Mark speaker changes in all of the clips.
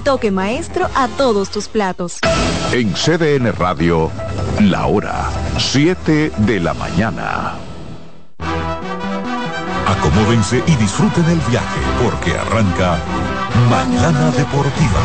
Speaker 1: toque maestro a todos tus platos.
Speaker 2: En CDN Radio, la hora 7 de la mañana.
Speaker 3: Acomódense y disfruten el viaje porque arranca Mañana Deportiva.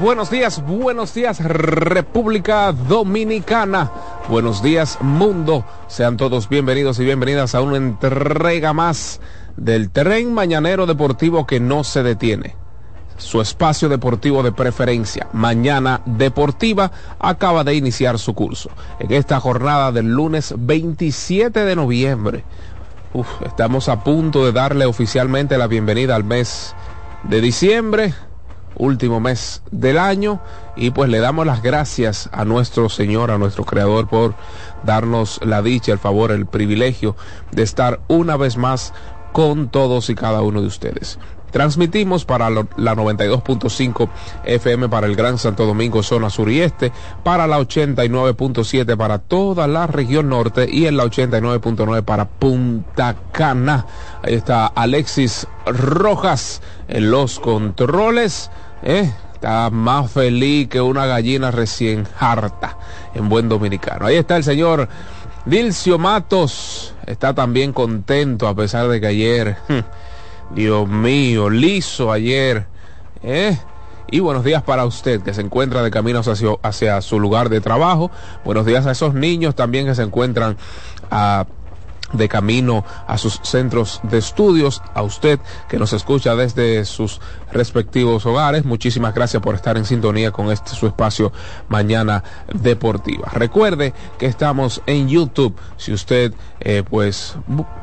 Speaker 4: Buenos días, buenos días República Dominicana. Buenos días mundo. Sean todos bienvenidos y bienvenidas a una entrega más del tren mañanero deportivo que no se detiene. Su espacio deportivo de preferencia, Mañana Deportiva, acaba de iniciar su curso. En esta jornada del lunes 27 de noviembre, estamos a punto de darle oficialmente la bienvenida al mes de diciembre último mes del año y pues le damos las gracias a nuestro Señor, a nuestro Creador por darnos la dicha, el favor, el privilegio de estar una vez más con todos y cada uno de ustedes. Transmitimos para la 92.5 FM para el Gran Santo Domingo, zona sur y este, para la 89.7 para toda la región norte y en la 89.9 para Punta Cana. Ahí está Alexis Rojas en los controles. ¿Eh? Está más feliz que una gallina recién harta en buen dominicano. Ahí está el señor Dilcio Matos. Está también contento a pesar de que ayer, Dios mío, liso ayer. ¿eh? Y buenos días para usted que se encuentra de camino hacia, hacia su lugar de trabajo. Buenos días a esos niños también que se encuentran a de camino a sus centros de estudios, a usted que nos escucha desde sus respectivos hogares. Muchísimas gracias por estar en sintonía con este su espacio Mañana Deportiva. Recuerde que estamos en YouTube. Si usted eh, pues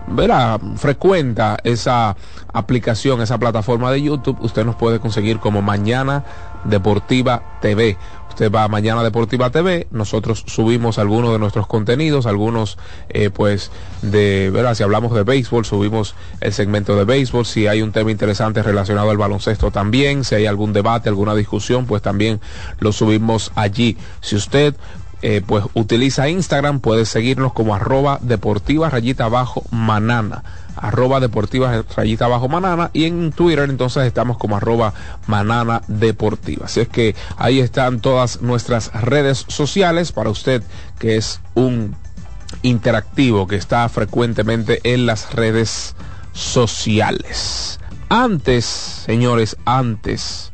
Speaker 4: verá, frecuenta esa aplicación, esa plataforma de YouTube, usted nos puede conseguir como Mañana Deportiva TV. Usted va a Mañana Deportiva TV, nosotros subimos algunos de nuestros contenidos, algunos eh, pues de, ¿verdad? Si hablamos de béisbol, subimos el segmento de béisbol, si hay un tema interesante relacionado al baloncesto también, si hay algún debate, alguna discusión, pues también lo subimos allí. Si usted eh, pues utiliza Instagram, puede seguirnos como arroba deportiva rayita abajo manana arroba deportiva rayita bajo manana y en Twitter entonces estamos como arroba manana deportiva. Así es que ahí están todas nuestras redes sociales para usted que es un interactivo que está frecuentemente en las redes sociales. Antes, señores, antes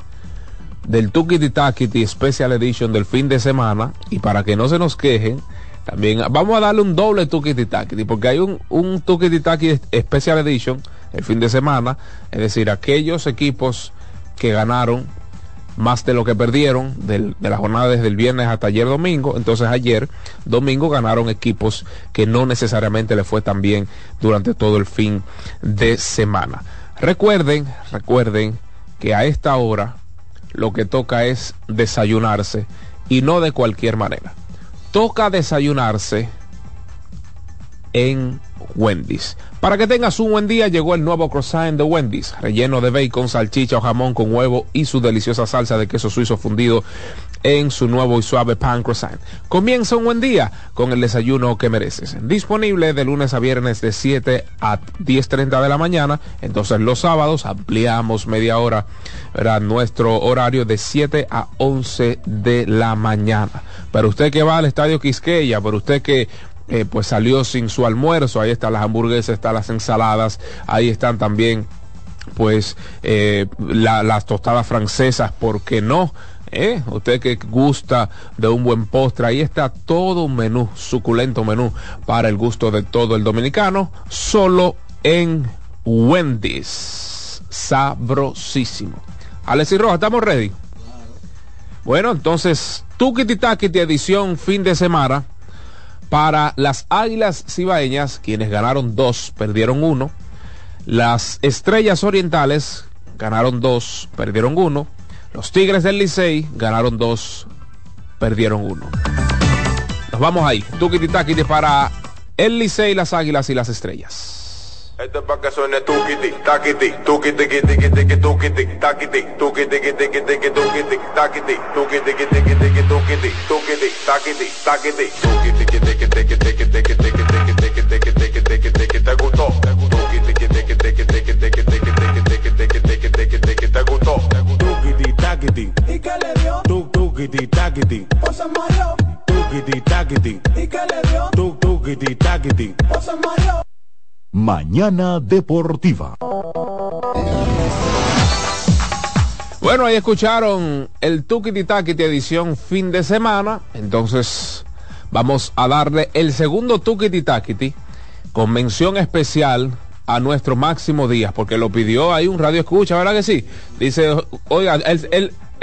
Speaker 4: del Tukiti Takiti Special Edition del fin de semana, y para que no se nos quejen, también vamos a darle un doble Tukiti Takiti, porque hay un, un Tukiti Takiti Special Edition el fin de semana, es decir, aquellos equipos que ganaron más de lo que perdieron de la jornada desde el viernes hasta ayer domingo. Entonces ayer domingo ganaron equipos que no necesariamente le fue tan bien durante todo el fin de semana. Recuerden, recuerden que a esta hora lo que toca es desayunarse y no de cualquier manera. Toca desayunarse en Wendy's. Para que tengas un buen día, llegó el nuevo croissant de Wendy's, relleno de bacon, salchicha o jamón con huevo y su deliciosa salsa de queso suizo fundido en su nuevo y suave pan croissant. Comienza un buen día con el desayuno que mereces. Disponible de lunes a viernes de 7 a 10.30 de la mañana. Entonces los sábados ampliamos media hora ¿verdad? nuestro horario de 7 a 11 de la mañana. Para usted que va al estadio Quisqueya, para usted que eh, pues salió sin su almuerzo. Ahí están las hamburguesas, están las ensaladas, ahí están también pues eh, las tostadas francesas, ¿por qué no? ¿Eh? Usted que gusta de un buen postre, ahí está todo un menú, suculento menú para el gusto de todo el dominicano, solo en Wendy's. Sabrosísimo. Alexis Roja, ¿estamos ready? Bueno, entonces, Tukiti Takiti edición fin de semana para las Águilas Cibaeñas, quienes ganaron dos, perdieron uno. Las Estrellas Orientales ganaron dos, perdieron uno. Los Tigres del Licey ganaron dos, perdieron uno. Nos vamos ahí. Takiti para el Licey, las Águilas y las Estrellas. Esto es para que suene tuquiti, taquiti, tuquiti, tuquiti, tuquiti, tuquiti, taquiti, tuquiti, tuquiti, tuquiti, taquiti, tuquiti, tuquiti, tuquiti, tuquiti, taquiti, taquiti, tuquiti, tuquiti, tuquiti, tuquiti, tuquiti, te gustó, tuquiti, tuquiti, tuquiti, tuquiti, tuquiti, te gustó, tuquiti, taquiti, ¿y qué le dio? Tuquiti, taquiti, pasa malo, tuquiti, taquiti, ¿y qué le dio? Tuquiti, taquiti, pasa malo. Mañana Deportiva. Bueno, ahí escucharon el Tukiti Takiti edición fin de semana. Entonces, vamos a darle el segundo Tukiti Takiti con mención especial a nuestro Máximo Díaz, porque lo pidió ahí un radio escucha, ¿verdad que sí? Dice, oiga,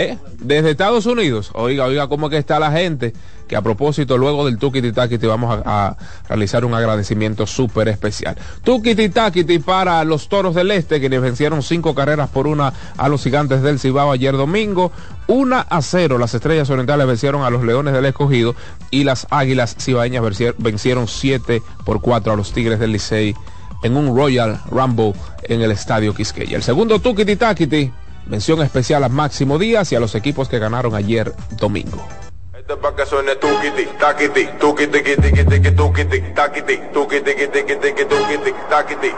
Speaker 4: eh, desde Estados Unidos, oiga, oiga, cómo que está la gente que a propósito luego del Tukiti Takiti vamos a, realizar un agradecimiento súper especial. Tukiti Takiti para los Toros del Este que vencieron cinco carreras por una a los Gigantes del Cibao ayer domingo. Una a cero las Estrellas Orientales vencieron a los Leones del Escogido y las Águilas Cibaeñas vencieron siete por cuatro a los Tigres del Licey en un Royal Rumble en el Estadio Quisqueya. El segundo Tukiti Takiti, mención especial a Máximo Díaz y a los equipos que ganaron ayer domingo. Esto pa' que suene tiki, tukiti, takiti, tukiti, tiki, tiki, tukiti, takiti, tukiti, tiki, tiki, tukiti, tukiti, takiti,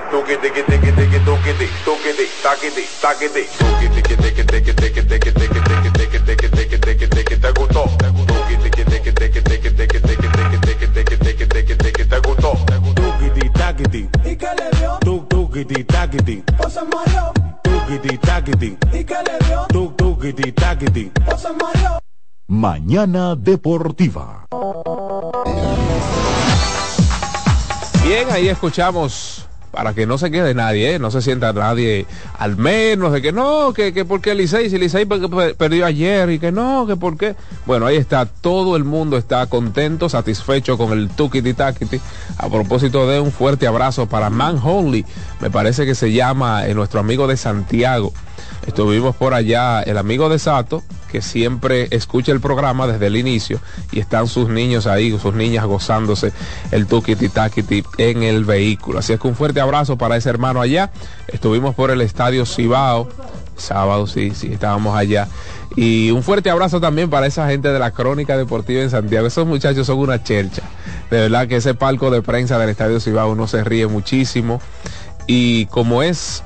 Speaker 4: takiti, tukiti, tiki, tiki, tiki, tiki, tiki, tiki, tiki, tiki, tiki, tiki, tiki, te gustó, tiki, tiki, tiki, tiki, tiki, tiki, tiki, tiki, tiki, tiki, tiki, te gustó, tukiti, takiti, ¿y qué le dio? Tuk, tukiti, takiti, o se mareó, tukiti, takiti, ¿y qué le dio? Tuk, tukiti, takiti, o se mareó. Mañana Deportiva. Bien, ahí escuchamos para que no se quede nadie, ¿eh? no se sienta nadie al menos de que no, que, que porque Licey, si Licey perdió ayer y que no, que por qué. Bueno, ahí está, todo el mundo está contento, satisfecho con el Tukiti Takiti. A propósito de un fuerte abrazo para Man Honley, me parece que se llama eh, nuestro amigo de Santiago. Estuvimos por allá, el amigo de Sato, que siempre escucha el programa desde el inicio y están sus niños ahí, sus niñas gozándose el tukiti takiti en el vehículo. Así es que un fuerte abrazo para ese hermano allá. Estuvimos por el estadio Cibao, sábado sí, sí, estábamos allá. Y un fuerte abrazo también para esa gente de la crónica deportiva en Santiago. Esos muchachos son una chercha. De verdad que ese palco de prensa del estadio Cibao uno se ríe muchísimo. Y como es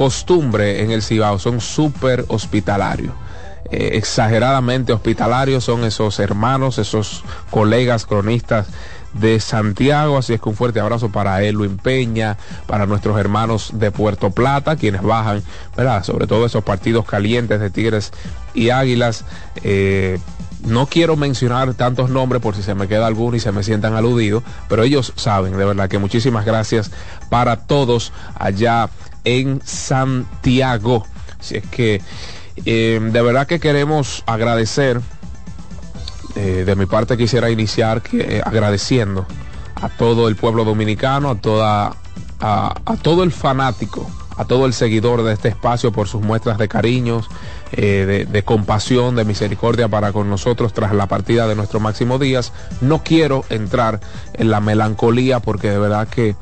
Speaker 4: costumbre en el Cibao, son súper hospitalarios. eh, exageradamente hospitalarios son esos hermanos, esos colegas cronistas de Santiago, así es que un fuerte abrazo para Elwin Peña, para nuestros hermanos de Puerto Plata, quienes bajan, ¿verdad? Sobre todo esos partidos calientes de Tigres y Águilas. Eh, no quiero mencionar tantos nombres por si se me queda alguno y se me sientan aludidos, pero ellos saben, de verdad que muchísimas gracias para todos allá en Santiago. Así es que eh, de verdad que queremos agradecer eh, de mi parte quisiera iniciar eh, agradeciendo a todo el pueblo dominicano, a toda a, todo el fanático, a todo el seguidor de este espacio por sus muestras de cariños, eh, de, compasión, de misericordia para con nosotros tras la partida de nuestro Máximo Díaz. No quiero entrar en la melancolía porque de verdad que,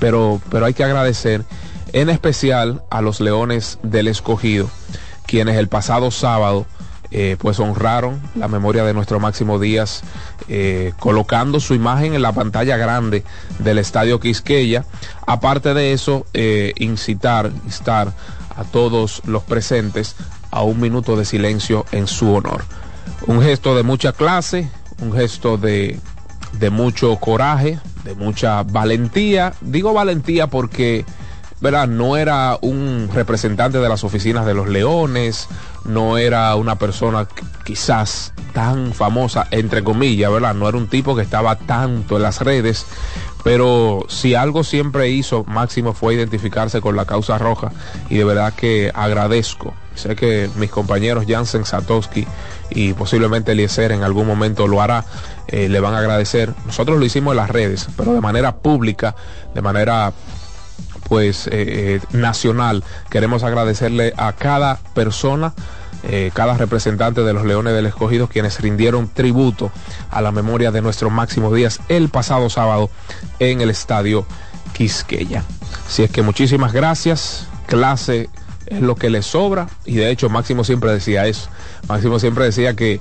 Speaker 4: pero, pero hay que agradecer en especial a los Leones del Escogido, quienes el pasado sábado eh, pues honraron la memoria de nuestro Máximo Díaz, eh, colocando su imagen en la pantalla grande del Estadio Quisqueya. Aparte de eso, eh, incitar, instar a todos los presentes a un minuto de silencio en su honor. Un gesto de mucha clase, un gesto de, de mucho coraje, de mucha valentía. Digo valentía porque ¿verdad? No era un representante de las oficinas de los Leones, no era una persona quizás tan famosa, entre comillas, ¿verdad? No era un tipo que estaba tanto en las redes, pero si algo siempre hizo Máximo fue identificarse con la causa roja y de verdad que agradezco. Sé que mis compañeros Jansen Satowski y posiblemente Eliezer en algún momento lo hará, eh, le van a agradecer. Nosotros lo hicimos en las redes, pero de manera pública, de manera pues eh, eh, nacional. Queremos agradecerle a cada persona, eh, cada representante de los Leones del Escogido, quienes rindieron tributo a la memoria de nuestro Máximo Díaz el pasado sábado en el estadio Quisqueya. Así es que muchísimas gracias, clase es lo que le sobra y de hecho Máximo siempre decía eso. Máximo siempre decía que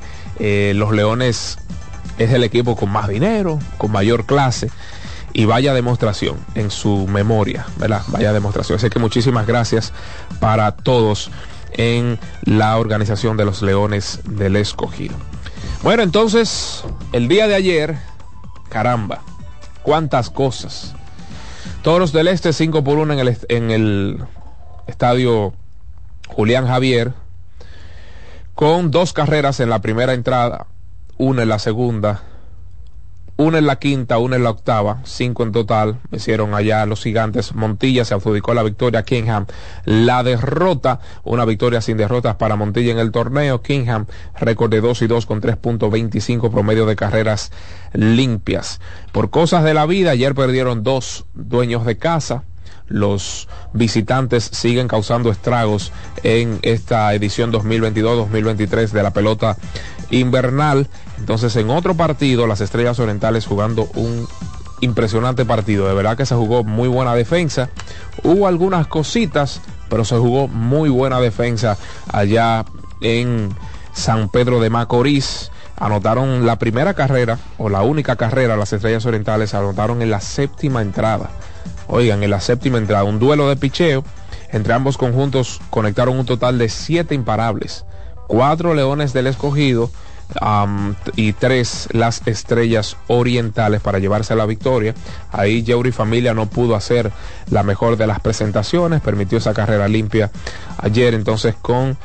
Speaker 4: los Leones es el equipo con más dinero, con mayor clase y vaya demostración en su memoria, ¿verdad? Vaya demostración. Así que muchísimas gracias para todos en la organización de los Leones del Escogido. Bueno, entonces, el día de ayer, caramba, cuántas cosas. Toros del Este 5 por 1 en el, en el estadio Julián Javier, con dos carreras en la primera entrada, una en la segunda, una en la quinta, una en la octava, cinco en total. Hicieron allá los gigantes. Montilla se adjudicó la victoria. Kingham la derrota. Una victoria sin derrotas para Montilla en el torneo. Kingham récord de 2 y 2 con 3.25 promedio de carreras limpias. Por cosas de la vida, ayer perdieron dos dueños de casa los visitantes siguen causando estragos en esta edición 2022-2023 de la pelota invernal. Entonces, en otro partido, las Estrellas Orientales jugando un impresionante partido. De verdad que se jugó muy buena defensa. Hubo algunas cositas, pero se jugó muy buena defensa allá en San Pedro de Macorís. Anotaron la primera carrera, o la única carrera, las Estrellas Orientales anotaron en la séptima entrada. Oigan, en la séptima entrada, un duelo de picheo. Entre ambos conjuntos conectaron un total de siete imparables. Cuatro leones del escogido y tres las estrellas orientales para llevarse la victoria. Ahí Yeuri Familia no pudo hacer la mejor de las presentaciones, permitió esa carrera limpia ayer. Entonces, con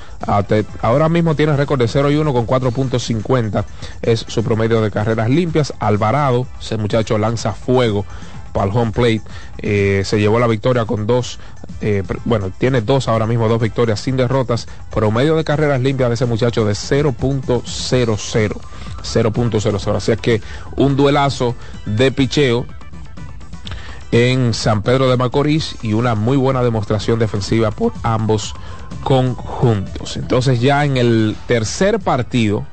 Speaker 4: ahora mismo tiene récord de 0 y 1 con 4.50 es su promedio de carreras limpias. Alvarado, ese muchacho lanza fuego para el home plate. Eh, se llevó la victoria con dos, eh, bueno, tiene dos ahora mismo, dos victorias sin derrotas. Promedio de carreras limpias de ese muchacho de 0.00. 0.00. Así es que un duelazo de picheo en San Pedro de Macorís y una muy buena demostración defensiva por ambos conjuntos. Entonces ya en el tercer partido,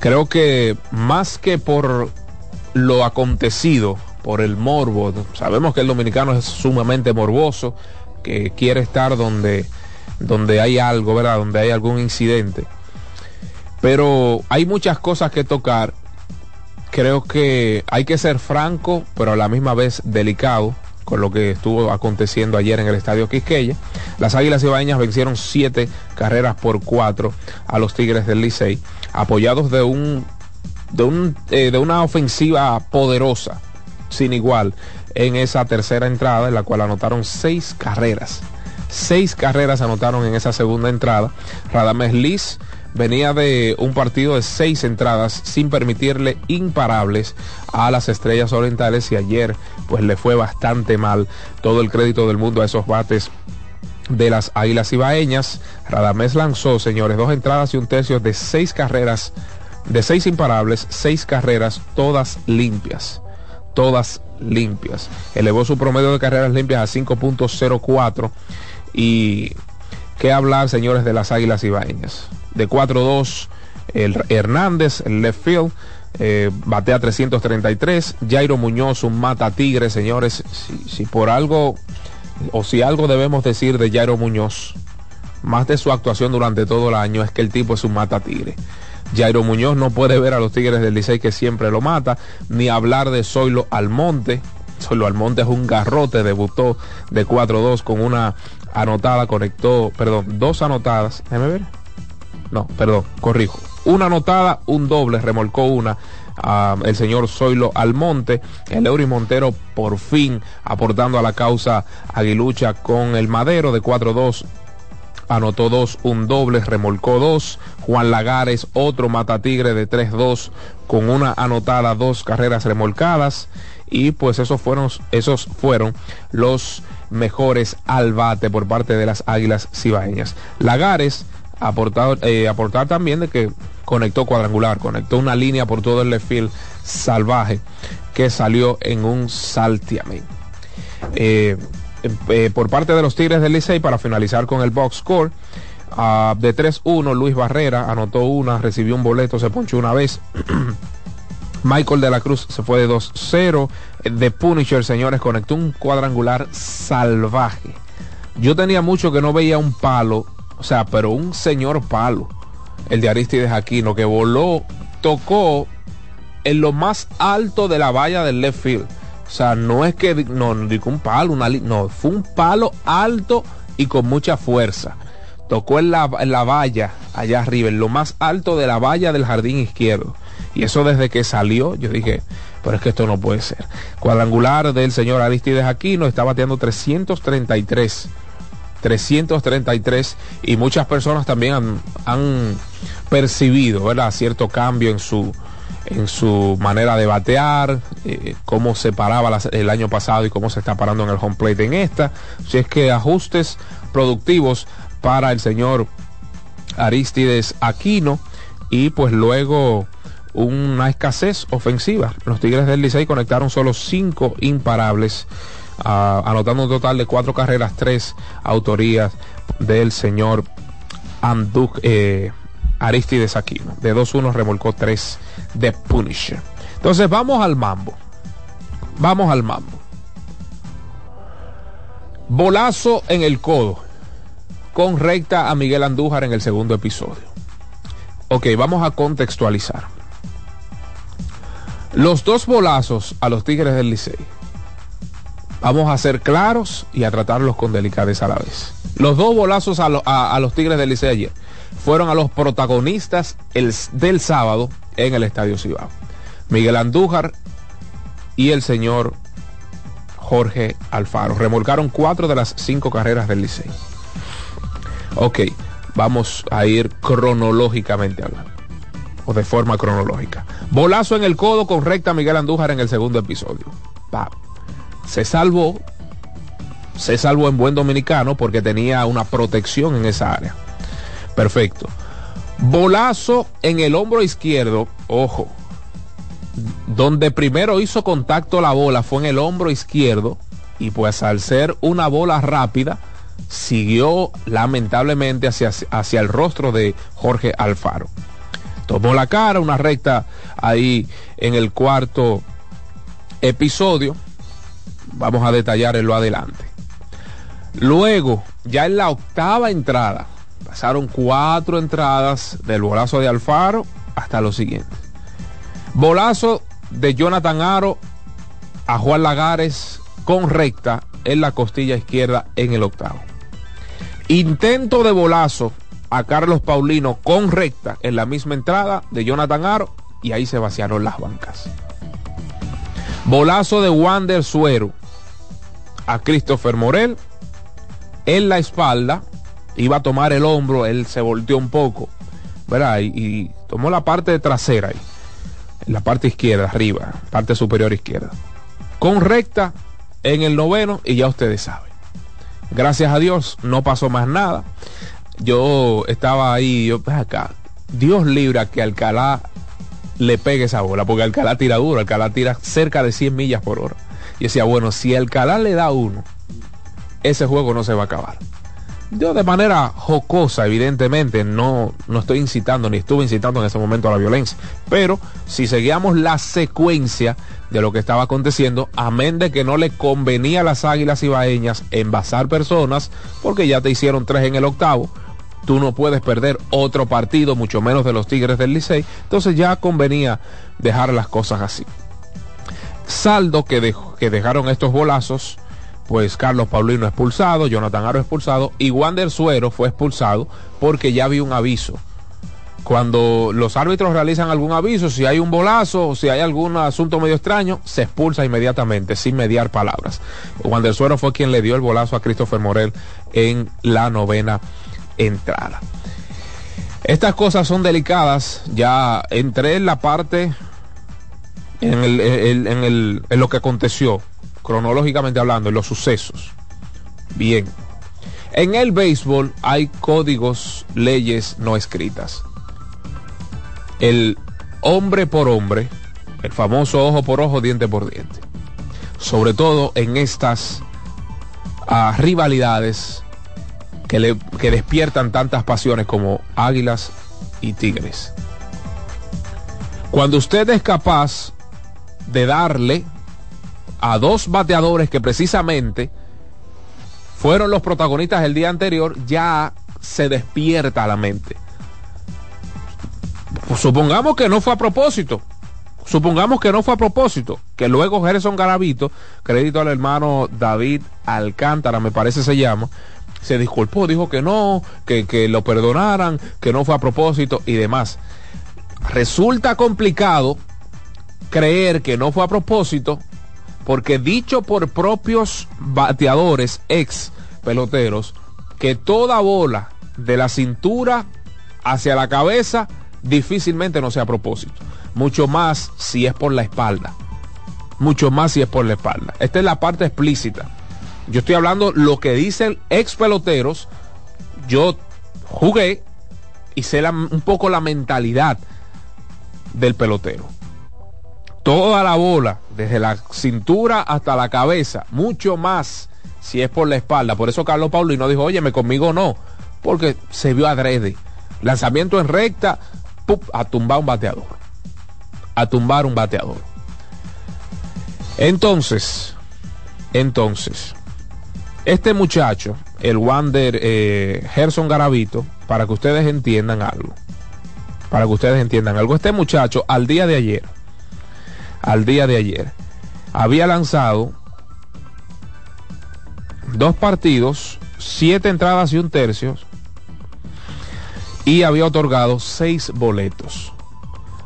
Speaker 4: creo que más que por lo acontecido por el morbo. Sabemos que el dominicano es sumamente morboso, que quiere estar donde, donde hay algo, ¿verdad? Donde hay algún incidente. Pero hay muchas cosas que tocar. Creo que hay que ser franco, pero a la misma vez delicado. con lo que estuvo aconteciendo ayer en el Estadio Quisqueya. Las Águilas Ibaeñas vencieron siete carreras por cuatro a los Tigres del Licey, apoyados de un de, un, eh, de una ofensiva poderosa, sin igual, en esa tercera entrada, en la cual anotaron seis carreras. Seis carreras anotaron en esa segunda entrada. Radames Liz venía de un partido de seis entradas sin permitirle imparables a las estrellas orientales y ayer pues le fue bastante mal todo el crédito del mundo a esos bates de las Águilas Ibaeñas. Radamés lanzó, señores, dos entradas y un tercio de seis carreras, de seis imparables, seis carreras, todas limpias. Todas limpias. Elevó su promedio de carreras limpias a 5.04 y qué hablar, señores, de las Águilas Ibaeñas de 4-2 el Hernández, el left field. Eh, batea 333. Jairo Muñoz, un mata tigre, señores. Si, por algo, o si algo debemos decir de Jairo Muñoz, más de su actuación durante todo el año, es que el tipo es un mata tigre. Jairo Muñoz no puede ver a los Tigres del Licey que siempre lo mata, ni hablar de Zoilo Almonte. Zoilo Almonte es un garrote, debutó de 4-2 con una anotada, conectó, perdón, dos anotadas. Déjame ver no, perdón, corrijo. Una anotada, un doble, remolcó una. el señor Zoilo Almonte, el Eury Montero por fin aportando a la causa aguilucha con el madero de 4-2 anotó dos, un doble, remolcó dos. Juan Lagares, otro mata tigre de 3-2 con una anotada, dos carreras remolcadas. Y pues esos fueron, esos fueron los mejores al bate por parte de las Águilas Cibaeñas. Lagares aportar, eh, aportar también de que conectó cuadrangular, conectó una línea por todo el left salvaje que salió en un saltiamén. Eh, eh, por parte de los Tigres del Licey, para finalizar con el box score, ah, de 3-1, Luis Barrera anotó una, recibió un boleto, se ponchó una vez. Michael de la Cruz se fue de 2-0. De Punisher, señores, conectó un cuadrangular salvaje. Yo tenía mucho que no veía un palo o sea, pero un señor palo, el de Aristides Aquino, que voló, tocó en lo más alto de la valla del left field. O sea, no es que, no, no un palo, una, no, fue un palo alto y con mucha fuerza. Tocó en la, la valla, allá arriba, en lo más alto de la valla del jardín izquierdo. Y eso desde que salió, yo dije, pero es que esto no puede ser. Cuadrangular del señor Aristides Aquino está bateando 333 333 y muchas personas también han, percibido ¿verdad? cierto cambio en su en su manera de batear, eh, cómo se paraba el año pasado y cómo se está parando en el home plate en esta. Si es que ajustes productivos para el señor Aristides Aquino y pues luego una escasez ofensiva. Los Tigres del Licey conectaron solo cinco imparables anotando un total de cuatro carreras, tres autorías del señor Anduk eh, Aristides Aquino. De 2-1 remolcó tres de Punisher. Entonces vamos al mambo. Vamos al mambo. Bolazo en el codo. Con recta a Miguel Andújar en el segundo episodio. Ok, vamos a contextualizar. Los dos bolazos a los Tigres del Licey Vamos a ser claros y a tratarlos con delicadeza a la vez. Los dos bolazos a, los Tigres del Licey ayer fueron a los protagonistas del sábado en el Estadio Cibao. Miguel Andújar y el señor Jorge Alfaro. Remolcaron cuatro de las cinco carreras del Licey. Ok, vamos a ir cronológicamente hablando. O de forma cronológica. Bolazo en el codo con recta Miguel Andújar en el segundo episodio. Va se salvó, se salvó en buen dominicano porque tenía una protección en esa área. Perfecto. Bolazo en el hombro izquierdo, ojo, donde primero hizo contacto la bola fue en el hombro izquierdo y pues al ser una bola rápida, siguió lamentablemente hacia, hacia el rostro de Jorge Alfaro. Tomó la cara, una recta ahí en el cuarto episodio Vamos a detallar en lo adelante. Luego, ya en la octava entrada, pasaron cuatro entradas del bolazo de Alfaro hasta lo siguiente. Bolazo de Jonathan Aro a Juan Lagares con recta en la costilla izquierda en el octavo. Intento de bolazo a Carlos Paulino con recta en la misma entrada de Jonathan Aro y ahí se vaciaron las bancas. Bolazo de Wander Suero a Christopher Morel en la espalda, iba a tomar el hombro, él se volteó un poco, ¿verdad? Y, tomó la parte trasera ahí, la parte izquierda, arriba, parte superior izquierda. Con recta en el noveno y ya ustedes saben. Gracias a Dios no pasó más nada. Yo estaba ahí, yo, acá, Dios libra que Alcalá le pegue esa bola, porque Alcalá tira duro, Alcalá tira cerca de 100 millas por hora. Y decía, bueno, si Alcalá le da uno, ese juego no se va a acabar. Yo de manera jocosa, evidentemente, no, no estoy incitando ni estuve incitando en ese momento a la violencia. Pero si seguíamos la secuencia de lo que estaba aconteciendo, amén de que no le convenía a las águilas ibaeñas envasar personas, porque ya te hicieron tres en el octavo, tú no puedes perder otro partido, mucho menos de los Tigres del Licey, entonces ya convenía dejar las cosas así. Saldo que, que dejaron estos bolazos, pues Carlos Paulino expulsado, Jonathan Aro expulsado y Wander Suero fue expulsado porque ya había un aviso. Cuando los árbitros realizan algún aviso, si hay un bolazo o si hay algún asunto medio extraño, se expulsa inmediatamente, sin mediar palabras. Wander Suero fue quien le dio el bolazo a Christopher Morel en la novena entrada. Estas cosas son delicadas, ya entré en la parte, en, en, el, en lo que aconteció, cronológicamente hablando, en los sucesos. Bien. En el béisbol hay códigos, leyes no escritas. El hombre por hombre, el famoso ojo por ojo, diente por diente. Sobre todo en estas uh, rivalidades que despiertan tantas pasiones como águilas y tigres. Cuando usted es capaz de darle a dos bateadores que precisamente fueron los protagonistas el día anterior, ya se despierta la mente. Pues supongamos que no fue a propósito. Supongamos que no fue a propósito, que luego Gerson Garavito, crédito al hermano David Alcántara, me parece se llama, se disculpó, dijo que no, que, que lo perdonaran, que no fue a propósito y demás. Resulta complicado creer que no fue a propósito porque dicho por propios bateadores, ex peloteros, que toda bola de la cintura hacia la cabeza difícilmente no sea a propósito. Mucho más si es por la espalda. Mucho más si es por la espalda. Esta es la parte explícita. Yo estoy hablando lo que dicen ex peloteros. Yo jugué y sé un poco la mentalidad del pelotero toda la bola, desde la cintura hasta la cabeza, mucho más si es por la espalda. Por eso Carlos Paulino dijo, óyeme, conmigo no, porque se vio adrede. Lanzamiento en recta, a tumbar un bateador. A tumbar un bateador. Entonces, entonces, este muchacho, el Wander eh, Gerson Garavito, para que ustedes entiendan algo, para que ustedes entiendan algo, este muchacho al día de ayer, al día de ayer. Había lanzado dos partidos, siete entradas y un tercio, y había otorgado seis boletos,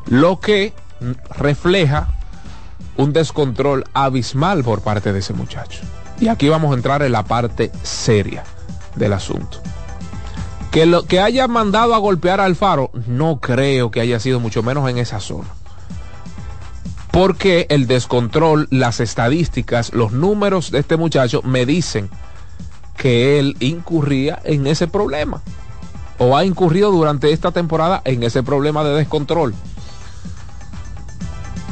Speaker 4: lo que refleja un descontrol abismal por parte de ese muchacho. Y aquí vamos a entrar en la parte seria del asunto. Que lo que haya mandado a golpear al faro, no creo que haya sido mucho menos en esa zona porque el descontrol, las estadísticas, los números de este muchacho me dicen que él incurría en ese problema o ha incurrido durante esta temporada en ese problema de descontrol.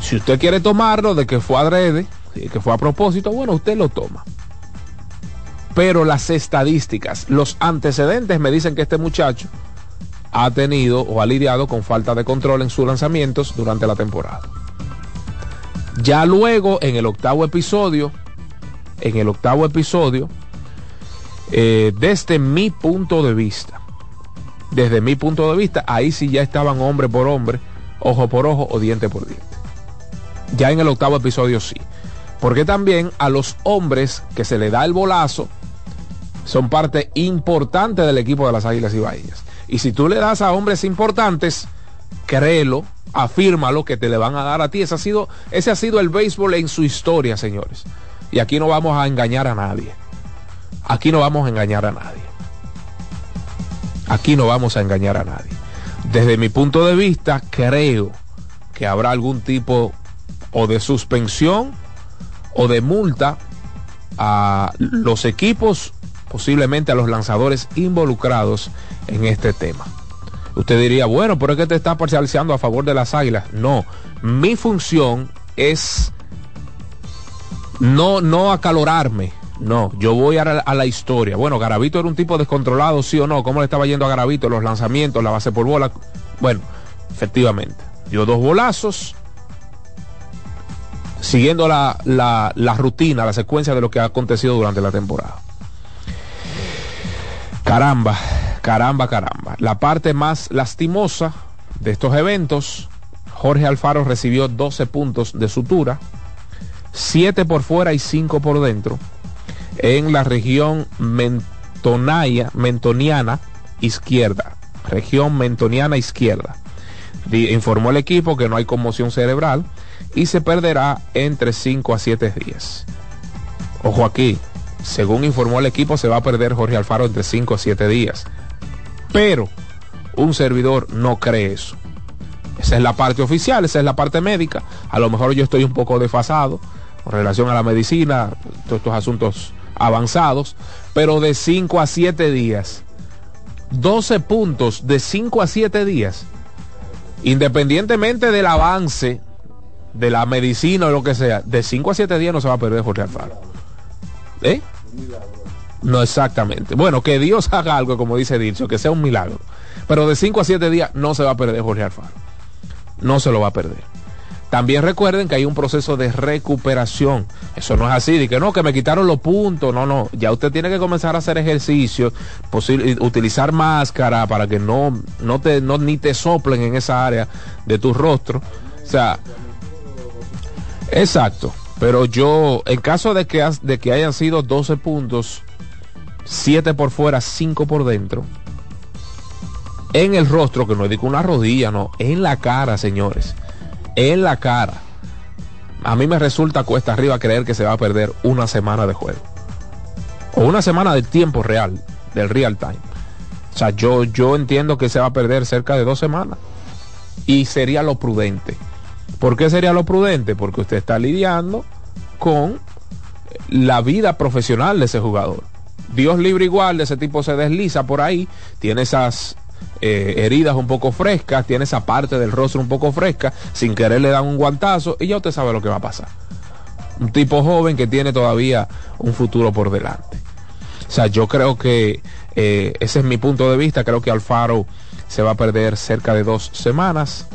Speaker 4: Si usted quiere tomarlo de que fue adrede, que fue a propósito, bueno, usted lo toma. Pero las estadísticas, los antecedentes me dicen que este muchacho ha tenido o ha lidiado con falta de control en sus lanzamientos durante la temporada. Ya luego, en el octavo episodio, en el octavo episodio, eh, desde mi punto de vista, desde mi punto de vista, ahí sí ya estaban hombre por hombre, ojo por ojo o diente por diente. Ya en el octavo episodio sí. Porque también a los hombres que se le da el bolazo son parte importante del equipo de las Águilas y Bahías. Y si tú le das a hombres importantes, créelo, afírmalo que te le van a dar a ti. Ese ha sido, ese ha sido el béisbol en su historia, señores. Y aquí no vamos a engañar a nadie. Aquí no vamos a engañar a nadie. Aquí no vamos a engañar a nadie. Desde mi punto de vista, creo que habrá algún tipo o de suspensión o de multa a los equipos, posiblemente a los lanzadores involucrados en este tema. Usted diría, bueno, pero es que te está parcializando a favor de las águilas. No, mi función es no, no acalorarme. No, yo voy a la, historia. Bueno, Garavito era un tipo descontrolado, sí o no. ¿Cómo le estaba yendo a Garavito los lanzamientos, la base por bola? Bueno, efectivamente. Dio dos bolazos, siguiendo la, la, rutina, la secuencia de lo que ha acontecido durante la temporada. Caramba, caramba, caramba. La parte más lastimosa de estos eventos, Jorge Alfaro recibió 12 puntos de sutura, 7 por fuera y 5 por dentro, en la región mentonaya, mentoniana izquierda. Región mentoniana izquierda. Informó el equipo que no hay conmoción cerebral y se perderá entre 5 a 7 días. Ojo aquí, según informó el equipo, se va a perder Jorge Alfaro entre 5 a 7 días. Pero un servidor no cree eso. Esa es la parte oficial, esa es la parte médica. A lo mejor yo estoy un poco desfasado con relación a la medicina, todos estos asuntos avanzados, pero de 5 a 7 días. 12 puntos de 5 a 7 días. Independientemente del avance de la medicina o lo que sea, de 5 a 7 días no se va a perder Jorge Alfaro. ¿Eh? No exactamente. Bueno, que Dios haga algo, como dice Dircio, que sea un milagro. Pero de 5 a 7 días no se va a perder Jorge Alfaro. No se lo va a perder. También recuerden que hay un proceso de recuperación. Eso no es así, de que no, que me quitaron los puntos. No, no. Ya usted tiene que comenzar a hacer ejercicio, utilizar máscara para que no, no te, no, ni te soplen en esa área de tu rostro. O sea, exacto. Pero yo, en caso de que, de que hayan sido 12 puntos, 7 por fuera, 5 por dentro, en el rostro, que no digo una rodilla, no, en la cara, señores en la cara. A mí me resulta cuesta arriba creer que se va a perder una semana de juego. O una semana de tiempo real, del real time. O sea, yo, yo entiendo que se va a perder cerca de dos semanas. Y sería lo prudente. ¿Por qué sería lo prudente? Porque usted está lidiando con la vida profesional de ese jugador. Dios libre igual, de ese tipo se desliza por ahí, tiene esas eh, heridas un poco frescas, tiene esa parte del rostro un poco fresca, sin querer le dan un guantazo y ya usted sabe lo que va a pasar. Un tipo joven que tiene todavía un futuro por delante. O sea, yo creo que eh, ese es mi punto de vista, creo que Alfaro se va a perder cerca de dos semanas.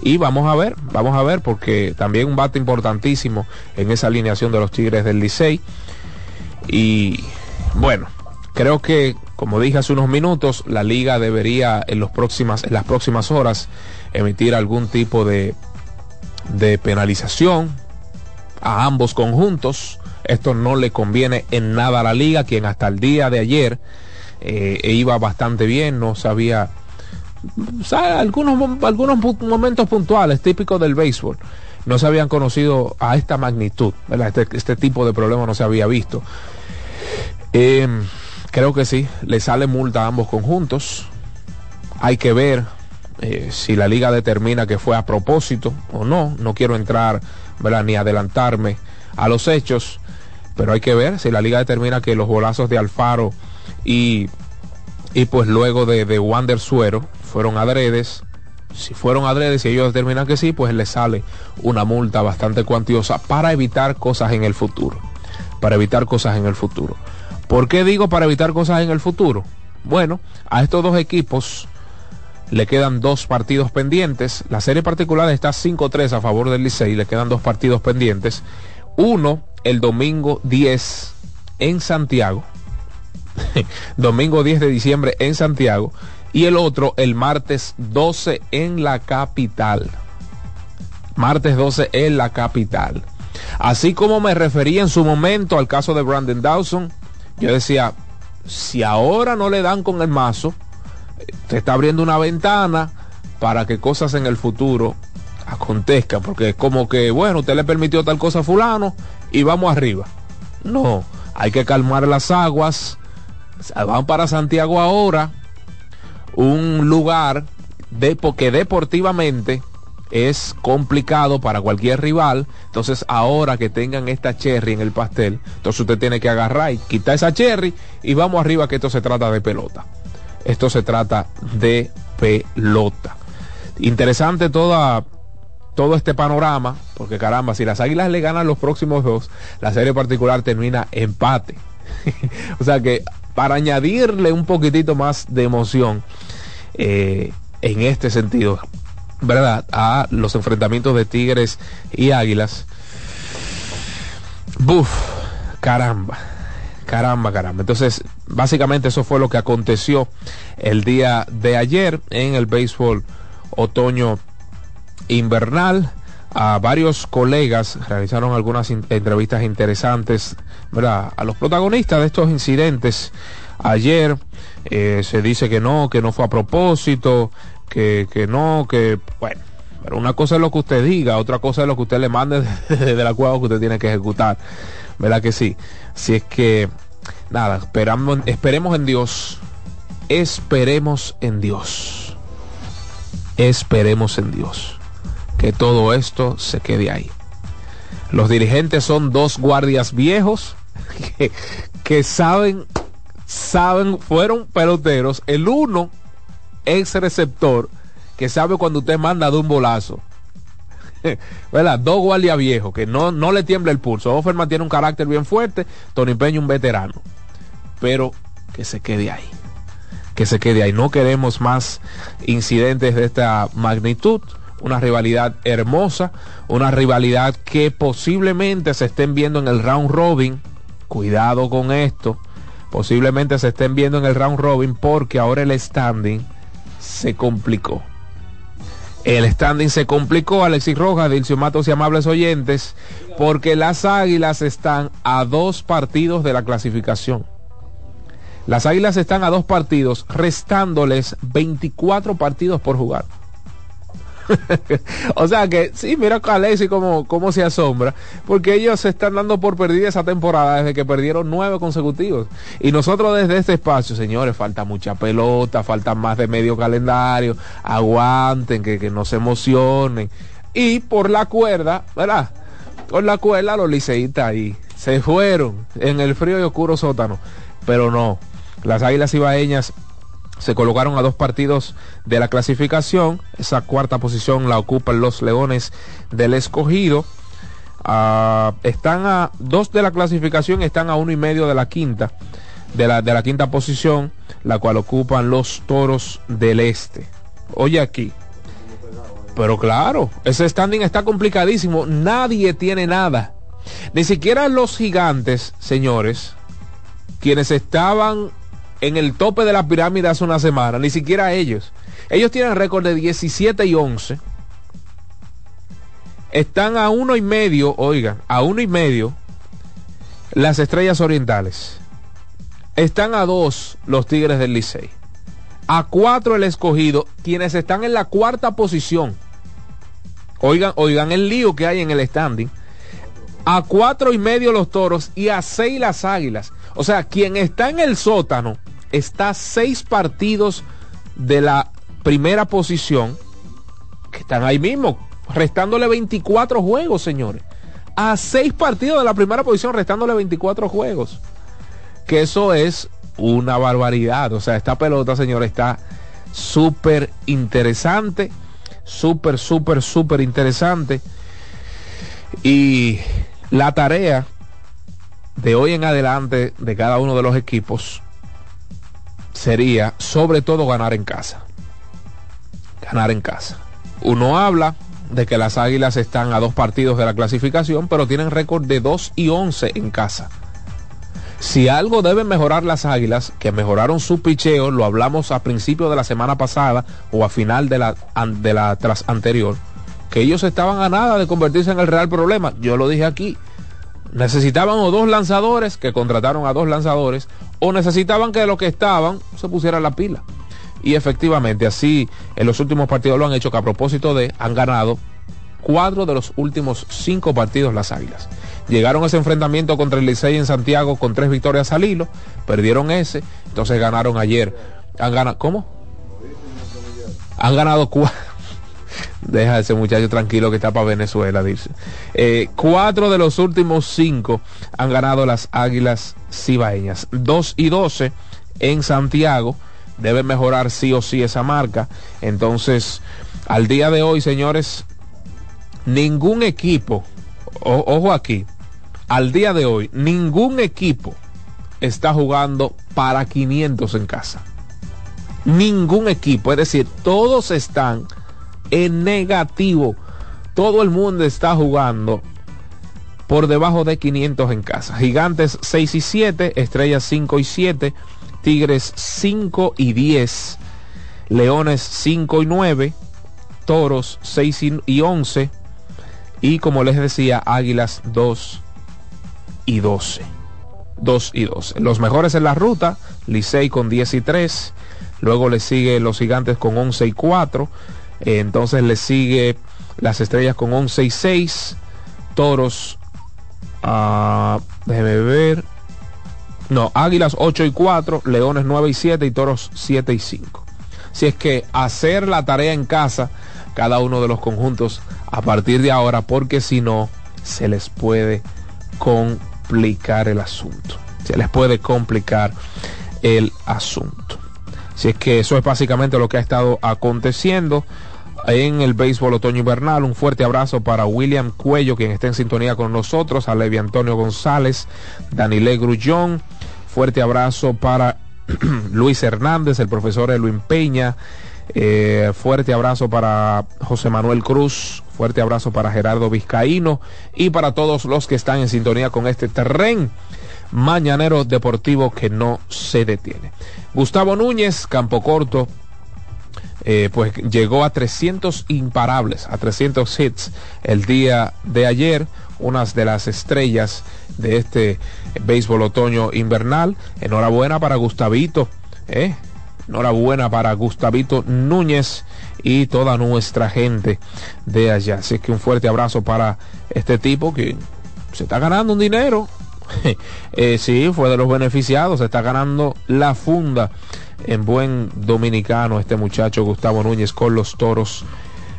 Speaker 4: Y vamos a ver, vamos a ver, porque también un bate importantísimo en esa alineación de los Tigres del Licey. Y bueno, creo que como dije hace unos minutos, la liga debería en, los próximas, las próximas horas emitir algún tipo de, de penalización a ambos conjuntos. Esto no le conviene en nada a la liga, quien hasta el día de ayer eh, iba bastante bien, no algunos, algunos momentos puntuales típicos del béisbol. No se habían conocido a esta magnitud, este, este, tipo de problema no se había visto. Eh, Creo que sí, le sale multa a ambos conjuntos. Hay que ver eh, si la liga determina que fue a propósito o no. No quiero entrar ni adelantarme a los hechos, pero hay que ver si la liga determina que los golazos de Alfaro y, y pues luego de, de Wander Suero fueron adredes. Si fueron adredes y ellos determinan que sí, pues le sale una multa bastante cuantiosa para evitar cosas en el futuro. Para evitar cosas en el futuro. ¿Por qué digo para evitar cosas en el futuro? Bueno, a estos dos equipos le quedan dos partidos pendientes. La serie particular está 5-3 a favor del Licey, le quedan dos partidos pendientes. Uno el domingo 10 en Santiago. domingo 10 de diciembre en Santiago. Y el otro el martes 12 en la capital. Martes 12 en la capital. Así como me refería en su momento al caso de Brandon Dawson, yo decía, si ahora no le dan con el mazo, te está abriendo una ventana para que cosas en el futuro acontezcan, porque es como que, bueno, usted le permitió tal cosa a fulano y vamos arriba. No, hay que calmar las aguas. Van para Santiago ahora, un lugar de, porque deportivamente es complicado para cualquier rival. Entonces ahora que tengan esta cherry en el pastel, entonces usted tiene que agarrar y quitar esa cherry y vamos arriba que esto se trata de pelota. Esto se trata de pelota. Interesante toda, todo este panorama, porque caramba, si las águilas le ganan los próximos dos, la serie particular termina empate. o sea que para añadirle un poquitito más de emoción eh, en este sentido, ¿verdad? A los enfrentamientos de Tigres y Águilas. Buf, caramba, caramba, caramba. Entonces, básicamente eso fue lo que aconteció el día de ayer en el béisbol otoño invernal. A varios colegas realizaron algunas entrevistas interesantes, ¿verdad? A los protagonistas de estos incidentes. Ayer eh, se dice que no, que no fue a propósito, que, que no, que bueno. Pero una cosa es lo que usted diga, otra cosa es lo que usted le mande desde la cueva que usted tiene que ejecutar. ¿Verdad que sí? Si es que, nada, esperemos en Dios. Esperemos en Dios. Esperemos en Dios. Que todo esto se quede ahí. Los dirigentes son dos guardias viejos que, saben, saben, fueron peloteros. El uno ex receptor que sabe cuando usted manda de un bolazo. ¿Verdad? Dos guardias viejos que no, no le tiembla el pulso. Offerman tiene un carácter bien fuerte, Tony Peña un veterano. Pero que se quede ahí. Que se quede ahí. No queremos más incidentes de esta magnitud. Una rivalidad hermosa. Una rivalidad que posiblemente se estén viendo en el round robin. Cuidado con esto. Posiblemente se estén viendo en el round robin porque ahora el standing se complicó. El standing se complicó, Alexis Rojas, Dilcio Matos y amables oyentes, porque las águilas están a dos partidos de la clasificación. Las águilas están a dos partidos, restándoles 24 partidos por jugar. o sea que sí, mira a Alexis como, como se asombra, porque ellos se están dando por perdida esa temporada desde que perdieron nueve consecutivos. Y nosotros desde este espacio, señores, falta mucha pelota, falta más de medio calendario, aguanten, que, que no se emocionen. Y por la cuerda, ¿verdad? Por la cuerda los liceístas ahí se fueron en el frío y oscuro sótano. Pero no, las águilas ibaeñas se colocaron a dos partidos de la clasificación. Esa cuarta posición la ocupan los Leones del Escogido. Ah, están a dos de la clasificación, están a uno y medio de la quinta, de la, de la quinta posición, la cual ocupan los Toros del Este. Oye aquí. Pero claro, ese standing está complicadísimo. Nadie tiene nada. Ni siquiera los gigantes, señores, quienes estaban en el tope de la pirámide hace una semana, ni siquiera ellos. Ellos tienen récord de 17 y 11. Están a uno y medio, oigan, a uno y medio las estrellas orientales. Están a dos los Tigres del Licey. A cuatro el escogido, quienes están en la cuarta posición. Oigan, oigan el lío que hay en el standing. A cuatro y medio los toros y a seis las águilas. O sea, quien está en el sótano está seis partidos de la primera posición, que están ahí mismo, restándole 24 juegos, señores. A seis partidos de la primera posición, restándole 24 juegos. Que eso es una barbaridad. O sea, esta pelota, señores, está súper interesante. Súper, súper, súper interesante. Y la tarea de hoy en adelante de cada uno de los equipos sería sobre todo ganar en casa. Ganar en casa. Uno habla de que las Águilas están a dos partidos de la clasificación, pero tienen récord de 2 y 11 en casa. Si algo deben mejorar las Águilas, que mejoraron su picheo, lo hablamos a principio de la semana pasada o a final de la, de la tras anterior, que ellos estaban a nada de convertirse en el real problema. Yo lo dije aquí, necesitaban o dos lanzadores, que contrataron a dos lanzadores, o necesitaban que los que estaban se pusieran la pila. Y efectivamente, así en los últimos partidos lo han hecho, que a propósito de, han ganado cuatro de los últimos cinco partidos las Águilas. Llegaron a ese enfrentamiento contra el Licey en Santiago con tres victorias al hilo, perdieron ese, entonces ganaron ayer. Han ganado, ¿cómo? Han ganado cuatro. Deja ese muchacho tranquilo que está para Venezuela, dice. Eh, cuatro de los últimos cinco han ganado las Águilas Cibaeñas. Dos y doce en Santiago. Debe mejorar sí o sí esa marca. Entonces, al día de hoy, señores, ningún equipo, ojo aquí, al día de hoy, ningún equipo está jugando para 500 en casa. Ningún equipo, es decir, todos están en negativo. Todo el mundo está jugando por debajo de 500 en casa. Gigantes 6 y 7, Estrellas 5 y 7, Tigres 5 y 10, Leones 5 y 9, Toros 6 y 11 y como les decía, Águilas 2 y 12. 2 y 12. Los mejores en la ruta, Licey con 10 y 3, luego le sigue los Gigantes con 11 y 4, entonces le sigue las estrellas con 11 y 6. Toros. Uh, déjeme ver. No, Águilas 8 y 4. Leones 9 y 7. Y Toros 7 y 5. Si es que hacer la tarea en casa, cada uno de los conjuntos a partir de ahora, porque si no, se les puede complicar el asunto. Se les puede complicar el asunto. Si es que eso es básicamente lo que ha estado aconteciendo en el béisbol otoño invernal. Un fuerte abrazo para William Cuello, quien está en sintonía con nosotros, a Levi Antonio González, Danile Grullón. Fuerte abrazo para Luis Hernández, el profesor Eluin Peña. Eh, fuerte abrazo para José Manuel Cruz. Fuerte abrazo para Gerardo Vizcaíno y para todos los que están en sintonía con este terreno mañanero deportivo que no se detiene. Gustavo Núñez, Campo Corto, eh, pues llegó a 300 imparables, a 300 hits el día de ayer, unas de las estrellas de este béisbol otoño invernal. Enhorabuena para Gustavito, eh. enhorabuena para Gustavito Núñez y toda nuestra gente de allá. Así que un fuerte abrazo para este tipo que se está ganando un dinero. eh, sí, fue de los beneficiados, se está ganando la funda en buen dominicano este muchacho Gustavo Núñez con los toros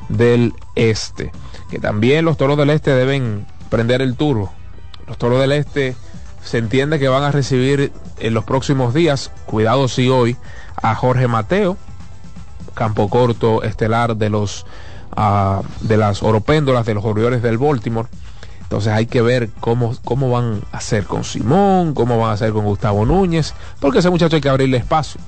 Speaker 4: del este. Que también los toros del este deben prender el turbo. Los toros del este se entiende que van a recibir en los próximos días, cuidado si hoy, a Jorge Mateo, campo corto estelar de los uh, de las oropéndolas de los Orioles del Baltimore. Entonces hay que ver cómo, cómo van a hacer con Simón, cómo van a hacer con Gustavo Núñez, porque ese muchacho hay que abrirle espacio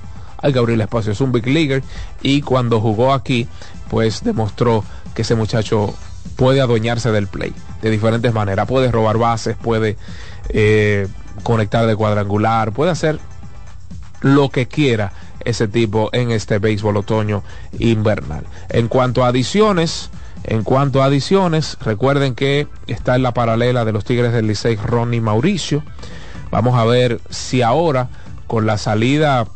Speaker 4: al Gabriel Espacio. Es un big leaguer y cuando jugó aquí, pues demostró que ese muchacho puede adueñarse del play de diferentes maneras. Puede robar bases, puede eh, conectar de cuadrangular, puede hacer lo que quiera ese tipo en este béisbol otoño invernal. En cuanto a adiciones, en cuanto a adiciones, recuerden que está en la paralela de los Tigres del Licey Ronnie Mauricio. Vamos a ver si ahora con la salida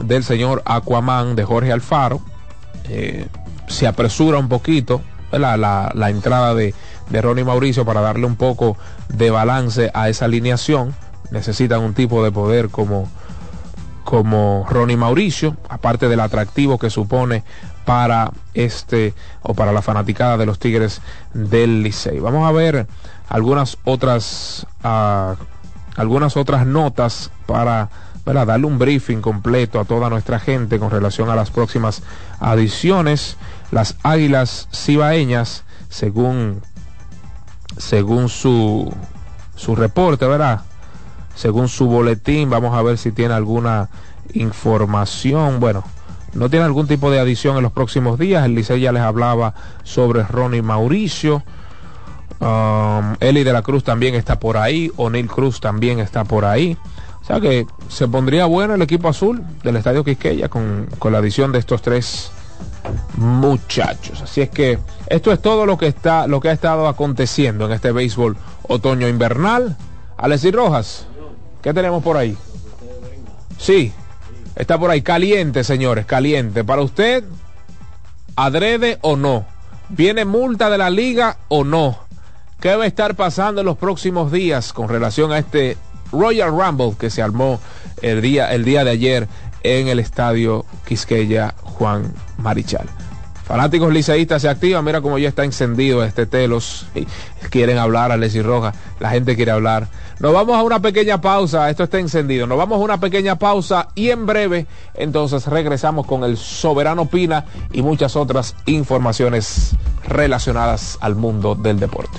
Speaker 4: del señor Aquaman de Jorge Alfaro. Eh, se apresura un poquito la, la, entrada de, de Ronnie Mauricio para darle un poco de balance a esa alineación. Necesitan un tipo de poder como, como Ronnie Mauricio, aparte del atractivo que supone para este o para la fanaticada de los Tigres del Licey. Vamos a ver algunas otras uh, algunas otras notas para darle un briefing completo a toda nuestra gente con relación a las próximas adiciones. Las Águilas Cibaeñas, según, según su, su reporte, ¿verdad? Según su boletín, vamos a ver si tiene alguna información. Bueno, no tiene algún tipo de adición en los próximos días. El Licey ya les hablaba sobre Ronnie Mauricio. Um, Eli de la Cruz también está por ahí. O'Neill Cruz también está por ahí. O sea que se pondría bueno el equipo azul del Estadio Quisqueya con, con la adición de estos tres muchachos. Así es que esto es todo lo que está, lo que ha estado aconteciendo en este béisbol otoño invernal. Alexis Rojas, ¿qué tenemos por ahí? Sí, está por ahí, caliente, señores, caliente. Para usted, adrede o no, viene multa de la liga o no. ¿Qué va a estar pasando en los próximos días con relación a este Royal Rumble que se armó el día, el día de ayer en el estadio Quisqueya Juan Marichal? Fanáticos liceístas se activan, mira cómo ya está encendido este telos. Quieren hablar a Leslie Roja, la gente quiere hablar. Nos vamos a una pequeña pausa, esto está encendido. Nos vamos a una pequeña pausa y en breve entonces regresamos con el Soberano Pina y muchas otras informaciones relacionadas al mundo del deporte.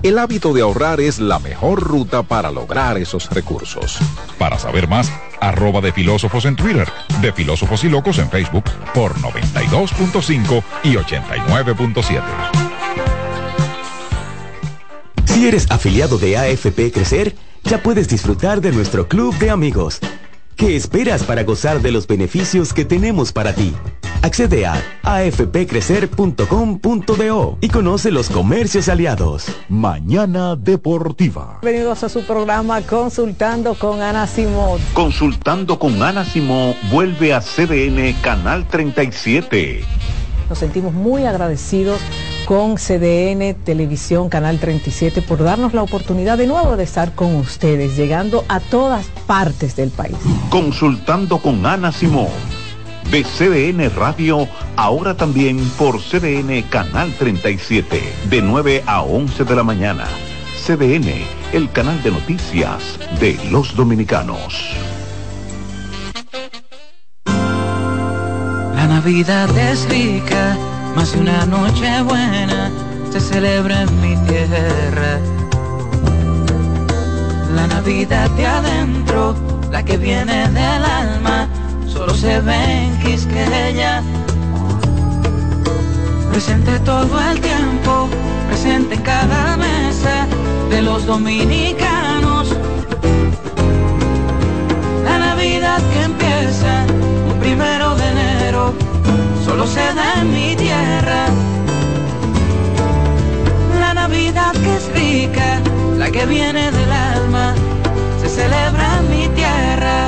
Speaker 5: El hábito de ahorrar es la mejor ruta para lograr esos recursos.
Speaker 6: Para saber más, arroba de filósofos en Twitter, de filósofos y locos en Facebook por 92.5 y 89.7.
Speaker 7: Si eres afiliado de AFP Crecer, ya puedes disfrutar de nuestro club de amigos. ¿Qué esperas para gozar de los beneficios que tenemos para ti? Accede a afpcrecer.com.do y conoce los comercios aliados.
Speaker 2: Mañana Deportiva.
Speaker 8: Bienvenidos a su programa Consultando con Ana Simón.
Speaker 2: Consultando con Ana Simón vuelve a CDN Canal 37.
Speaker 8: Nos sentimos muy agradecidos con CDN Televisión Canal 37 por darnos la oportunidad de nuevo de estar con ustedes, llegando a todas partes del país.
Speaker 2: Consultando con Ana Simón de CDN Radio, ahora también por CDN Canal 37, de 9 a 11 de la mañana. CDN, el canal de noticias de los dominicanos.
Speaker 9: La Navidad es rica, más una noche buena se celebra en mi tierra. La Navidad de adentro, la que viene del alma solo se ve en Quisqueya. Presente todo el tiempo, presente en cada mesa de los dominicanos. La Navidad que empieza un primero de enero, solo se da en mi tierra. La Navidad que es
Speaker 10: música, la que viene del alma, se celebra en mi tierra.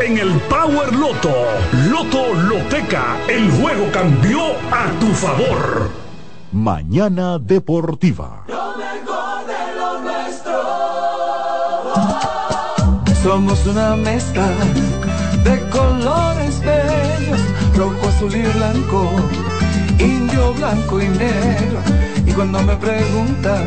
Speaker 11: en el Power Loto. Loto Loteca, el juego cambió a tu favor.
Speaker 12: Mañana Deportiva.
Speaker 10: Somos una mezcla de colores bellos, rojo, azul y blanco, indio, blanco y negro. Y cuando me preguntan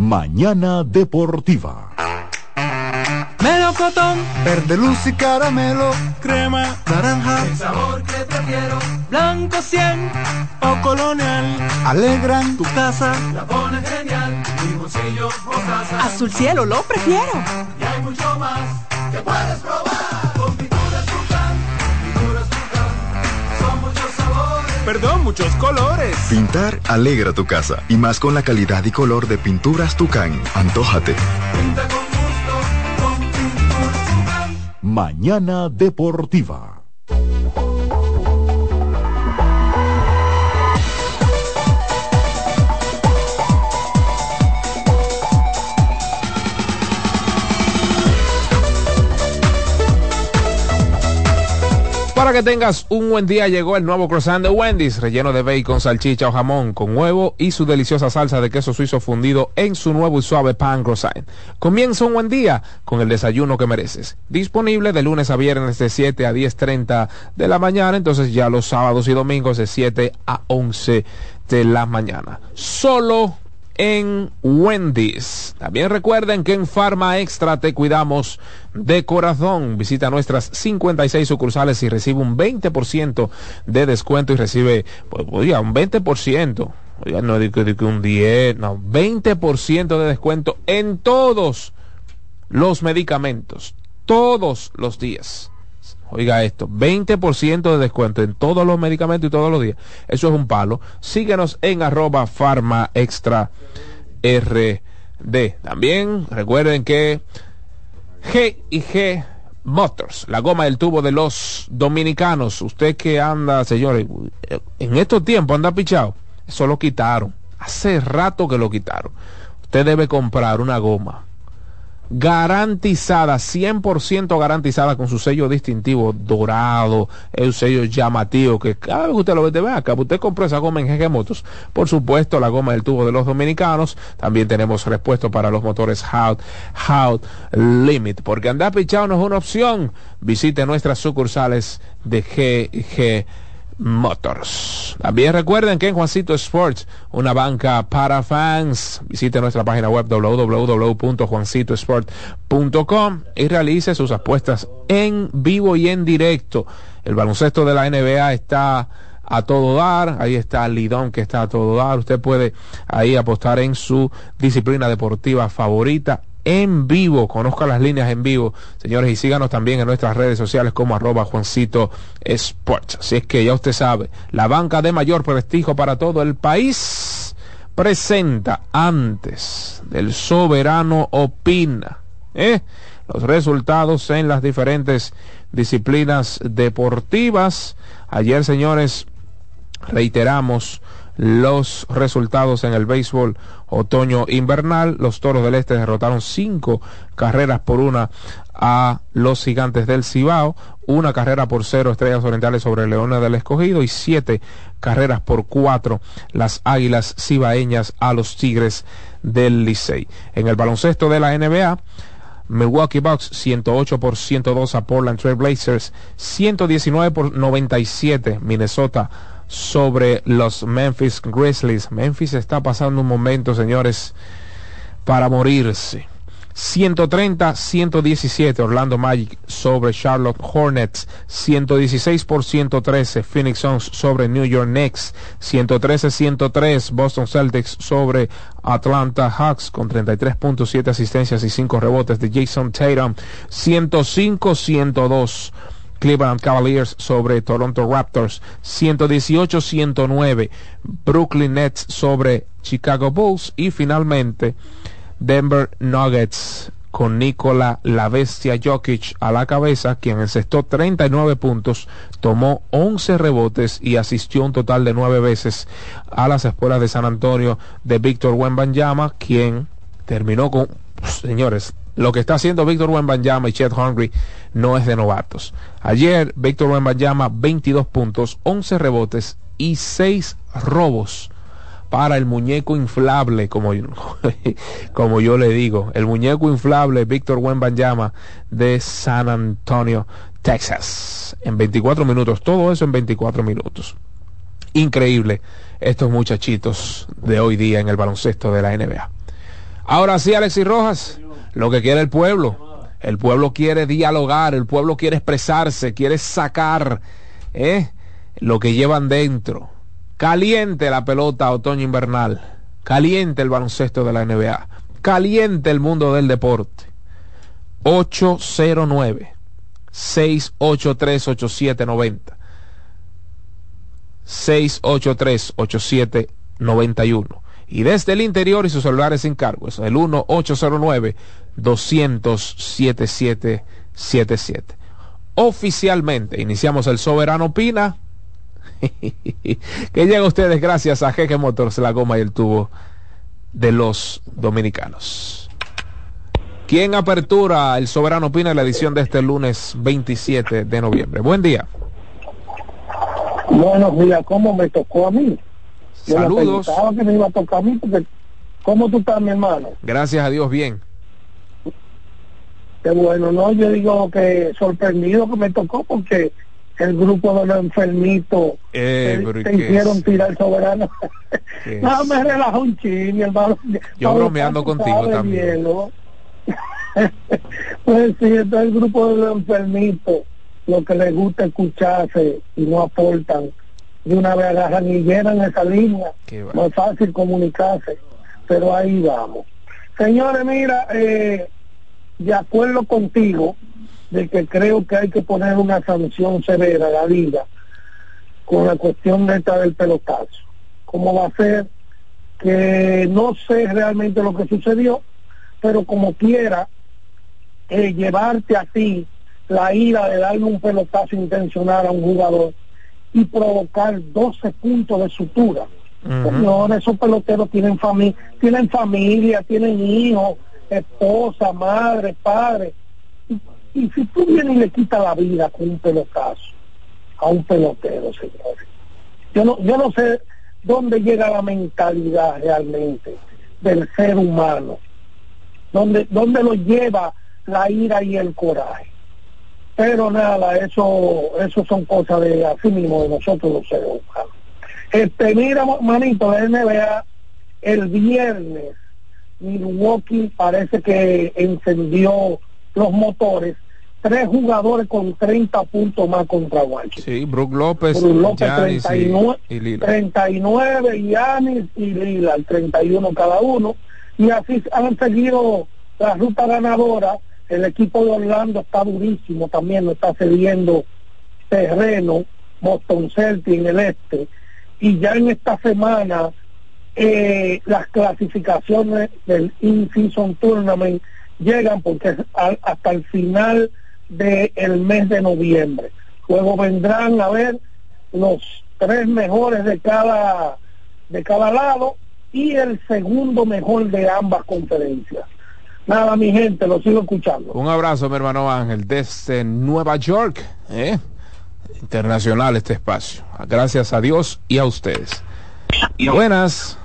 Speaker 12: Mañana Deportiva.
Speaker 10: Melocotón,
Speaker 3: Verde luz y caramelo, crema, naranja,
Speaker 9: El sabor que prefiero,
Speaker 10: blanco 100
Speaker 9: o colonial.
Speaker 3: alegran
Speaker 10: tu casa.
Speaker 9: La pone genial, mi bolsillo mostaza.
Speaker 1: Azul cielo, lo prefiero.
Speaker 9: Y hay mucho más que puedes probar.
Speaker 13: Perdón, muchos colores.
Speaker 14: Pintar alegra tu casa y más con la calidad y color de pinturas Tucán. Antójate.
Speaker 9: Pinta con gusto, con.
Speaker 12: Mañana Deportiva.
Speaker 4: Para que tengas un buen día llegó el nuevo croissant de Wendy's, relleno de bacon, salchicha o jamón, con huevo y su deliciosa salsa de queso suizo fundido en su nuevo y suave pan croissant. Comienza un buen día con el desayuno que mereces. Disponible de lunes a viernes de 7 a 10.30 de la mañana, entonces ya los sábados y domingos de 7 a 11 de la mañana. Solo en Wendy's. También recuerden que en Farma Extra te cuidamos de corazón. Visita nuestras 56 sucursales y recibe un 20% de descuento y recibe, pues, oiga, un 20%. Oiga, no digo que un 10, no, 20% de descuento en todos los medicamentos, todos los días. Oiga esto, 20% de descuento en todos los medicamentos y todos los días. Eso es un palo. Síguenos en arroba farma extra RD. También recuerden que G y G Motors, la goma del tubo de los dominicanos. Usted que anda, señores, en estos tiempos anda pichado. Eso lo quitaron. Hace rato que lo quitaron. Usted debe comprar una goma garantizada, 100% garantizada con su sello distintivo dorado, el sello llamativo que cada vez que usted lo ve, ve acá, usted compró esa goma en GG Motos, por supuesto la goma del tubo de los dominicanos, también tenemos repuesto para los motores Hout, Hout Limit, porque andar pichado no es una opción, visite nuestras sucursales de GG Motors. También recuerden que en Juancito Sports, una banca para fans, visite nuestra página web www.juancitosport.com y realice sus apuestas en vivo y en directo. El baloncesto de la NBA está a todo dar, ahí está Lidón que está a todo dar, usted puede ahí apostar en su disciplina deportiva favorita en vivo, conozca las líneas en vivo, señores, y síganos también en nuestras redes sociales como arroba Juancito Sports. Así es que ya usted sabe, la banca de mayor prestigio para todo el país, presenta antes del soberano opina ¿eh? los resultados en las diferentes disciplinas deportivas. Ayer, señores, reiteramos los resultados en el béisbol otoño invernal. Los Toros del Este derrotaron cinco carreras por una a los Gigantes del Cibao, una carrera por cero Estrellas Orientales sobre Leones del Escogido y siete carreras por cuatro las Águilas Cibaeñas a los Tigres del Licey. En el baloncesto de la NBA, Milwaukee Bucks 108 por 102 a Portland Trail Blazers, 119 por 97 Minnesota sobre los Memphis Grizzlies. Memphis está pasando un momento, señores, para morirse. 130-117 Orlando Magic sobre Charlotte Hornets, 116 por 113 Phoenix Suns sobre New York Knicks, 113-103 Boston Celtics sobre Atlanta Hawks con 33.7 asistencias y 5 rebotes de Jason Tatum, 105-102 Cleveland Cavaliers sobre Toronto Raptors, 118-109 Brooklyn Nets sobre Chicago Bulls. Y finalmente Denver Nuggets con Nikola La Bestia Jokic a la cabeza, quien encestó 39 puntos, tomó 11 rebotes y asistió un total de 9 veces a las escuelas de San Antonio de Víctor Wembanyama, quien terminó con, señores, lo que está haciendo Víctor Wembanyama y Chet Hungry no es de novatos. Ayer Víctor Wembanyama 22 puntos, 11 rebotes y 6 robos para el muñeco inflable, como, como yo le digo, el muñeco inflable Víctor Wembanyama de San Antonio, Texas, en 24 minutos, todo eso en 24 minutos. Increíble estos muchachitos de hoy día en el baloncesto de la NBA. Ahora sí, Alexis Rojas, lo que quiere el pueblo. El pueblo quiere dialogar, el pueblo quiere expresarse, quiere sacar ¿eh? lo que llevan dentro Caliente la pelota otoño invernal. Caliente el baloncesto de la NBA. Caliente el mundo del deporte. 809 683 8790 683 8791 y desde el interior y sus celulares sin cargo, es el 1 809 200 7777. Oficialmente iniciamos el Soberano Pina que llega ustedes gracias a Jeje Motors, la goma y el tubo de los dominicanos. ¿Quién apertura el Soberano Opina la edición de este lunes 27 de noviembre? Buen día.
Speaker 15: Buenos días, ¿cómo me tocó a mí?
Speaker 4: Saludos.
Speaker 15: que me iba a tocar a mí porque ¿cómo tú estás, mi hermano?
Speaker 4: Gracias a Dios, bien.
Speaker 15: Qué bueno, no, yo digo que sorprendido que me tocó porque el grupo de los enfermitos
Speaker 4: eh,
Speaker 15: se, hicieron tirar soberano. no, me relajó un ching, hermano.
Speaker 4: Yo bromeando contigo también.
Speaker 15: pues sí, está el grupo de los enfermitos, lo que les gusta escucharse y no aportan. De una vez agarran y llenan esa línea. No es fácil comunicarse, pero ahí vamos. Señores, mira, eh, de acuerdo contigo, de que creo que hay que poner una sanción severa a la liga con la cuestión esta del pelotazo. ¿Cómo va a ser? Que no sé realmente lo que sucedió, pero como quiera, eh, llevarte a ti la ira de darle un pelotazo intencional a un jugador y provocar 12 puntos de sutura. Señores, esos peloteros tienen, familia tienen familia, tienen hijos, esposa, madre, padre y si tú vienes y le quitas la vida con un pelotazo a un pelotero, señores, yo no, yo no sé dónde llega la mentalidad realmente del ser humano, dónde, dónde lo lleva la ira y el coraje. Pero nada, eso, eso son cosas de así mismo de nosotros los seres humanos. Este, mira, manito, la NBA, el viernes, Milwaukee parece que encendió los motores, tres jugadores con 30 puntos más contra Washington.
Speaker 4: Sí, Brook López,
Speaker 15: Brook López 39, y, Lila. 39, Yanis y Lila, 31 cada uno. Y así han seguido la ruta ganadora. El equipo de Orlando está durísimo, también no está cediendo terreno, Boston Celtics en el este. Y ya en esta semana eh, las clasificaciones del In-Season Tournament llegan porque es hasta el final del mes de noviembre. Luego vendrán a ver los tres mejores de cada de cada lado y el segundo mejor de ambas conferencias. Nada, mi gente, lo sigo escuchando.
Speaker 4: Un abrazo, mi hermano Ángel, desde Nueva York. ¿eh? Internacional este espacio. Gracias a Dios y a ustedes. Buenas.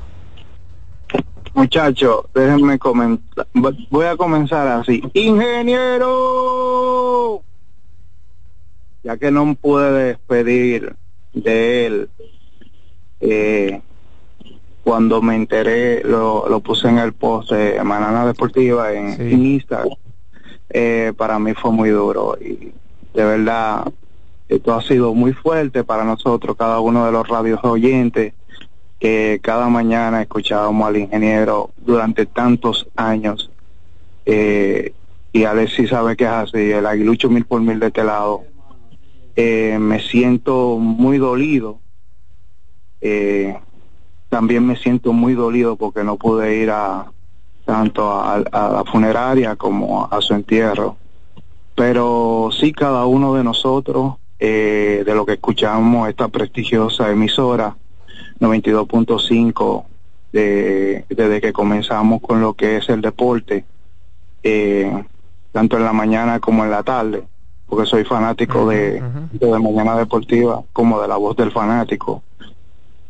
Speaker 16: Muchachos, déjenme comentar. Voy a comenzar así. Ingeniero. Ya que no pude despedir de él, eh, cuando me enteré, lo, lo puse en el post de Manana Deportiva en, Instagram. Eh, para mí fue muy duro y de verdad esto ha sido muy fuerte para nosotros, cada uno de los radios oyentes que cada mañana escuchábamos al ingeniero durante tantos años. Eh, y Alexis sabe que es así, el aguilucho mil por mil de este lado. Eh, me siento muy dolido. Eh, también me siento muy dolido porque no pude ir a tanto a, la funeraria como a su entierro. Pero sí cada uno de nosotros, de lo que escuchamos esta prestigiosa emisora, 92.5 de, desde que comenzamos con lo que es el deporte, eh, tanto en la mañana como en la tarde, porque soy fanático de, de Mañana Deportiva como de la voz del fanático.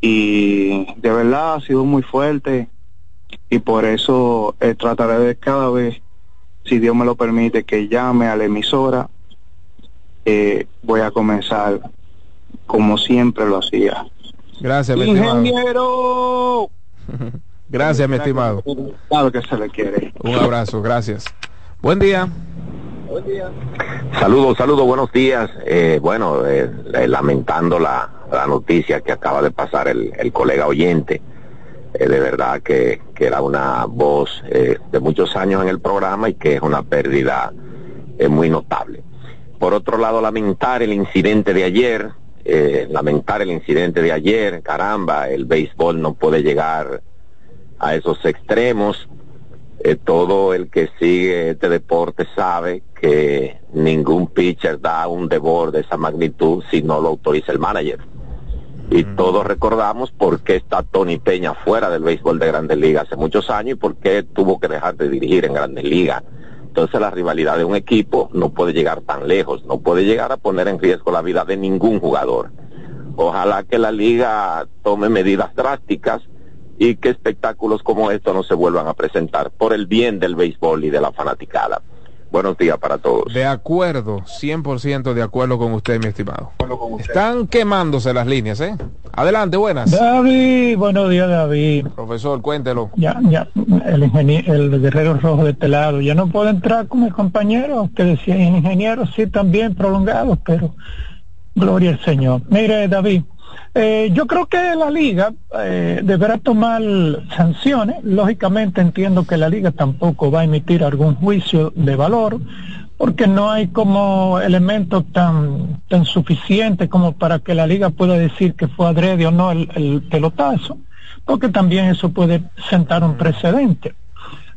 Speaker 16: Y de verdad ha sido muy fuerte y por eso eh, trataré de cada vez, si Dios me lo permite, que llame a la emisora. Eh, voy a comenzar como siempre lo hacía,
Speaker 4: Gracias, mi
Speaker 16: Ingeniero.
Speaker 4: gracias, mi estimado.
Speaker 16: Claro que se le quiere.
Speaker 4: Un abrazo, gracias. Buen día.
Speaker 17: Buen día. Saludos, saludos, buenos días. Eh, bueno, eh, eh, lamentando la, noticia que acaba de pasar el, colega oyente. de verdad que, era una voz de muchos años en el programa y que es una pérdida muy notable. Por otro lado, lamentar el incidente de ayer, eh, lamentar el incidente de ayer, caramba, el béisbol no puede llegar a esos extremos. Eh, todo el que sigue este deporte sabe que ningún pitcher da un devor de esa magnitud si no lo autoriza el manager. Y mm. todos recordamos por qué está Tony Peña fuera del béisbol de Grandes Ligas hace muchos años y por qué tuvo que dejar de dirigir en Grandes Ligas. Entonces la rivalidad de un equipo no puede llegar tan lejos, no puede llegar a poner en riesgo la vida de ningún jugador. Ojalá que la liga tome medidas drásticas y que espectáculos como estos no se vuelvan a presentar por el bien del béisbol y de la fanaticada. Buenos días para todos.
Speaker 4: De acuerdo, 100% de acuerdo con usted, mi estimado. Están quemándose las líneas, ¿eh? Adelante, buenas.
Speaker 18: David, buenos días, David.
Speaker 4: Profesor, cuéntelo.
Speaker 18: Ya, ya, el, ingeniero, el guerrero rojo de este lado, ya no puedo entrar con mis compañeros que decían ingenieros, sí, también prolongados, pero gloria al Señor. Mire, David, eh, yo creo que la liga eh, deberá tomar sanciones. Lógicamente entiendo que la liga tampoco va a emitir algún juicio de valor porque no hay como elementos tan, tan suficientes como para que la liga pueda decir que fue adrede o no el, pelotazo, porque también eso puede sentar un precedente.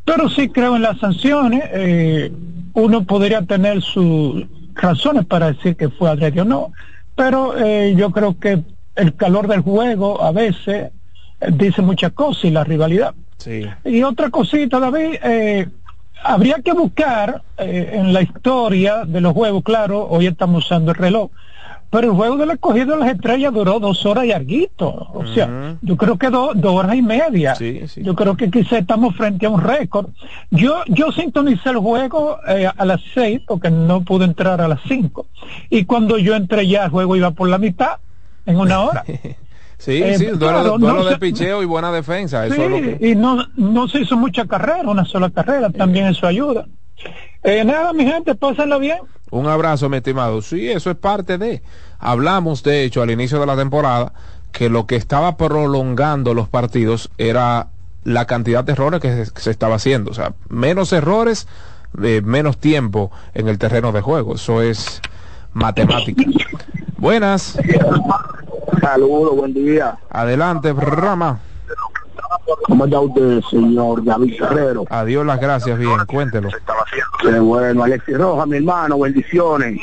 Speaker 18: Pero sí creo en las sanciones, eh, uno podría tener sus razones para decir que fue adrede o no, pero yo creo que el calor del juego a veces eh, dice muchas cosas y la rivalidad.
Speaker 4: Sí.
Speaker 18: Y otra cosita, David, eh, habría que buscar eh, en la historia de los juegos, claro, hoy estamos usando el reloj, pero el juego del escogido de las estrellas duró dos horas y arguito, o sea, yo creo que dos horas y media. Yo creo que quizá estamos frente a un récord. Yo yo sintonicé el juego a las seis porque no pude entrar a las cinco y cuando yo entré ya el juego iba por la mitad en una hora.
Speaker 4: sí, sí, eh, duelo, de picheo y buena defensa. Eso
Speaker 18: Y no, no se hizo mucha carrera, una sola carrera, también eso ayuda. Eh, nada, mi gente, pásenlo bien.
Speaker 4: Un abrazo, mi estimado. Sí, eso es parte de. Hablamos, de hecho, al inicio de la temporada, que lo que estaba prolongando los partidos era la cantidad de errores que se, estaba haciendo. O sea, menos errores, eh, menos tiempo en el terreno de juego. Eso es matemática. Buenas.
Speaker 16: Saludos, buen día.
Speaker 4: Adelante, Rama.
Speaker 19: ¿Cómo está usted, señor David Guerrero?
Speaker 4: Adiós, las gracias, bien, cuéntelo.
Speaker 19: Qué bueno, Alexis Roja, mi hermano, bendiciones.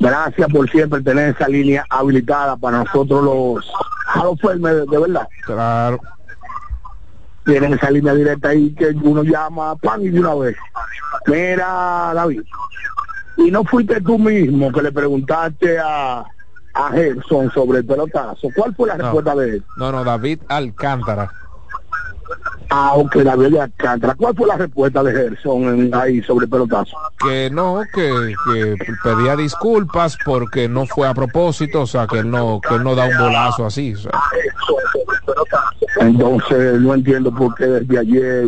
Speaker 19: Gracias por siempre tener esa línea habilitada para nosotros los a los firmes, de, de verdad.
Speaker 4: Claro.
Speaker 19: Tienen esa línea directa ahí que uno llama pan y de una vez. Mira, David, y no fuiste tú mismo que le preguntaste a a Gerson sobre el pelotazo. ¿Cuál fue la
Speaker 4: No.
Speaker 19: respuesta de él?
Speaker 4: No, no, David Alcántara.
Speaker 19: Ah, ok, David Alcántara. ¿Cuál fue la respuesta de Gerson en- ahí sobre el pelotazo?
Speaker 4: Que no, que, que pedía disculpas porque no fue a propósito, o sea, que él no, que él no da un bolazo así. o sea.
Speaker 19: Entonces no entiendo por qué desde ayer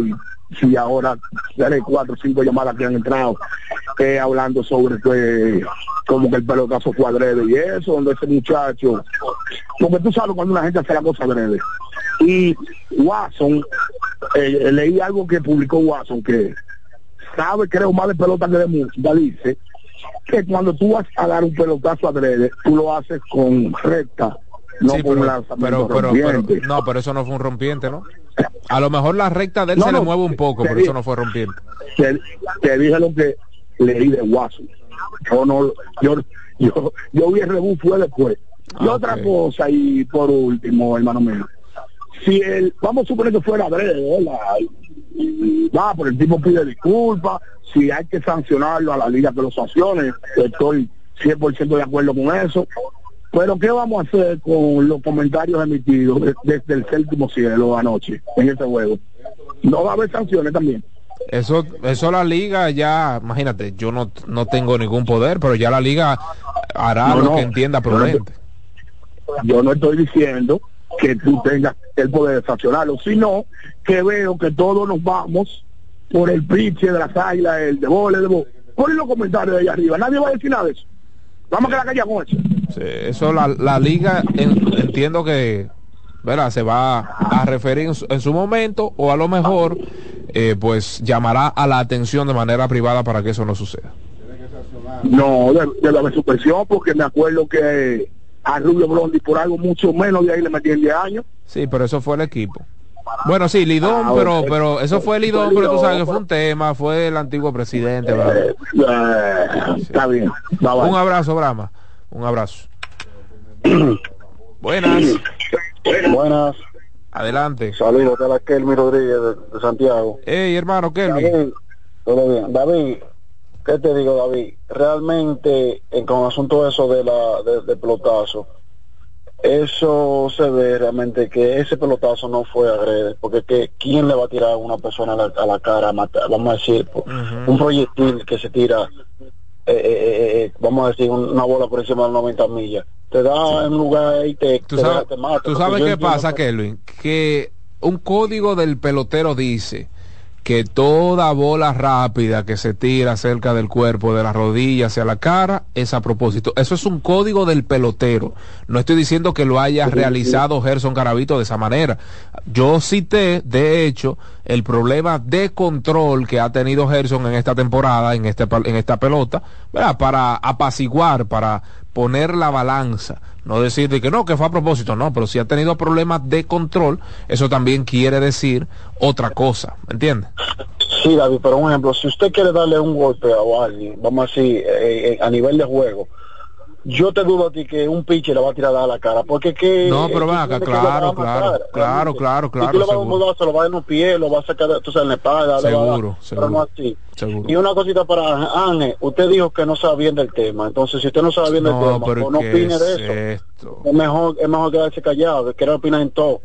Speaker 19: si ahora tres, cuatro, cinco llamadas que han entrado eh, hablando sobre que como que el pelotazo fue adrede y eso, donde ese muchacho, porque tú sabes cuando una gente hace la cosa adrede. Y Watson, eh, leí algo que publicó Watson que sabe, creo, más de pelota que de música, dice que cuando tú vas a dar un pelotazo adrede, tú lo haces con recta, no
Speaker 4: Sí,
Speaker 19: con un
Speaker 4: pero,
Speaker 19: lanzamiento
Speaker 4: pero, pero, pero- no, pero eso no fue un rompiente, ¿no? A lo mejor la recta de él
Speaker 19: No,
Speaker 4: se
Speaker 19: no,
Speaker 4: le mueve un poco, pero eso no fue rompiente.
Speaker 19: te, te dije lo que leí de Watson. Yo no, yo, yo, yo vi el rebú fue después. Y
Speaker 4: Ah,
Speaker 19: otra cosa, y por último, hermano mío, si el, vamos a suponer que fuera breve, ¿verdad? Va, por el tipo pide disculpas, si hay que sancionarlo a la liga que lo sancione, estoy 100% de acuerdo con eso. Pero ¿qué vamos a hacer con los comentarios emitidos de- desde el séptimo cielo anoche en ese juego? No va a haber sanciones también.
Speaker 4: Eso, eso la liga ya, imagínate, yo no, no tengo ningún poder, pero ya la liga hará
Speaker 19: No,
Speaker 4: lo
Speaker 19: no,
Speaker 4: que entienda prudente.
Speaker 19: yo no estoy diciendo que tú tengas el poder de sancionarlo, sino que veo que todos nos vamos por el pinche de las águilas, el de vole, de bo- Ponen los comentarios de allá arriba, nadie va a decir nada de eso. Vamos a quedar callados con eso.
Speaker 4: Sí, eso la, la liga en- entiendo que ¿verdad? se va a referir en su, en su momento o a lo mejor eh, pues llamará a la atención de manera privada para que eso no suceda.
Speaker 19: No, de, de la suspensión, porque me acuerdo que a Rubio Brondi por algo mucho menos de ahí le metían 10 años.
Speaker 4: Sí, pero eso fue el equipo. Bueno, sí, Lidón,
Speaker 19: Ah,
Speaker 4: pero pero eso fue Lidón,
Speaker 19: Fue
Speaker 4: pero tú sabes que fue un tema, fue el antiguo presidente. ¿verdad?
Speaker 19: Eh, está bien. Bye, bye.
Speaker 4: Un abrazo, Brahma. Un abrazo. Buenas.
Speaker 19: Buenas.
Speaker 4: Adelante.
Speaker 19: Saludos a la Kelmi Rodríguez de, de Santiago.
Speaker 4: Hey, hermano Kelvin.
Speaker 19: David, todo bien. David, ¿qué te digo, David? Realmente, en con asunto eso de la de, de pelotazo, eso se ve realmente que ese pelotazo no fue agrede, porque que quién le va a tirar a una persona a la, a la cara, a matar? vamos a decir, po- un proyectil que se tira, eh, eh, eh, eh, vamos a decir, un- una bola por encima de 90 millas, te da en un lugar y te,
Speaker 4: ¿Tú
Speaker 19: te,
Speaker 4: sabes,
Speaker 19: deja, te mata.
Speaker 4: tú sabes qué pasa,
Speaker 19: que-
Speaker 4: Kelvin? Que un código del pelotero dice que toda bola rápida que se tira cerca del cuerpo, de la rodilla hacia la cara, es a propósito. Eso es un código del pelotero. No estoy diciendo que lo haya realizado Gerson Garavito de esa manera. Yo cité, de hecho, el problema de control que ha tenido Gerson en esta temporada, en, este, en esta pelota, ¿verdad? para apaciguar, para poner la balanza. No decir de que no, que fue a propósito, no, pero si ha tenido problemas de control, eso también quiere decir otra cosa, ¿me entiendes?
Speaker 19: Sí, David, un ejemplo, si usted quiere darle un golpe a alguien, vamos a decir, eh, eh, a nivel de juego, yo te dudo a ti que un pitcher le va a tirar a la cara, porque que...
Speaker 4: No, pero
Speaker 19: eh,
Speaker 4: ven
Speaker 19: tú
Speaker 4: acá,
Speaker 19: tienes que le vas a
Speaker 4: claro, claro, claro, claro,
Speaker 19: Si
Speaker 4: claro,
Speaker 19: tú le vas a un
Speaker 4: seguro.
Speaker 19: bodazo, lo vas a dar en los pies, lo vas a sacar, tú sabes, en la espalda, dar-
Speaker 4: Seguro,
Speaker 19: pero no
Speaker 4: seguro.
Speaker 19: así.
Speaker 4: Seguro.
Speaker 19: Y una cosita para Ángel, usted dijo que no sabe bien del tema, entonces si usted no sabe bien del
Speaker 4: No,
Speaker 19: tema,
Speaker 4: pero
Speaker 19: pues no
Speaker 4: ¿qué
Speaker 19: opine
Speaker 4: es
Speaker 19: de eso. Es mejor, es mejor quedarse callado, que opinar en todo.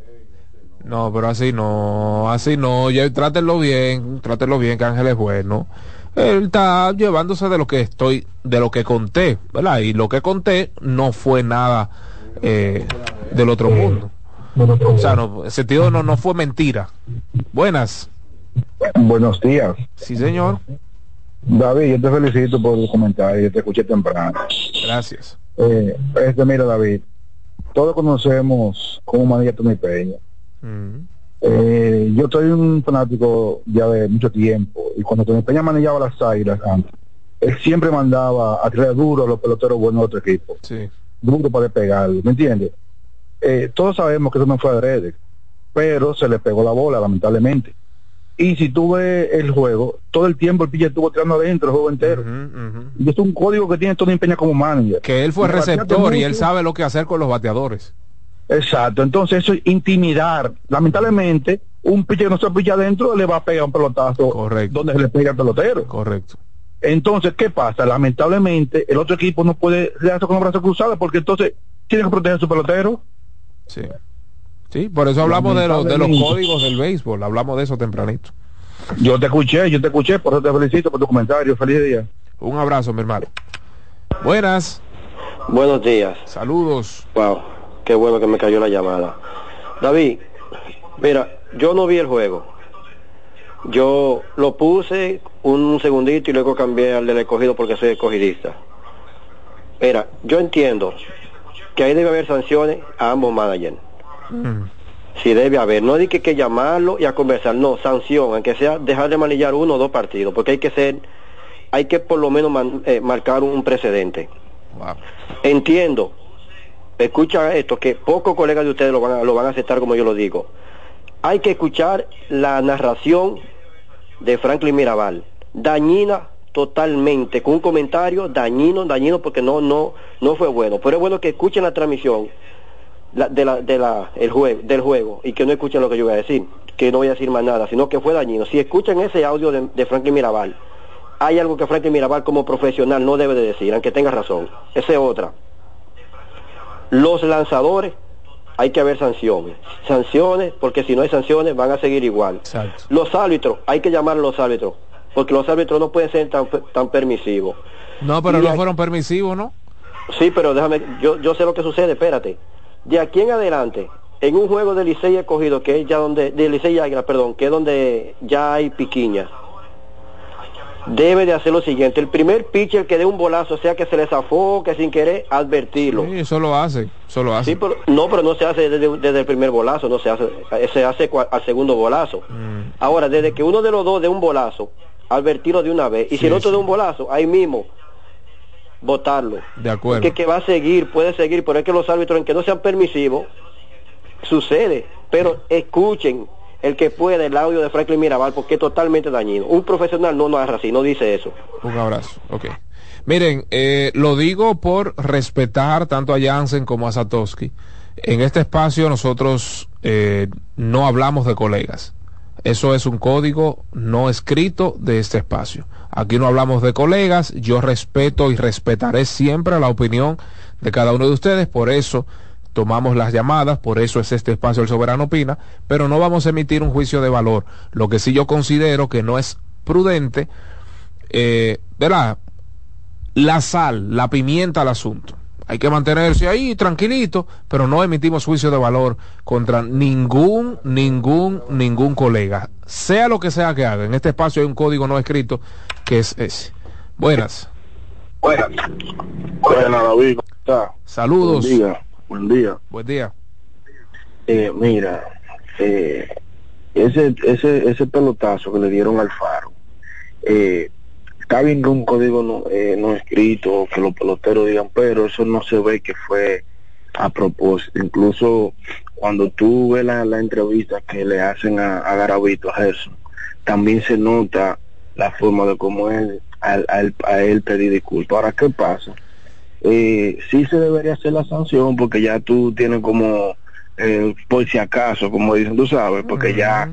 Speaker 4: No, pero así no, así no, ya trátenlo bien, trátenlo bien, que Ángel es bueno. Él está llevándose de lo que estoy, de lo que conté, ¿verdad? Y lo que conté no fue nada eh, del otro mundo. O sea, no, en sentido no, no fue mentira. Buenas.
Speaker 19: Buenos días.
Speaker 4: Sí, señor.
Speaker 19: David, yo te felicito por el comentario, yo te escuché temprano.
Speaker 4: Gracias.
Speaker 19: Eh, este, mira, David, todos conocemos cómo maneja Tony Peña.
Speaker 4: Mm.
Speaker 19: Eh, yo soy un fanático ya de mucho tiempo y cuando Tony Peña manejaba las águilas antes, él siempre mandaba a tirar duro a los peloteros buenos de otro equipo,
Speaker 4: Sí.
Speaker 19: duro para despegarlo, ¿me entiendes? Eh, todos sabemos que eso no fue adrede,
Speaker 20: pero se le pegó la bola, lamentablemente. Y si tú ves el juego, todo el tiempo el pitcher estuvo tirando adentro el juego entero. Y es un código que tiene todo Peña como manager.
Speaker 4: Que él fue
Speaker 20: Y
Speaker 4: receptor y él sabe lo que hacer con los bateadores.
Speaker 20: Exacto, entonces eso es intimidar. Lamentablemente, un pitcher que no se pilla adentro le va a pegar un pelotazo donde se le pega el pelotero.
Speaker 4: Correcto.
Speaker 20: Entonces, ¿qué pasa? Lamentablemente, el otro equipo no puede quedarse con los brazos cruzados porque entonces tiene que proteger a su pelotero.
Speaker 4: Sí. Sí, por eso hablamos de, los de los códigos del béisbol, hablamos de eso tempranito.
Speaker 20: Yo te escuché, yo te escuché, por eso te felicito por tu comentario. Feliz día.
Speaker 4: Un abrazo, mi hermano. Buenas.
Speaker 21: Buenos días.
Speaker 4: Saludos.
Speaker 21: Wow, qué bueno que me cayó la llamada. David, mira, yo no vi el juego. Yo lo puse un segundito y luego cambié al del escogido porque soy escogidista. Mira, yo entiendo que ahí debe haber sanciones a ambos managers. Si debe haber, no hay que, que llamarlo y a conversar, no, sanción, aunque sea dejar de manillar uno o dos partidos, porque hay que ser, hay que por lo menos man- eh, marcar un precedente. Entiendo, escucha esto, que pocos colegas de ustedes lo van, a, lo van a aceptar como yo lo digo. Hay que escuchar la narración de Franklin Mirabal, dañina totalmente, con un comentario dañino, dañino porque no, no, no fue bueno. Pero es bueno que escuchen la transmisión del juego y que no escuchen lo que yo voy a decir, que no voy a decir más nada, sino que fue dañino. Si escuchan ese audio de, de Franklin Mirabal, hay algo que Franklin Mirabal como profesional no debe de decir, aunque tenga razón. Esa es otra. Los lanzadores, hay que haber sanciones. Sanciones, porque si no hay sanciones van a seguir igual. Los árbitros, hay que llamar a los árbitros, porque los árbitros no pueden ser tan, tan permisivos.
Speaker 4: No, pero
Speaker 21: Y
Speaker 4: no fueron permisivos, ¿no?
Speaker 21: Sí, pero déjame, yo, yo sé lo que sucede, espérate. De aquí en adelante, en un juego de Licey escogido, que es ya donde, de Licey Águila, perdón, que es donde ya hay piquiña, debe de hacer lo siguiente, el primer pitcher que dé un bolazo, sea que se le zafó, que sin querer, advertirlo.
Speaker 4: Sí, eso lo hace, eso lo hace.
Speaker 21: Sí, pero, no, pero no se hace desde, desde el primer bolazo, no se hace, se hace cua- al segundo bolazo.
Speaker 4: Mm.
Speaker 21: Ahora, desde que uno de los dos dé un bolazo, advertirlo de una vez, y si el otro
Speaker 4: sí.
Speaker 21: de un bolazo, ahí mismo, votarlo.
Speaker 4: De acuerdo.
Speaker 21: Que, que va a seguir, puede seguir, pero es que los árbitros, en que no sean permisivos, sucede. Pero escuchen el que puede el audio de Franklin Mirabal porque es totalmente dañino. Un profesional no narra así, no dice eso.
Speaker 4: Un abrazo, ok. Miren, eh, lo digo por respetar tanto a Jansen como a Satoshi. En este espacio nosotros eh, no hablamos de colegas. Eso es un código no escrito de este espacio. Aquí no hablamos de colegas. Yo respeto y respetaré siempre la opinión de cada uno de ustedes. Por eso tomamos las llamadas, por eso es este espacio El Soberano Opina, pero no vamos a emitir un juicio de valor. Lo que sí yo considero que no es prudente, eh, ¿verdad? La sal, la pimienta al asunto. Hay que mantenerse ahí tranquilito, pero no emitimos juicio de valor contra ningún, ningún, ningún colega. Sea lo que sea que haga. En este espacio hay un código no escrito que es ese. Buenas.
Speaker 22: Buenas. Buenas, David. ¿Cómo está?
Speaker 4: Saludos.
Speaker 22: Buen. Buen día.
Speaker 4: Buen día.
Speaker 22: Eh, mira, eh, ese, ese, ese pelotazo que le dieron al faro, eh, está bien que un código no, eh, no escrito, que los peloteros digan, pero eso no se ve que fue a propósito. Incluso cuando tú ves la, la entrevista que le hacen a, a Garavito, a Gerson, también se nota la forma de cómo él, a, a él, a él pedir disculpas. Ahora, ¿qué pasa? Eh, sí se debería hacer la sanción porque ya tú tienes como, eh, por si acaso, como dicen, tú sabes, porque ya,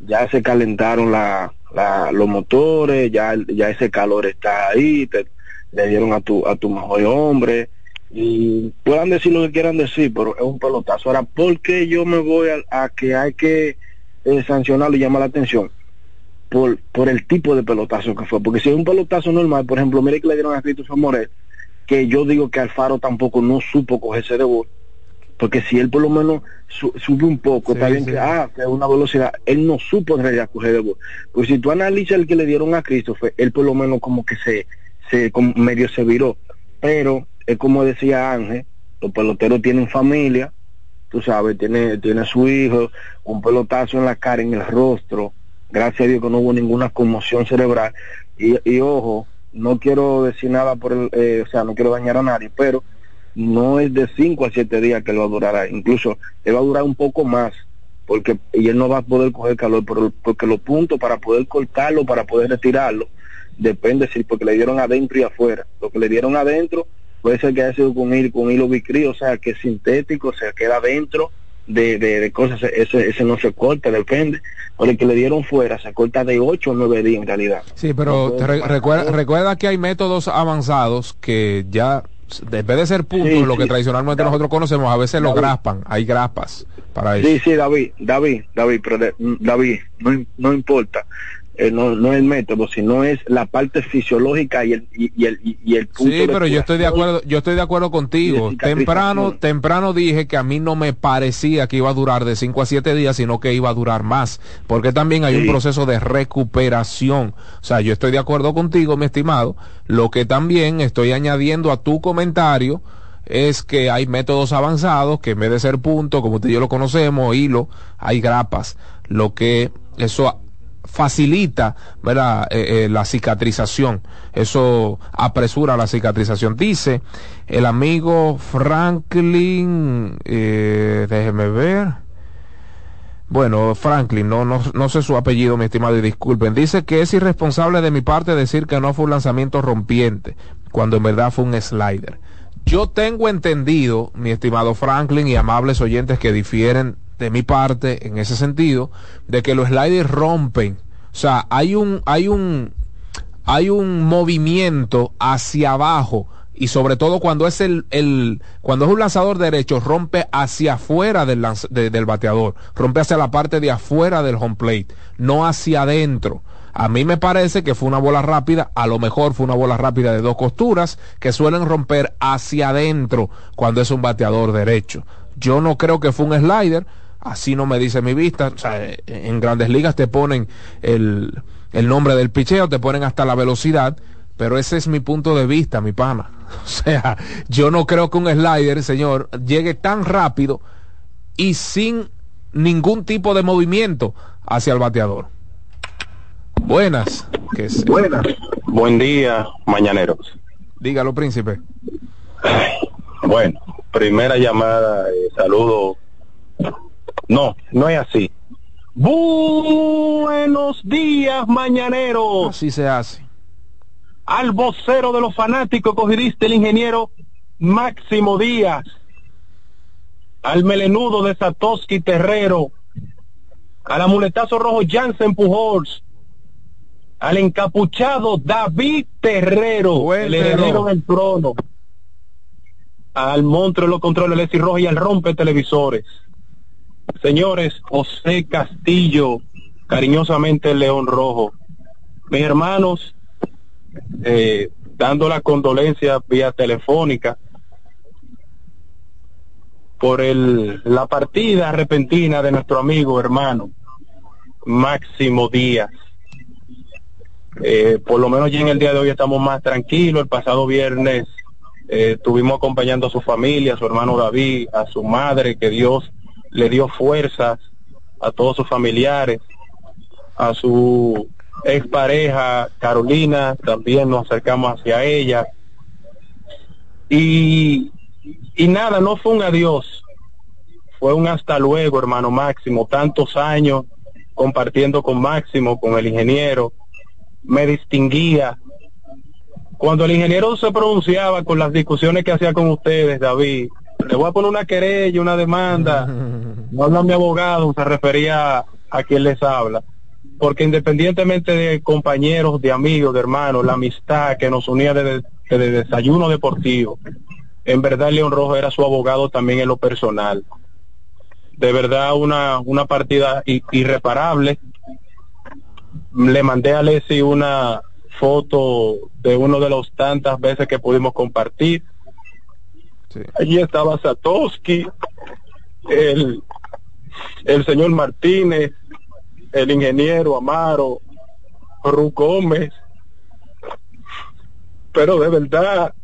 Speaker 22: ya se calentaron la, la, los motores, ya, ya ese calor está ahí, te, le dieron a tu, a tu mejor hombre y puedan decir lo que quieran decir, pero es un pelotazo. Ahora, ¿por qué yo me voy a, a que hay que eh, sancionarlo y llamar la atención? Por, por el tipo de pelotazo que fue. Porque si es un pelotazo normal, por ejemplo, mire que le dieron a Christopher Morel, que yo digo que Alfaro tampoco no supo cogerse de gol. Porque si él por lo menos su- sube un poco, está
Speaker 4: Sí,
Speaker 22: bien
Speaker 4: sí.
Speaker 22: que, ah, que una velocidad, él no supo en realidad coger de gol. Pues si tú analizas el que le dieron a Christopher, él por lo menos como que se, se como medio se viró. Pero es como decía Ángel, los peloteros tienen familia, tú sabes, tiene, tiene a su hijo, un pelotazo en la cara, en el rostro, gracias a Dios que no hubo ninguna conmoción cerebral, y, y ojo, no quiero decir nada por el, eh, o sea, no quiero dañar a nadie, pero no es de 5 a 7 días que él va a durar incluso él va a durar un poco más, porque y él no va a poder coger calor, pero, porque los puntos para poder cortarlo, para poder retirarlo, depende si porque le dieron adentro y afuera. Lo que le dieron adentro puede ser que haya sido con hilo, con hilo o sea, que es sintético, o sea, queda adentro de, de, cosas, ese, ese no se corta, depende. O el que le dieron fuera se corta de 8 o 9 días en realidad.
Speaker 4: Sí, pero recuerda, recuerda que hay métodos avanzados que ya vez de ser puntos, lo que tradicionalmente nosotros conocemos, a veces lo graspan, hay grapas para eso.
Speaker 22: Sí, sí, David, David, David, pero David, no, no importa. Eh, no, no el método, sino es la parte fisiológica y el, y, el, y el punto
Speaker 4: Sí, pero yo estoy de acuerdo, yo estoy de acuerdo contigo. Temprano, temprano dije que a mí no me parecía que iba a durar de 5 a 7 días, sino que iba a durar más, porque también hay un proceso de recuperación. O sea, yo estoy de acuerdo contigo, mi estimado. Lo que también estoy añadiendo a tu comentario es que hay métodos avanzados que en vez de ser punto, como usted y yo lo conocemos, hilo, hay grapas. Lo que eso facilita ¿verdad? Eh, eh, la cicatrización. Eso apresura la cicatrización. Dice el amigo Franklin, eh, déjeme ver. Bueno, Franklin, no, no, no sé su apellido, mi estimado, y disculpen. Dice que es irresponsable de mi parte decir que no fue un lanzamiento rompiente, cuando en verdad fue un slider. Yo tengo entendido, mi estimado Franklin y amables oyentes que difieren de mi parte en ese sentido, de que los sliders rompen. O sea, hay un, hay un, hay un movimiento hacia abajo y sobre todo cuando es el, el cuando es un lanzador derecho rompe hacia afuera del, del bateador, rompe hacia la parte de afuera del home plate, no hacia adentro. A mí me parece que fue una bola rápida, a lo mejor fue una bola rápida de dos costuras que suelen romper hacia adentro cuando es un bateador derecho. Yo no creo que fue un slider, así no me dice mi vista. O sea, en grandes ligas te ponen el, el nombre del picheo, te ponen hasta la velocidad, pero ese es mi punto de vista, mi pana. O sea, yo no creo que un slider, señor, llegue tan rápido y sin ningún tipo de movimiento hacia el bateador. Buenas. Que
Speaker 23: Buenas. Buen día, mañaneros.
Speaker 4: Dígalo, príncipe.
Speaker 23: Bueno, primera llamada, eh, saludo no, no es así. Buenos días, mañaneros.
Speaker 4: Así se hace.
Speaker 23: Al vocero de los fanáticos cogidiste el ingeniero Máximo Díaz. Al melenudo de Satoshi Terrero. Al amuletazo rojo Jansen Pujols. Al encapuchado David Terrero, el heredero del trono. Al monstruo de los controles Leslie Rojo y al rompe televisores Señores, José Castillo, cariñosamente León Rojo. Mis hermanos, eh, dando la condolencia vía telefónica por el, la partida repentina de nuestro amigo hermano Máximo Díaz. Eh, por lo menos ya en el día de hoy estamos más tranquilos. El pasado viernes eh, estuvimos acompañando a su familia, a su hermano David, a su madre, que Dios le dio fuerzas a todos sus familiares, a su expareja Carolina, también nos acercamos hacia ella. Y, y nada, no fue un adiós, fue un hasta luego, hermano Máximo, tantos años compartiendo con Máximo, con el ingeniero, me distinguía. Cuando el ingeniero se pronunciaba con las discusiones que hacía con ustedes, David, le voy a poner una querella, una demanda. No habla mi abogado, se refería a quien les habla. Porque independientemente de compañeros, de amigos, de hermanos, la amistad que nos unía desde, el desayuno deportivo, en verdad León Rojo era su abogado también en lo personal. De verdad una, una partida irreparable. Le mandé a Leslie una foto de uno de los tantas veces que pudimos compartir Allí estaba Satoshi, el, el señor Martínez, el ingeniero Amaro, Ru Gómez. Pero de verdad,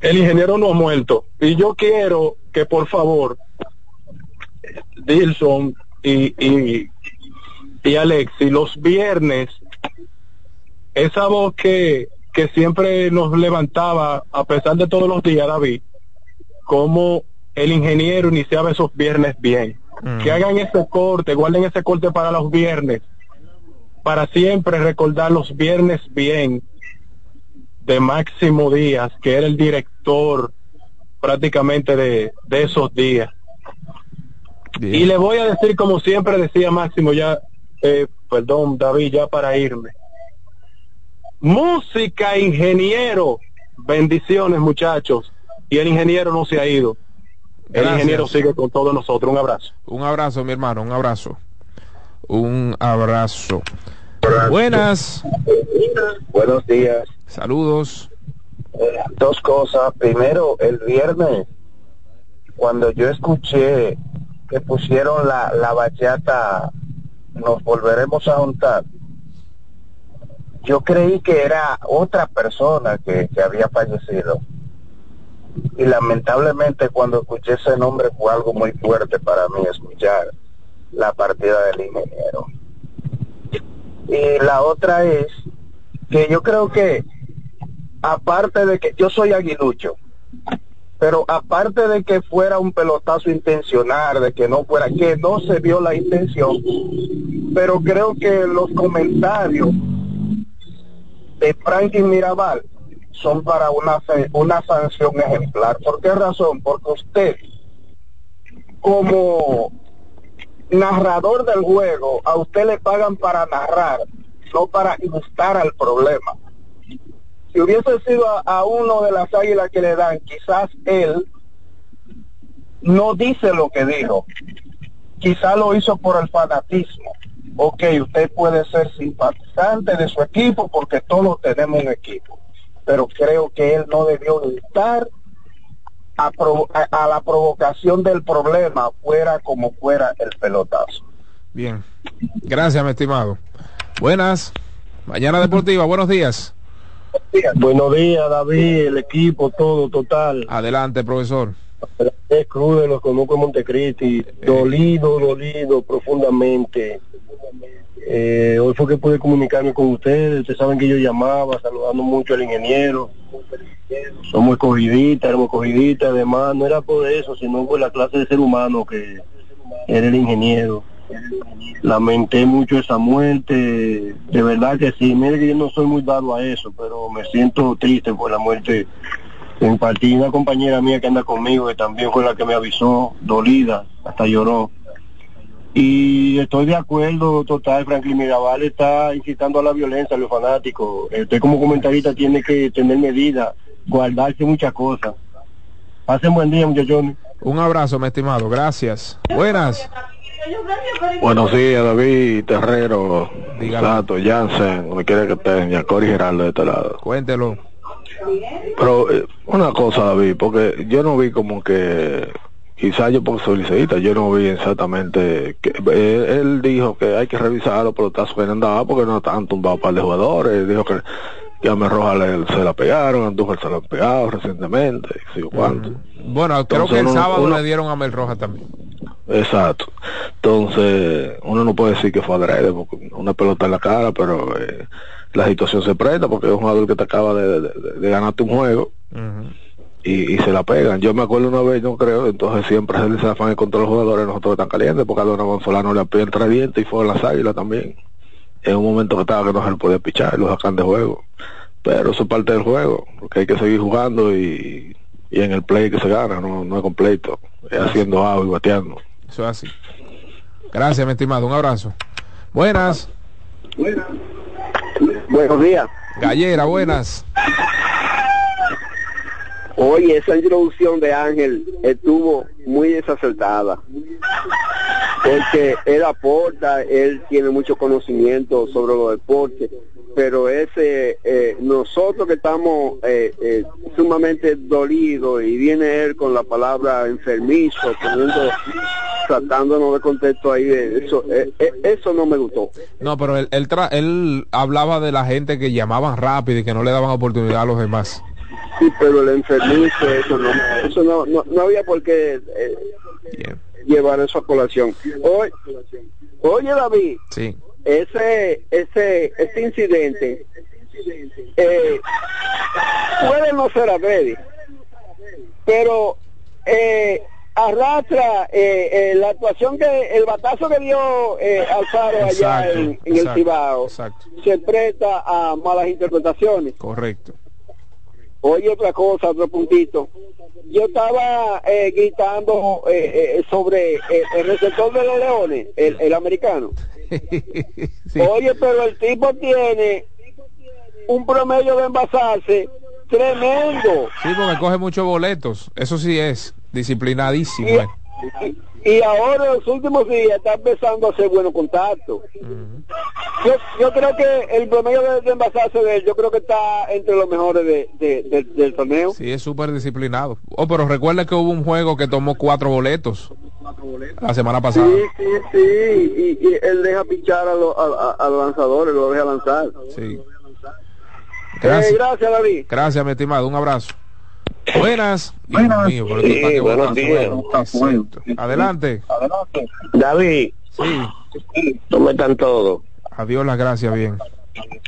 Speaker 23: el ingeniero no ha muerto. Y yo quiero que por favor, Dilson y, y, y Alexi, los viernes, esa voz que que siempre nos levantaba, a pesar de todos los días, David, como el ingeniero iniciaba esos viernes bien. Que hagan ese corte, guarden ese corte para los viernes, para siempre recordar los viernes bien de Máximo Díaz, que era el director prácticamente de, de esos días. Y le voy a decir, como siempre decía Máximo, ya, eh, perdón, David, ya para irme. Música, ingeniero. Bendiciones, muchachos. Y el ingeniero no se ha ido. El ingeniero sigue con todos nosotros. Un abrazo.
Speaker 4: Un abrazo, mi hermano, un abrazo. Un abrazo. Buenas.
Speaker 24: Buenos días.
Speaker 4: Saludos.
Speaker 24: Dos cosas. Primero, el viernes, cuando yo escuché que pusieron la, la bachata, nos volveremos a juntar. Yo creí que era otra persona que, había fallecido y lamentablemente cuando escuché ese nombre fue algo muy fuerte para mí escuchar la partida del ingeniero. Y la otra es que yo creo que aparte de que yo soy aguilucho, pero aparte de que fuera un pelotazo intencional, de que no fuera, que no se vio la intención, pero creo que los comentarios de Franklin Mirabal son para una, una sanción ejemplar. ¿Por qué razón? Porque usted, como narrador del juego, a usted le pagan para narrar, no para ilustrar al problema. Si hubiese sido a, uno de las águilas que le dan, quizás él no dice lo que dijo. Quizás lo hizo por el fanatismo. Ok, usted puede ser simpatizante de su equipo porque todos tenemos un equipo pero creo que él no debió estar a, a, la provocación del problema, fuera como fuera el pelotazo.
Speaker 4: Bien, gracias, mi estimado. Buenas, mañana deportiva, buenos días.
Speaker 25: Buenos días, David, el equipo, todo, total.
Speaker 4: Adelante, profesor.
Speaker 25: Es crudo, los conozco en Montecristi, dolido, dolido profundamente eh, hoy fue que pude comunicarme con ustedes. Ustedes saben que yo llamaba saludando mucho al ingeniero. Somos escogiditas, éramos escogiditas. Además, no era por eso, sino por la clase de ser humano que era el ingeniero. Lamenté mucho esa muerte. De verdad que sí. Mire que yo no soy muy dado a eso, pero me siento triste por la muerte en partida una compañera mía que anda conmigo, que también fue la que me avisó, dolida, hasta lloró y estoy de acuerdo total, Franklin Mirabal está incitando a la violencia a los fanáticos. Usted como comentarista tiene que tener medidas, guardarse muchas cosas. Pasen buen día, muchachones.
Speaker 4: Un abrazo, mi estimado. Gracias. Buenas.
Speaker 24: Buenos días, David Terrero, Sato, Jansen, donde quiere que estén, Yacori Geraldo de este lado.
Speaker 4: Cuéntelo.
Speaker 24: Pero eh, una cosa, David, porque yo no vi como que quizás yo por soy yo no vi exactamente que eh, él, dijo que hay que revisar los pelotazos que han dado porque no están tumbados para de jugadores dijo que, que a Roja se la pegaron Andújar se la han pegado recientemente
Speaker 4: mm. bueno creo que el sábado le dieron a Mel Roja también.
Speaker 24: Exacto. Entonces uno no puede decir que fue adrede porque una pelota en la cara pero eh, la situación se presta porque es un jugador que te acaba de, de, ganarte un juego y, se la pegan. Yo me acuerdo una vez, no creo, entonces siempre se les afán contra los jugadores, nosotros están calientes, porque a Don Gonzolano le apió el viento y fue a las águilas también. En un momento que estaba que no se le podía pichar, lo sacan de juego. Pero eso es parte del juego, porque hay que seguir jugando y, y en el play que se gana, no, no es completo, es haciendo agua y bateando.
Speaker 4: Eso es así. Gracias, mi estimado, un abrazo. Buenas.
Speaker 24: Buenas. Buenos días.
Speaker 4: Gallera, buenas.
Speaker 24: Oye, esa introducción de Ángel estuvo muy desacertada. Porque él aporta, él tiene mucho conocimiento sobre los deportes, pero ese eh, nosotros que estamos eh, eh, sumamente dolidos y viene él con la palabra enfermizo, tratándonos de contexto ahí, eso, eso no me gustó.
Speaker 4: No, pero él, él, él hablaba de la gente que llamaban rápido y que no le daban oportunidad a los demás.
Speaker 24: Sí, pero el enfermizo, eso no, eso no, no, había por qué eh, llevar eso a colación. Oye, oye David,
Speaker 4: sí.
Speaker 24: ese, ese, ese incidente eh, puede no ser a pero eh,
Speaker 26: arrastra eh, eh, la actuación que el batazo que dio eh, Alfaro allá en, en el Cibao se presta a malas interpretaciones.
Speaker 4: Correcto.
Speaker 26: Oye, otra cosa, otro puntito. Yo estaba eh, gritando eh, eh, sobre eh, el receptor de los leones, el, el americano. Oye, pero el tipo tiene un promedio de envasarse tremendo.
Speaker 4: Sí, porque coge muchos boletos. Eso sí es disciplinadísimo.
Speaker 26: Y. y- ahora en los últimos días está empezando a hacer buenos contactos. yo, yo creo que el promedio de, de envasarse de él, yo creo que está entre los mejores de, de- de- del torneo.
Speaker 4: Sí, es súper disciplinado. Oh, pero recuerda que hubo un juego que tomó cuatro boletos la semana pasada.
Speaker 26: Sí, sí, sí, y, y él deja pichar a, lo- a- a- los lanzadores, lo deja lanzar.
Speaker 4: Sí.
Speaker 26: Eh, gracias, David.
Speaker 4: Gracias, mi estimado. Un abrazo. Buenas. Dios mío, pero está
Speaker 27: Sí, buenos días.
Speaker 4: fuego. Adelante.
Speaker 27: David, ¿cómo están todos?
Speaker 4: Adiós, las gracias, bien.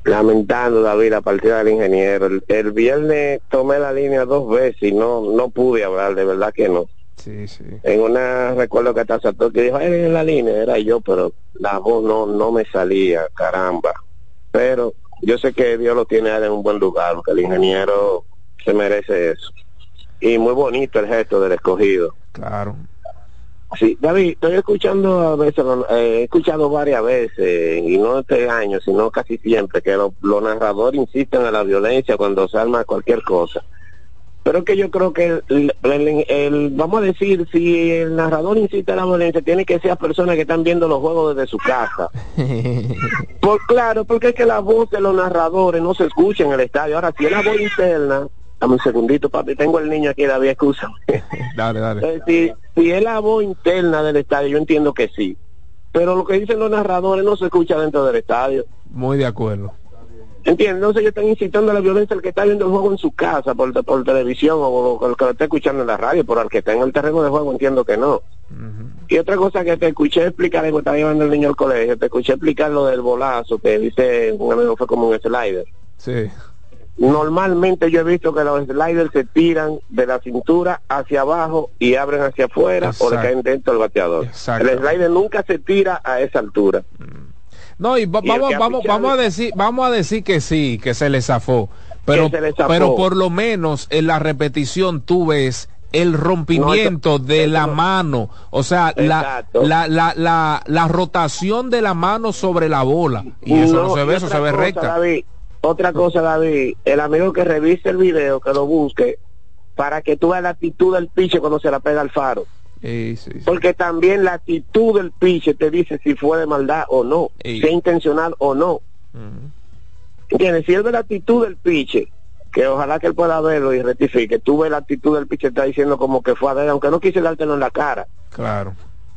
Speaker 27: Lamentando, David, la partida del ingeniero. El, el viernes tomé la línea dos veces y no no pude hablar, de verdad que no.
Speaker 4: Sí, sí.
Speaker 27: En una, recuerdo que hasta Sator que dijo, "Ay, en la línea, era yo, pero la voz no, no me salía, caramba. Pero yo sé que Dios lo tiene en un buen lugar, porque el ingeniero se merece eso. Y muy bonito el gesto del escogido.
Speaker 4: Claro.
Speaker 27: Sí, David, estoy escuchando a veces, eh, he escuchado varias veces, y no este año, sino casi siempre, que lo- los narradores insisten a la violencia cuando se arma cualquier cosa. Pero es que yo creo que, el, el- el- vamos a decir, si el narrador incita a la violencia, tiene que ser personas que están viendo los juegos desde su casa. Por claro, porque es que la voz de los narradores no se escucha en el estadio. Ahora, si es la voz interna, dame un segundito, papi, tengo el niño aquí, David, excusa.
Speaker 4: Dale, dale.
Speaker 27: Eh, si, si es la voz interna del estadio, yo entiendo que sí. Pero lo que dicen los narradores no se escucha dentro del estadio.
Speaker 4: Muy de acuerdo.
Speaker 27: ¿Entiendes? Entonces ellos están incitando a la violencia al que está viendo el juego en su casa, por, por televisión, o, o el que lo está escuchando en la radio, por el que está en el terreno de juego, entiendo que no. Y otra cosa que te escuché explicar, cuando estaba llevando el niño al colegio, te escuché explicar lo del bolazo, que dice un amigo fue como un slider.
Speaker 4: Sí.
Speaker 27: Normalmente yo he visto que los sliders se tiran de la cintura hacia abajo y abren hacia afuera o le caen dentro del bateador.
Speaker 4: Exacto.
Speaker 27: El slider nunca se tira a esa altura.
Speaker 4: No, y, va-
Speaker 27: Y
Speaker 4: vamos, vamos, vamos a decir, vamos a decir que sí, que se le zafó. Pero,
Speaker 27: le zafó.
Speaker 4: pero por lo menos en la repetición tú ves el rompimiento de la mano, o sea, la, la, la, la, la rotación de la mano sobre la bola. Y eso no, se ve, eso se ve recta.
Speaker 27: David, otra cosa, David, el amigo que revise el video, que lo busque, para que tú veas la actitud del piche cuando se la pega al faro.
Speaker 4: Sí, sí, sí.
Speaker 27: Porque también la actitud del piche te dice si fue de maldad o no,
Speaker 4: Ey.
Speaker 27: si es intencional o no. ¿Entiendes? Si él ve la actitud del piche, que ojalá que él pueda verlo y rectifique, tú ves la actitud del piche, está diciendo como que fue adrede, aunque no quise dártelo en la cara,
Speaker 4: Claro.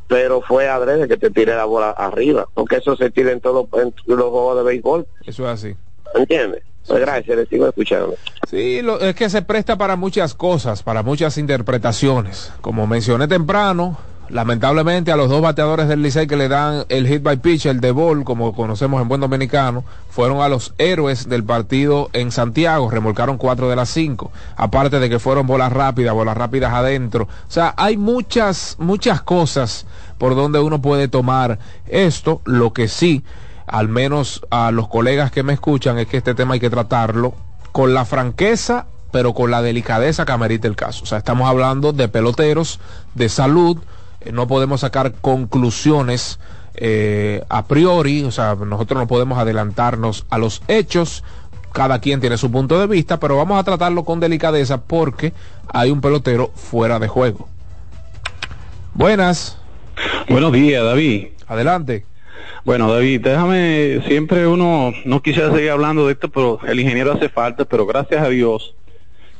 Speaker 27: pero fue adrede que te tire la bola arriba, porque eso se tira en todos en los juegos de béisbol,
Speaker 4: Eso es así.
Speaker 27: ¿Entiendes? Pues gracias, le sigo escuchando.
Speaker 4: Sí, lo- es que se presta para muchas cosas, para muchas interpretaciones. Como mencioné temprano, lamentablemente a los dos bateadores del Licey que le dan el hit by pitch, el de ball, como conocemos en buen dominicano, fueron a los héroes del partido en Santiago, remolcaron cuatro de las cinco. Aparte de que fueron bolas rápidas, bolas rápidas adentro. O sea, hay muchas, muchas cosas por donde uno puede tomar esto, lo que sí al menos a los colegas que me escuchan, es que este tema hay que tratarlo con la franqueza, pero con la delicadeza que amerita el caso. O sea, estamos hablando de peloteros, de salud, eh, no podemos sacar conclusiones eh, a priori, o sea, nosotros no podemos adelantarnos a los hechos, cada quien tiene su punto de vista, pero vamos a tratarlo con delicadeza porque hay un pelotero fuera de juego. Buenas.
Speaker 28: Buenos días, David.
Speaker 4: Adelante.
Speaker 28: Bueno, David, déjame, siempre uno, no quisiera seguir hablando de esto, pero el ingeniero hace falta, pero gracias a Dios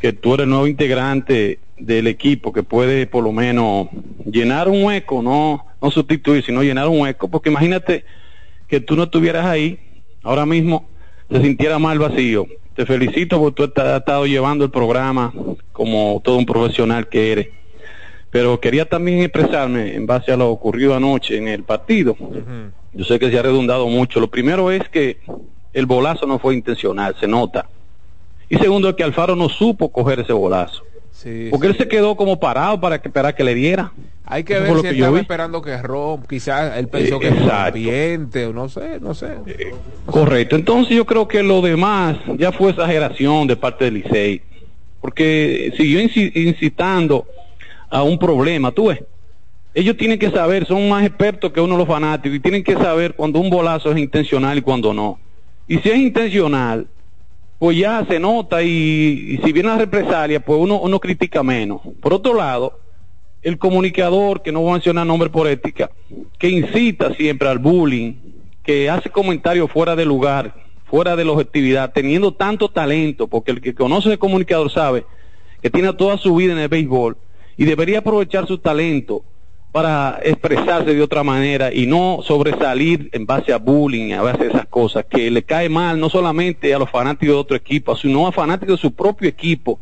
Speaker 28: que tú eres nuevo integrante del equipo que puede por lo menos llenar un hueco, no, no sustituir, sino llenar un hueco, porque imagínate que tú no estuvieras ahí, ahora mismo se sintiera mal vacío. Te felicito porque tú has estado llevando el programa como todo un profesional que eres. Pero quería también expresarme en base a lo ocurrido anoche en el partido. Yo sé que se ha redundado mucho. Lo primero es que el bolazo no fue intencional, se nota. Y segundo es que Alfaro no supo coger ese bolazo. Porque él se quedó como parado para que, para que le diera.
Speaker 4: Hay que ver si estaba esperando que rompa, quizás él pensó que era ambiente o no sé, no sé.
Speaker 28: correcto, entonces yo creo que lo demás ya fue exageración de parte del Licey, porque siguió incitando a un problema, tú ves. Ellos tienen que saber, son más expertos que uno los fanáticos y tienen que saber cuando un bolazo es intencional y cuando no. Y si es intencional, pues ya se nota y, si viene la represalia, pues uno, uno critica menos. Por otro lado, el comunicador, que no voy a mencionar nombre por ética, que incita siempre al bullying, que hace comentarios fuera de lugar, fuera de la objetividad, teniendo tanto talento, porque el que conoce el comunicador sabe que tiene toda su vida en el béisbol y debería aprovechar su talento para expresarse de otra manera y no sobresalir en base a bullying, a base a esas cosas, que le cae mal no solamente a los fanáticos de otro equipo, sino a fanáticos de su propio equipo,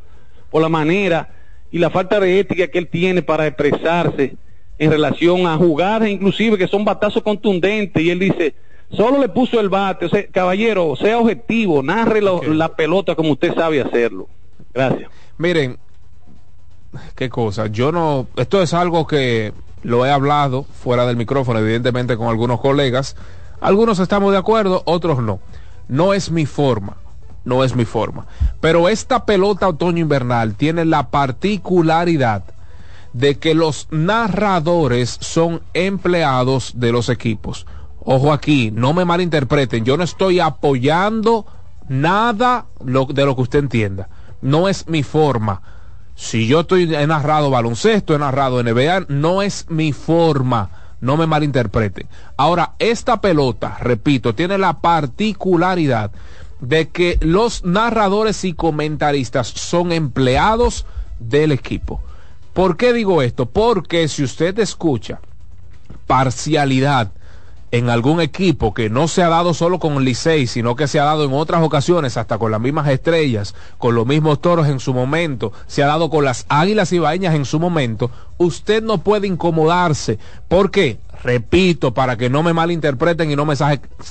Speaker 28: por la manera y la falta de ética que él tiene para expresarse en relación a jugadas inclusive que son batazos contundentes y él dice, solo le puso el bate, o sea, caballero, sea objetivo, narre la pelota como usted sabe hacerlo. Gracias.
Speaker 4: Miren, qué cosa, yo no, esto es algo que lo he hablado fuera del micrófono, evidentemente con algunos colegas. Algunos estamos de acuerdo, otros no. No es mi forma, no es mi forma. Pero esta pelota otoño-invernal tiene la particularidad de que los narradores son empleados de los equipos. Ojo aquí, no me malinterpreten, yo no estoy apoyando nada de lo que usted entienda. No es mi forma si yo estoy he narrado baloncesto, he narrado NBA, no es mi forma. No me malinterpreten. Ahora, esta pelota, repito, tiene la particularidad de que los narradores y comentaristas son empleados del equipo. ¿Por qué digo esto? Porque si usted escucha parcialidad, en algún equipo que no se ha dado solo con el Licey, sino que se ha dado en otras ocasiones, hasta con las mismas estrellas, con los mismos toros en su momento, se ha dado con las águilas y baeñas en su momento, usted no puede incomodarse. ¿Por qué? Repito, para que no me malinterpreten y no me,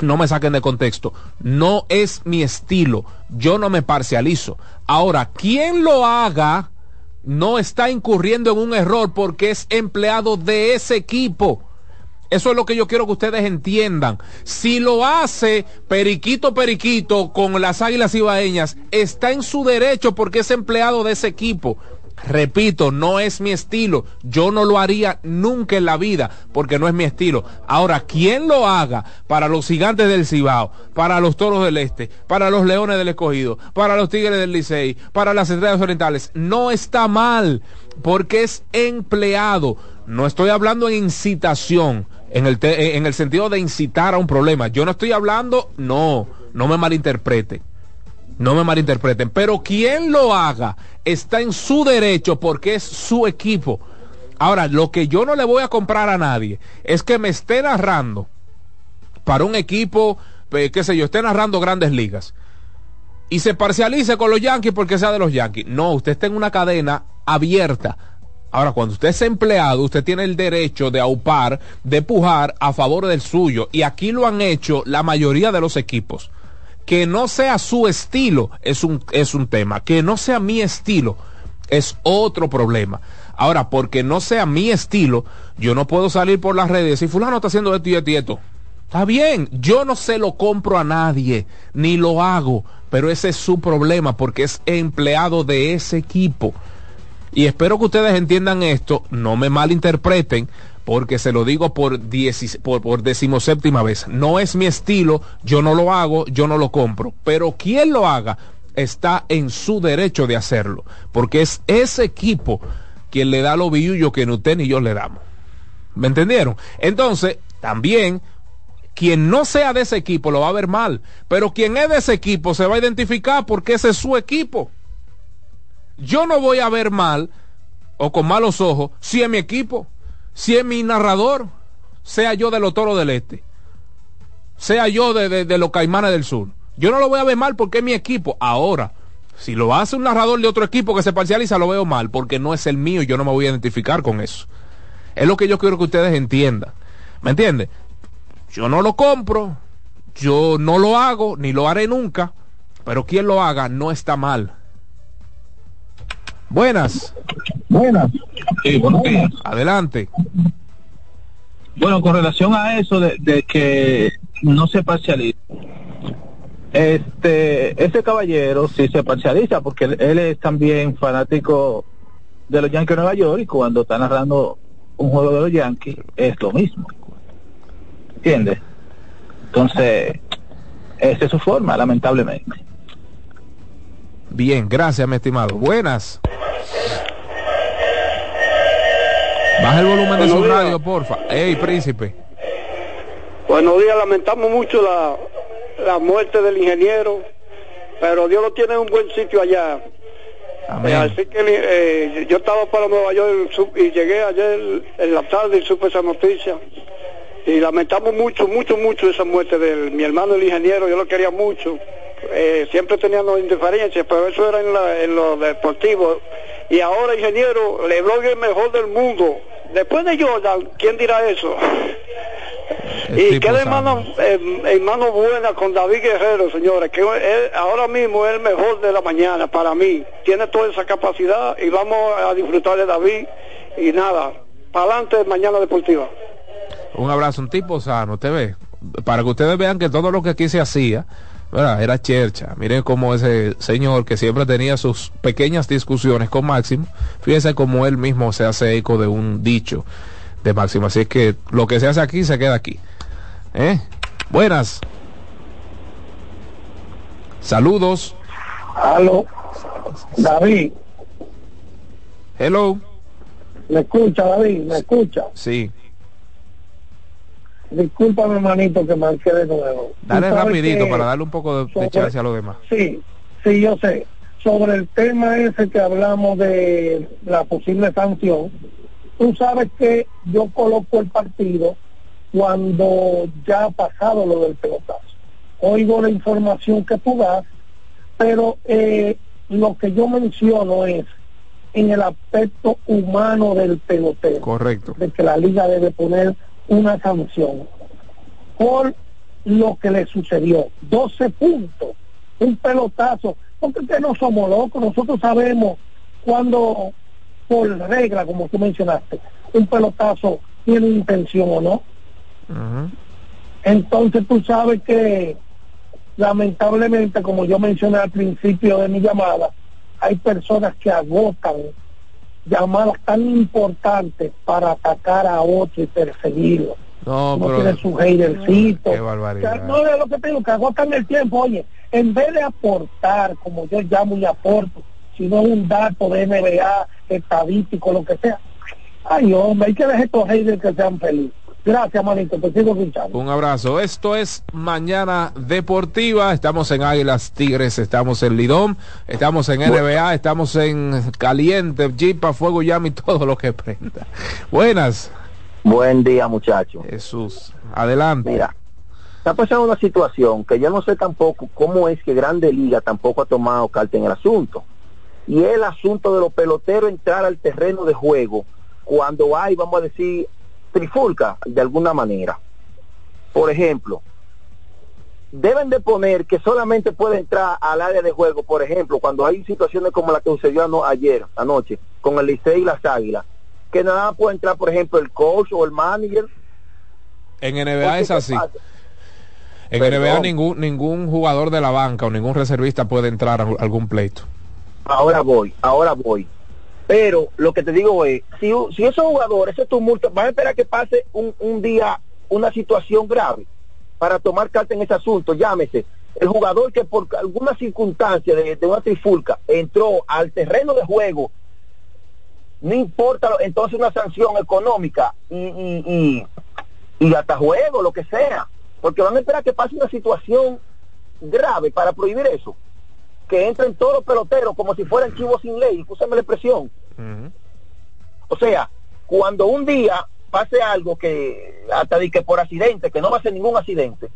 Speaker 4: no me saquen de contexto, no es mi estilo, yo no me parcializo. Ahora, quien lo haga no está incurriendo en un error porque es empleado de ese equipo eso es lo que yo quiero que ustedes entiendan. Si lo hace Periquito Periquito con las Águilas Ibaeñas, está en su derecho porque es empleado de ese equipo. Repito, no es mi estilo. Yo no lo haría nunca en la vida porque no es mi estilo. Ahora, quien lo haga para los gigantes del Cibao, para los toros del Este, para los leones del Escogido, para los tigres del Licey, para las estrellas orientales, no está mal porque es empleado. No estoy hablando en incitación en el, en el sentido de incitar a un problema. Yo no estoy hablando, no, no me malinterpreten. No me malinterpreten, pero quien lo haga está en su derecho porque es su equipo. Ahora, lo que yo no le voy a comprar a nadie es que me esté narrando para un equipo, qué sé yo, esté narrando grandes ligas y se parcialice con los Yankees porque sea de los Yankees. No, usted está en una cadena abierta Ahora, cuando usted es empleado, usted tiene el derecho de aupar, de pujar a favor del suyo. Y aquí lo han hecho la mayoría de los equipos. Que no sea su estilo es un, es un tema. Que no sea mi estilo es otro problema. Ahora, porque no sea mi estilo, yo no puedo salir por las redes y decir, fulano está haciendo esto y esto y esto. Está bien, yo no se lo compro a nadie, ni lo hago, pero ese es su problema porque es empleado de ese equipo. Y espero que ustedes entiendan esto, no me malinterpreten, porque se lo digo por, por, por decimoséptima vez. No es mi estilo, yo no lo hago, yo no lo compro. Pero quien lo haga está en su derecho de hacerlo, porque es ese equipo quien le da lo billuyo que ni usted ni yo le damos. ¿Me entendieron? Entonces, también quien no sea de ese equipo lo va a ver mal, pero quien es de ese equipo se va a identificar porque ese es su equipo. Yo no voy a ver mal o con malos ojos si es mi equipo, si es mi narrador, sea yo de los toros del este, sea yo de, de, los caimanes del sur. Yo no lo voy a ver mal porque es mi equipo. Ahora, si lo hace un narrador de otro equipo que se parcializa, lo veo mal porque no es el mío y yo no me voy a identificar con eso. Es lo que yo quiero que ustedes entiendan. ¿Me entiende? Yo no lo compro, yo no lo hago, ni lo haré nunca, pero quien lo haga no está mal Buenas.
Speaker 29: Buenas.
Speaker 4: Sí, buenos días. Adelante.
Speaker 29: Bueno, con relación a eso de, de que no se parcializa. Este, ese caballero sí se parcializa porque él, él es también fanático de los Yankees de Nueva York y cuando está narrando un juego de los Yankees es lo mismo. ¿Entiendes? Entonces, esa es su forma, lamentablemente.
Speaker 4: Bien, gracias, mi estimado. Buenas. Baja el volumen de su
Speaker 30: días.
Speaker 4: radio, porfa. Ey, príncipe.
Speaker 30: Buenos días, lamentamos mucho la, la muerte del ingeniero, pero Dios lo tiene en un buen sitio allá. Eh, así que eh, yo estaba para Nueva York y llegué ayer en la tarde y supe esa noticia. Y lamentamos mucho, mucho, mucho esa muerte de mi hermano el ingeniero, yo lo quería mucho. Eh, siempre teníamos indiferencias, pero eso era en, la- en lo deportivo. Y ahora, ingeniero, LeBron es el mejor del mundo. Después de Jordan, ¿quién dirá eso? y qué hermano, eh, hermano buena con David Guerrero, señores, que él ahora mismo es el mejor de la mañana para mí. Tiene toda esa capacidad y vamos a disfrutar de David. Y nada, para adelante, mañana deportiva.
Speaker 4: Un abrazo, un tipo sano, usted ve. Para que ustedes vean que todo lo que aquí se hacía, ¿verdad? Era chercha. Miren cómo ese señor que siempre tenía sus pequeñas discusiones con Máximo, fíjense cómo él mismo se hace eco de un dicho de Máximo. Así es que lo que se hace aquí se queda aquí. ¿Eh? Buenas. Saludos.
Speaker 15: Aló, David,
Speaker 4: Hello.
Speaker 15: ¿me escucha, David? ¿Me escucha?
Speaker 4: Sí.
Speaker 15: Discúlpame, hermanito, que marqué de nuevo.
Speaker 4: Dale rapidito para darle un poco de, de
Speaker 15: sobre-
Speaker 4: chance a los demás.
Speaker 15: Sí, sí, yo sé. Sobre el tema ese que hablamos de la posible sanción, tú sabes que yo coloco el partido cuando ya ha pasado lo del pelotazo. Oigo la información que tú das, pero eh, lo que yo menciono es en el aspecto humano del pelotero
Speaker 4: Correcto.
Speaker 15: de que la liga debe poner una sanción por lo que le sucedió. 12 puntos, un pelotazo, porque es que no somos locos, nosotros sabemos cuando, por regla, como tú mencionaste, un pelotazo tiene intención o no. Entonces tú sabes que lamentablemente, como yo mencioné al principio de mi llamada, hay personas que agotan llamadas tan importantes para atacar a otro y perseguirlo.
Speaker 4: No,
Speaker 15: Como
Speaker 4: pero-
Speaker 15: tiene su hatercito.
Speaker 4: Qué barbaridad.
Speaker 15: No es lo que te digo, que agotan el tiempo. Oye, en vez de aportar, como yo llamo y aporto, sino un dato de NBA, estadístico, lo que sea. Ay, hombre, hay que dejar estos haters que sean felices. Gracias, manito, te sigo escuchando.
Speaker 4: Un abrazo. Esto es Mañana Deportiva. Estamos en Águilas Tigres, estamos en Lidón, estamos en NBA, estamos en Caliente, Jipa, Fuego Llama y todo lo que prenda. Buenas.
Speaker 31: Buen día, muchachos.
Speaker 4: Jesús, adelante.
Speaker 31: Mira, está pasando una situación que yo no sé tampoco cómo es que Grande Liga tampoco ha tomado carta en el asunto. Y el asunto de los peloteros entrar al terreno de juego cuando hay, vamos a decir, trifulca de alguna manera. Por ejemplo, deben de poner que solamente puede entrar al área de juego, por ejemplo, cuando hay situaciones como la que sucedió ano- ayer, anoche, con el Licey y las Águilas, que nada puede entrar, por ejemplo, el coach o el manager.
Speaker 4: En NBA es
Speaker 31: ¿qué
Speaker 4: así.
Speaker 31: pasa?
Speaker 4: En
Speaker 31: Perdón.
Speaker 4: NBA ningún ningún jugador de la banca o ningún reservista puede entrar a algún pleito.
Speaker 31: Ahora voy, ahora voy. Pero lo que te digo es, si, si esos jugadores, ese tumulto, van a esperar que pase un, un día una situación grave para tomar carta en ese asunto, llámese, el jugador que por alguna circunstancia de, de una trifulca entró al terreno de juego, no importa, entonces una sanción económica y, y, y, y hasta juego, lo que sea, porque van a esperar que pase una situación grave para prohibir eso que entren todos los peloteros como si fueran chivos sin ley, escúchame la expresión. O sea, cuando un día pase algo que, hasta de que por accidente, que no va a ser ningún accidente,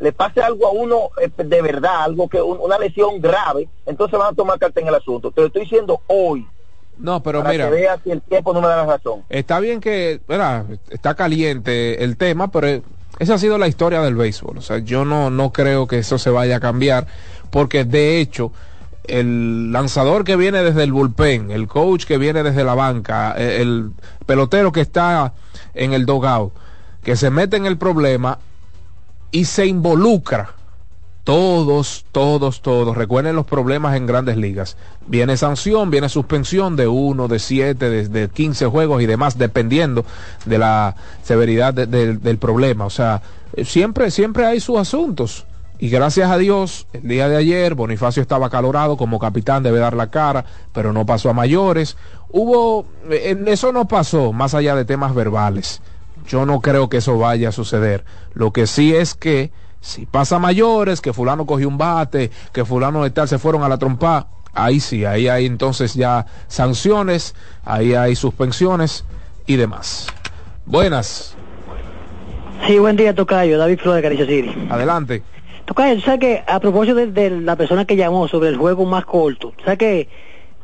Speaker 31: le pase algo a uno eh, de verdad, algo que un- una lesión grave, entonces van a tomar carta en el asunto. Te lo estoy diciendo hoy,
Speaker 4: No, pero
Speaker 31: para
Speaker 4: mira,
Speaker 31: que veas si el tiempo no me da la razón.
Speaker 4: está bien que, ¿verdad? está caliente el tema, pero esa ha sido la historia del béisbol. O sea, yo no, no creo que eso se vaya a cambiar, porque de hecho, el lanzador que viene desde el bullpen, el coach que viene desde la banca, el, el pelotero que está en el dogout, que se mete en el problema y se involucra todos, todos, todos. Recuerden los problemas en grandes ligas. Viene sanción, viene suspensión de uno, de siete, de, de 15 juegos y demás, dependiendo de la severidad de- de- del problema. O sea, eh, siempre, siempre hay sus asuntos. Y gracias a Dios, el día de ayer Bonifacio estaba calorado como capitán, debe dar la cara, pero no pasó a mayores. Hubo, eh, eso no pasó más allá de temas verbales. Yo no creo que eso vaya a suceder. Lo que sí es que si pasa a mayores, que fulano cogió un bate, que fulano de tal se fueron a la trompa, ahí sí, ahí hay entonces ya sanciones, ahí hay suspensiones y demás. Buenas,
Speaker 32: Sí, buen día, Tocayo. David Flores Caricia City.
Speaker 4: adelante.
Speaker 32: Tocayo, ¿tú ¿sabes que A propósito de, de la persona que llamó sobre el juego más corto, ¿sabes que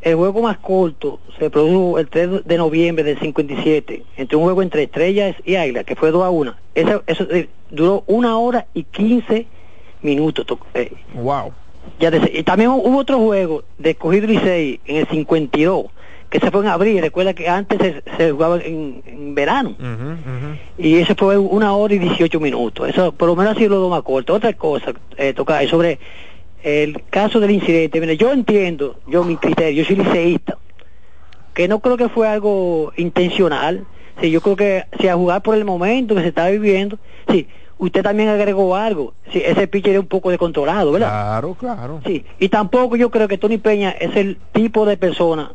Speaker 32: El juego más corto se produjo el 3 de noviembre del 57, entre un juego entre Estrellas y Águila, que fue 2 a 1. Eso, eso eh, duró una hora y 15 minutos. to- eh,
Speaker 4: Wow.
Speaker 32: ya y también hubo otro juego de Escogido Licey en el 52, que se fue en abril. Recuerda que antes se, se jugaba en, en verano. Y ese fue una hora y 18 minutos. Eso por lo menos ha sido lo más corto. Otra cosa, eh, toca sobre el caso del incidente. Mire, yo entiendo, yo mi criterio, yo soy liceísta, que no creo que fue algo intencional. Sí, yo creo que si a jugar por el momento que se está viviendo, sí, usted también agregó algo. Sí, ese pitcher era un poco descontrolado, ¿verdad?
Speaker 4: Claro, claro.
Speaker 32: Sí, y tampoco yo creo que Tony Peña es el tipo de persona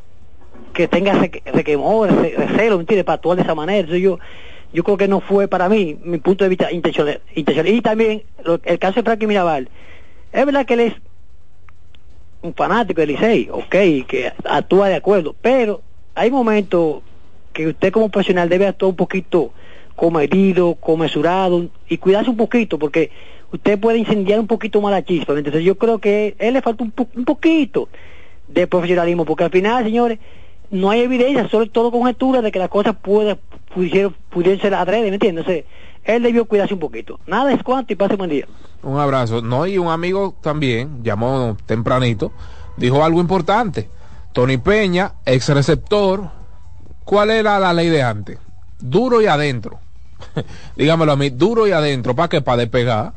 Speaker 32: que tenga reque- requemor, re- recelo, ¿me entiendes? Para actuar de esa manera. Entonces yo, yo creo que no fue para mí, mi punto de vista intencional. intencional. Y también lo- el caso de Frankie Mirabal. Es verdad que él es un fanático del Licey, ok, que actúa de acuerdo, pero hay momentos que usted como profesional debe actuar un poquito comedido, comesurado y cuidarse un poquito porque usted puede incendiar un poquito más la chispa. Entonces yo creo que a él le falta un, po- un poquito de profesionalismo porque al final, señores, no hay evidencia, solo todo conjetura de que las cosas puede, pudieron, pudieron ser adrede, ¿me entiendes? Él debió cuidarse un poquito. Nada es cuanto y pase buen día.
Speaker 4: Un abrazo. No, y un amigo también, llamó tempranito, dijo algo importante. Tony Peña, ex receptor, ¿cuál era la ley de antes? Duro y adentro. Dígamelo a mí, duro y adentro, ¿para qué? Para despegar.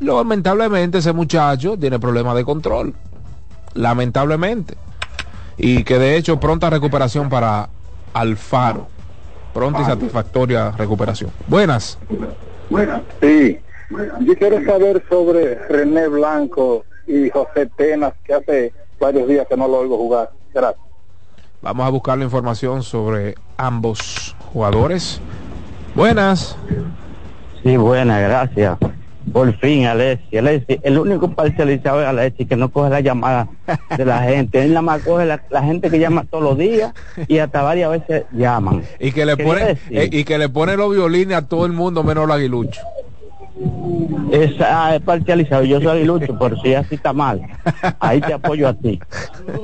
Speaker 4: Lamentablemente, ese muchacho tiene problemas de control. Lamentablemente. Y que de hecho, pronta recuperación para Alfaro. Pronta y satisfactoria recuperación. Buenas.
Speaker 25: Sí, yo quiero saber sobre René Blanco y José Tenas, que hace varios días que no lo oigo jugar. Gracias.
Speaker 4: Vamos a buscar la información sobre ambos jugadores. Buenas.
Speaker 33: Sí, buena, gracias. Por fin, Alessi. Alessi, el único parcializado es Alessi que no coge la llamada de la gente. Él nada más coge la, la gente que llama todos los días y hasta varias veces llaman.
Speaker 4: Y que le pone eh, y que le pone los violines a todo el mundo menos los aguiluchos.
Speaker 33: Es, ah, es parcializado. Yo soy aguilucho, pero si así está mal. Ahí te apoyo a ti.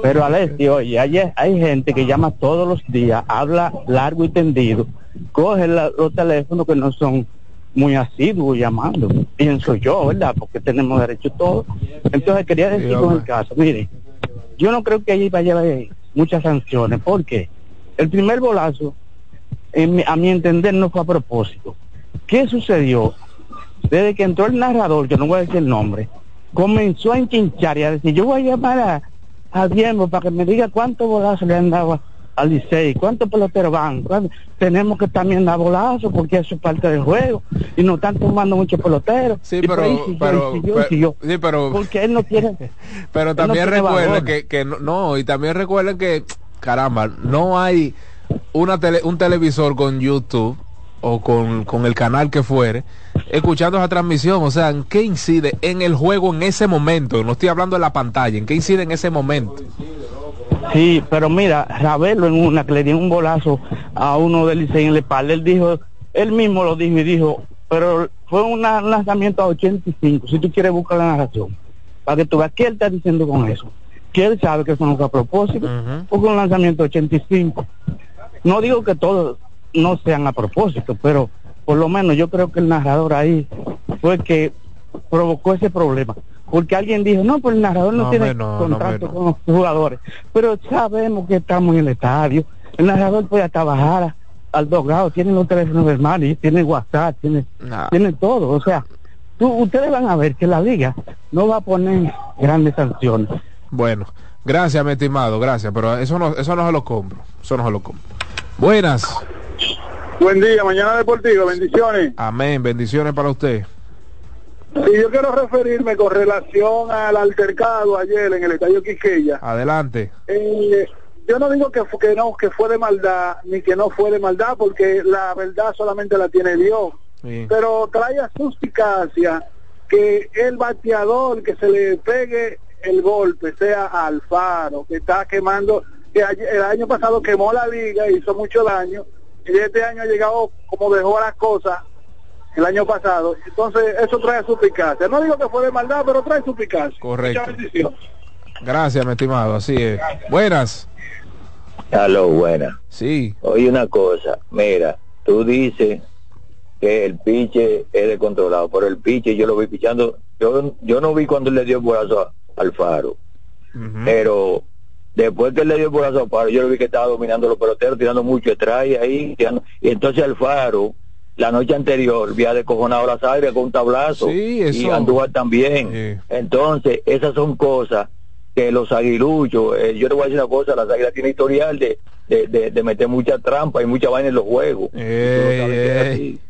Speaker 33: Pero Alessi, oye, hay, hay gente que llama todos los días, habla largo y tendido, coge la- los teléfonos que no son muy asiduos llamando, pienso yo, ¿verdad? Porque tenemos derecho a todo. Entonces quería decir
Speaker 4: Sí,
Speaker 33: con el caso, mire, yo no creo que ahí vaya a haber muchas sanciones, porque el primer bolazo, en mi- a mi entender, no fue a propósito. ¿Qué sucedió? Desde que entró el narrador, yo no voy a decir el nombre, comenzó a enchinchar y a decir, yo voy a llamar a, a Diego para que me diga cuántos bolazos le han dado al Licey, cuántos peloteros van, cuántos- tenemos que también dar bolazos porque eso es parte del juego y nos están tomando muchos peloteros.
Speaker 4: Sí, pero, pero,
Speaker 33: porque él no tiene
Speaker 4: pero también
Speaker 33: no
Speaker 4: recuerden que, que no, no, y también recuerden que, caramba, no hay una tele- un televisor con YouTube o con, con el canal que fuere, escuchando esa transmisión, o sea, ¿en qué incide en el juego en ese momento? No estoy hablando de la pantalla, ¿en qué incide en ese momento?
Speaker 33: Sí, pero mira, Ravelo en una que le dio un bolazo a uno del Licey en la espalda, él dijo, él mismo lo dijo y dijo, pero fue un lanzamiento a 85, si tú quieres buscar la narración, para que tú veas qué él está diciendo con eso, que él sabe que eso no fue a propósito, fue un lanzamiento a 85. No digo que todos no sean a propósito, pero por lo menos yo creo que el narrador ahí fue que provocó ese problema. Porque alguien dijo, no, pues el narrador no,
Speaker 4: No,
Speaker 33: tiene
Speaker 4: no,
Speaker 33: contrato
Speaker 4: no,
Speaker 33: con los jugadores. Pero sabemos que estamos en el estadio. El narrador puede hasta bajar a- al dos grados, tiene los teléfonos del Mani, tiene WhatsApp, tiene, tiene todo. O sea, tú, ustedes van a ver que la liga no va a poner grandes sanciones.
Speaker 4: Bueno, gracias, mi estimado, gracias, pero eso no, eso no se lo compro, eso no se lo compro. Buenas.
Speaker 34: Buen día, mañana deportiva, bendiciones.
Speaker 4: Amén, bendiciones para usted.
Speaker 34: Y yo quiero referirme con relación al altercado ayer en el estadio Quiqueya.
Speaker 4: Adelante.
Speaker 34: Eh, yo no digo que, que no que fue de maldad ni que no fue de maldad porque la verdad solamente la tiene Dios.
Speaker 4: Sí.
Speaker 34: Pero trae a suspicacia que el bateador que se le pegue el golpe sea Alfaro, que está quemando, que el año pasado quemó la liga, hizo mucho daño, y este año ha llegado como dejó las cosas el año pasado. Entonces eso trae suspicacia. No digo que fue de maldad, pero trae suspicacia.
Speaker 4: Correcto.
Speaker 34: Muchas bendiciones.
Speaker 4: Gracias, mi estimado, así es. Buenas.
Speaker 31: Aló, buena.
Speaker 4: Sí.
Speaker 31: Oye, una cosa, mira, tú dices que el piche es descontrolado, pero el piche yo lo vi pichando, yo, yo no vi cuando él le dio el brazo al faro, pero después que él le dio el brazo al faro, yo lo vi que estaba dominando los peloteros, tirando mucho strike ahí, tirando- y entonces al faro, la noche anterior, había descojonado las áreas con un tablazo,
Speaker 4: Sí,
Speaker 31: y. Andújar también. Entonces, esas son cosas que los aguiluchos, eh, yo te voy a decir una cosa, las águilas tienen historial de, de, de, de meter mucha trampa y mucha vaina en los juegos.
Speaker 4: Ey, ey.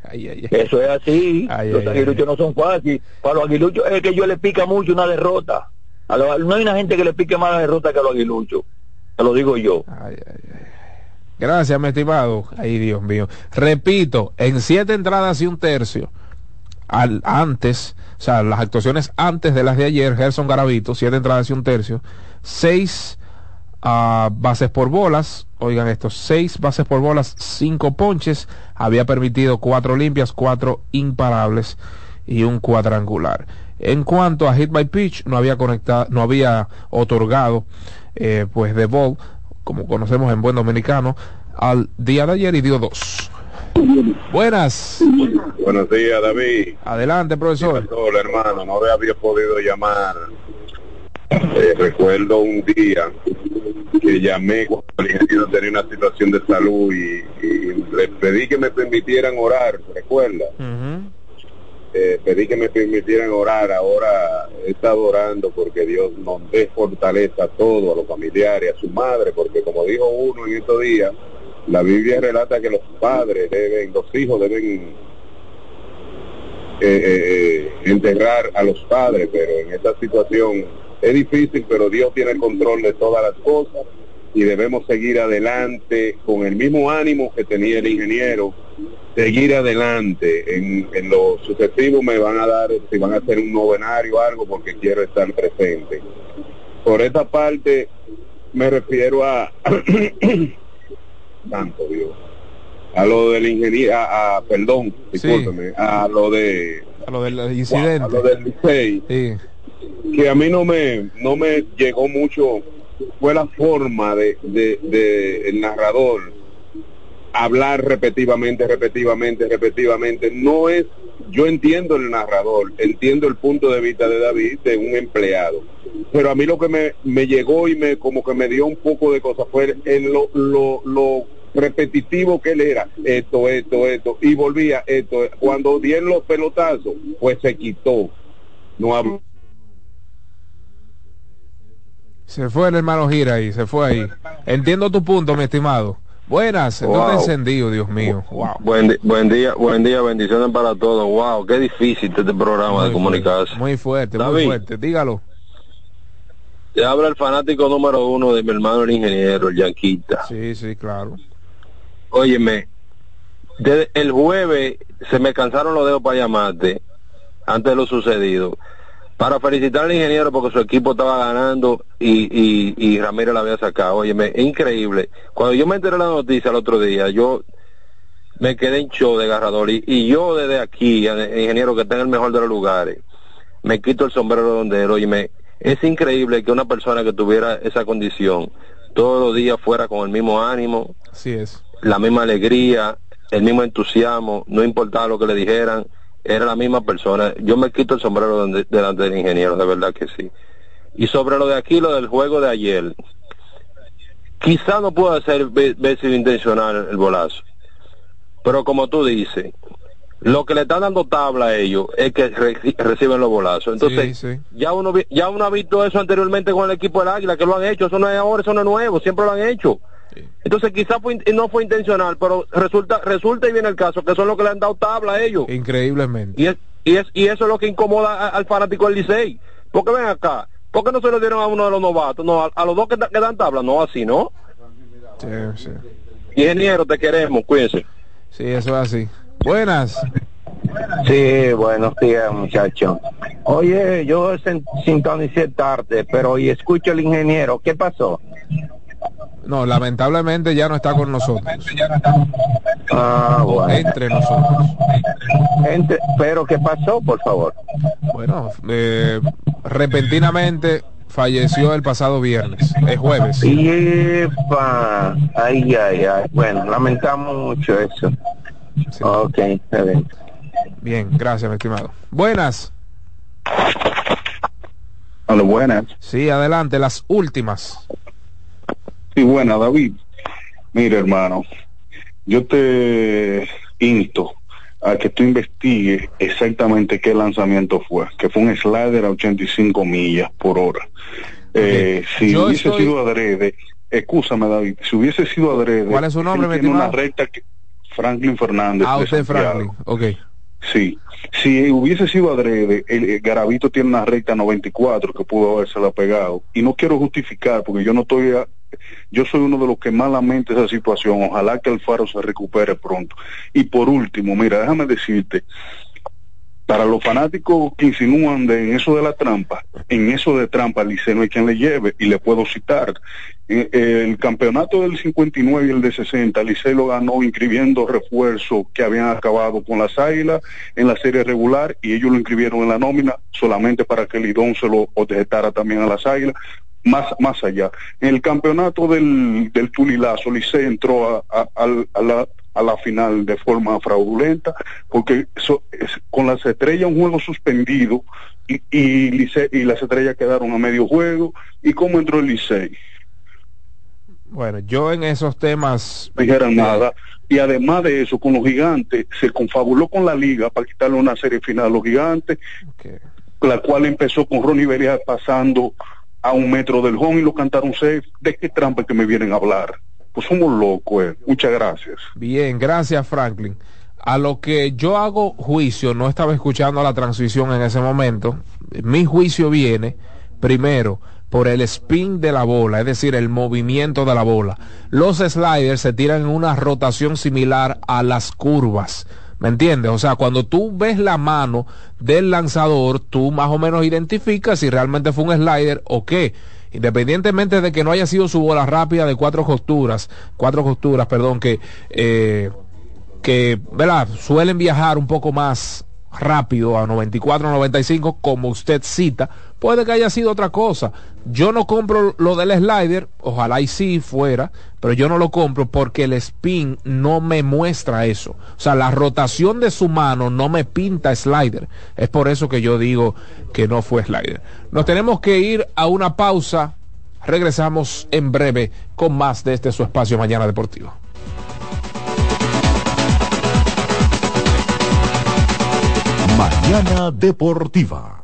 Speaker 31: Eso es así, los aguiluchos no son fáciles. Para los aguiluchos es que yo le pica mucho una derrota. A los- no hay una gente que le pique más la derrota que a los aguiluchos. Te lo digo yo.
Speaker 4: Gracias, mi estimado. Ay, Dios mío. Repito, en siete entradas y un tercio, al, antes, o sea, las actuaciones antes de las de ayer, Gerson Garavito, siete entradas y un tercio, seis ah, bases por bolas, oigan esto, seis bases por bolas, cinco ponches, había permitido cuatro limpias, cuatro imparables y un cuadrangular. En cuanto a hit by pitch, no había conectado, no había otorgado, eh, pues de ball, como conocemos en buen dominicano, al día de ayer y dio dos. Buenas.
Speaker 35: Buenos días, David.
Speaker 4: Adelante, profesor.
Speaker 35: Hola, hermano. No había podido llamar. Eh, recuerdo un día que llamé cuando el ingeniero tenía una situación de salud y, y le pedí que me permitieran orar, ¿recuerda? Eh, pedí que me permitieran orar, ahora he estado orando porque Dios nos dé fortaleza a todos, a los familiares, a su madre, porque como dijo uno en estos días, la Biblia relata que los padres deben, los hijos deben eh, eh, eh, enterrar a los padres, pero en esta situación es difícil, pero Dios tiene el control de todas las cosas y debemos seguir adelante con el mismo ánimo que tenía el ingeniero, seguir adelante. En, en lo sucesivo me van a dar, si van a hacer un novenario o algo, porque quiero estar presente. Por esta parte me refiero a, santo Dios, a lo del ingeniero, a, a- perdón, discúlpeme, a lo de
Speaker 4: A lo del incidente.
Speaker 35: a lo del Licey, que a mí no me no me llegó mucho fue la forma de, de, de el narrador hablar repetitivamente, repetitivamente, repetitivamente. No es, yo entiendo el narrador, entiendo el punto de vista de David, de un empleado. Pero a mí lo que me, me llegó y me como que me dio un poco de cosas fue en lo, lo, lo repetitivo que él era, esto, esto, esto, y volvía esto. Cuando dieron los pelotazos, pues se quitó. No habló.
Speaker 4: Se fue el hermano Gira ahí, se fue ahí. Entiendo tu punto, mi estimado. Buenas, no te encendido, Dios mío. Wow.
Speaker 36: Buen, buen día, buen día, bendiciones para todos. Wow, qué difícil este programa de comunicarse.
Speaker 4: Muy fuerte, muy fuerte. Dígalo.
Speaker 36: Te habla el fanático número uno de mi hermano el ingeniero, el Yanquita.
Speaker 4: Sí, sí, claro.
Speaker 36: Óyeme, desde el jueves se me cansaron los dedos para llamarte antes de lo sucedido. Para felicitar al ingeniero porque su equipo estaba ganando y, y, y Ramírez la había sacado. Óyeme, es increíble. Cuando yo me enteré de la noticia el otro día, yo me quedé en show de agarrador y, y yo desde aquí, el ingeniero que está en el mejor de los lugares, me quito el sombrero donde él, óyeme, es increíble que una persona que tuviera esa condición todos los días fuera con el mismo ánimo,
Speaker 4: Así es.
Speaker 36: la misma alegría, el mismo entusiasmo, no importaba lo que le dijeran, era la misma persona. Yo me quito el sombrero delante del ingeniero, de verdad que sí. Y sobre lo de aquí, lo del juego de ayer, quizá no pueda ser sido intencional el bolazo, pero como tú dices, lo que le están dando tabla a ellos es que reciben los bolazos. Entonces, ya uno ya uno ha visto eso anteriormente con el equipo del Águila, que lo han hecho, eso no es ahora, eso no es nuevo, siempre lo han hecho. Entonces quizás no fue intencional, pero resulta resulta y viene el caso que son los que le han dado tabla a ellos.
Speaker 4: Increíblemente.
Speaker 36: Y, es, y, es, y eso es lo que incomoda al fanático del Licey. Porque ven acá, ¿por qué no se lo dieron a uno de los novatos? No, a, los dos que, dan tabla, no así, ¿no?
Speaker 4: Sí, sí.
Speaker 36: Ingeniero, te queremos, cuídense.
Speaker 4: Sí, eso es así. Buenas.
Speaker 31: Sí, buenos días, muchachos. Oye, yo sintonicé tarde, pero hoy escucho al ingeniero. ¿Qué pasó?
Speaker 4: No, lamentablemente ya no está con nosotros.
Speaker 31: Ah, bueno.
Speaker 4: Entre nosotros.
Speaker 31: Entre, pero ¿qué pasó, por favor?
Speaker 4: Bueno, eh, repentinamente falleció el pasado viernes, es jueves.
Speaker 31: Yepa. Ay, ay, ay. Bueno, lamentamos mucho eso. Ok, bien.
Speaker 4: Bien, gracias, mi estimado. Buenas.
Speaker 20: Hola, buenas.
Speaker 4: Sí, adelante, las últimas.
Speaker 20: Sí, buena, David. Mira, hermano, yo te insto a que tú investigues exactamente qué lanzamiento fue, que fue un slider a 85 millas por hora. Eh, si hubiese sido adrede, escúchame David, si hubiese sido adrede,
Speaker 4: ¿cuál es su nombre? Tiene
Speaker 20: una recta que, Franklin Fernández.
Speaker 4: Ah, usted Franklin, ok.
Speaker 20: Sí, si hubiese sido adrede, el, Garavito tiene una recta 94 que pudo habérsela pegado. Y no quiero justificar, porque yo no estoy, yo soy uno de los que más lamenta esa situación. Ojalá que el faro se recupere pronto. Y por último, mira, déjame decirte, para los fanáticos que insinúan de, en eso de la trampa, en eso de trampa, Liceo no hay quien le lleve, y le puedo citar. Eh, el campeonato del 59 y el de 60, Liceo lo ganó inscribiendo refuerzos que habían acabado con las águilas en la serie regular, y ellos lo inscribieron en la nómina solamente para que Lidón se lo objetara también a las águilas. Más, más allá. En el campeonato del, del Tulilazo, Liceo entró a, a la a la final de forma fraudulenta, porque con las estrellas un juego suspendido y, y, y, las estrellas quedaron a medio juego. ¿Y cómo entró el Licey?
Speaker 4: Bueno, yo en esos temas...
Speaker 20: No dijeron nada. Y además de eso, con los gigantes, se confabuló con la liga para quitarle una serie final a los gigantes, la cual empezó con Ronnie Beria pasando a un metro del home y lo cantaron safe. ¿De qué trampa que me vienen a hablar? pues somos locos. Eh. Muchas gracias.
Speaker 4: Bien, gracias Franklin. A lo que yo hago juicio, no estaba escuchando la transmisión en ese momento, mi juicio viene primero por el spin de la bola, es decir, el movimiento de la bola. Los sliders se tiran en una rotación similar a las curvas. ¿Me entiendes? O sea, cuando tú ves la mano del lanzador, tú más o menos identificas si realmente fue un slider o qué independientemente de que no haya sido su bola rápida de cuatro costuras, cuatro costuras, perdón, que, eh, que, ¿verdad? Suelen viajar un poco más rápido a 94, 95, como usted cita, puede que haya sido otra cosa. Yo no compro lo del slider, ojalá y sí fuera, pero yo no lo compro porque el spin no me muestra eso. O sea, la rotación de su mano no me pinta slider. Es por eso que yo digo que no fue slider. Nos tenemos que ir a una pausa. Regresamos en breve con más de este su espacio Mañana Deportivo.
Speaker 37: Mañana Deportiva.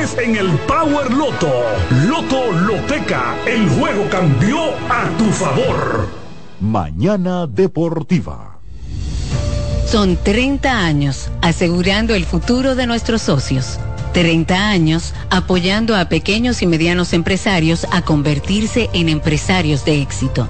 Speaker 11: en el Power Loto. Loto Loteca, el juego cambió a tu favor.
Speaker 37: Mañana Deportiva.
Speaker 38: Son 30 años asegurando el futuro de nuestros socios. 30 años apoyando a pequeños y medianos empresarios a convertirse en empresarios de éxito.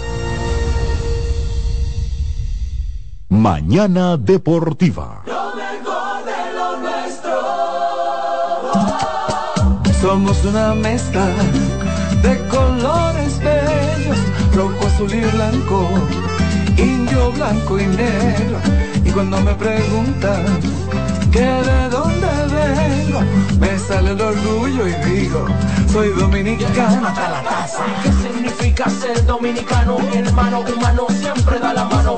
Speaker 37: Mañana Deportiva.
Speaker 10: Somos una mezcla de colores bellos, rojo, azul y blanco, indio, blanco y negro. Y cuando me preguntan que de dónde vengo, me sale el orgullo y digo, soy dominicano hasta la taza.
Speaker 39: ¿Qué significa ser dominicano? Hermano humano siempre da la mano.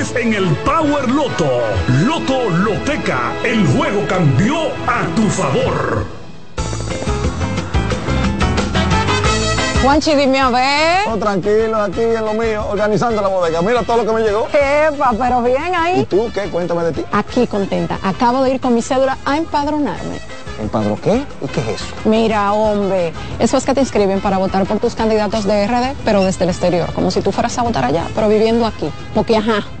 Speaker 11: en el Power Loto. Loto Loteca, el juego cambió a tu favor.
Speaker 40: Juanchi, dime a ver.
Speaker 41: Oh, tranquilo, aquí en lo mío, organizando la bodega. Mira todo lo que me llegó.
Speaker 40: Epa, pero bien ahí.
Speaker 41: ¿Y tú qué? Cuéntame de ti.
Speaker 40: Aquí contenta. Acabo de ir con mi cédula a empadronarme.
Speaker 41: ¿Empadro qué? ¿Y qué es eso?
Speaker 40: Mira, hombre, eso es que te inscriben para votar por tus candidatos de RD, pero desde el exterior, como si tú fueras a votar allá, pero viviendo aquí. Porque, ajá,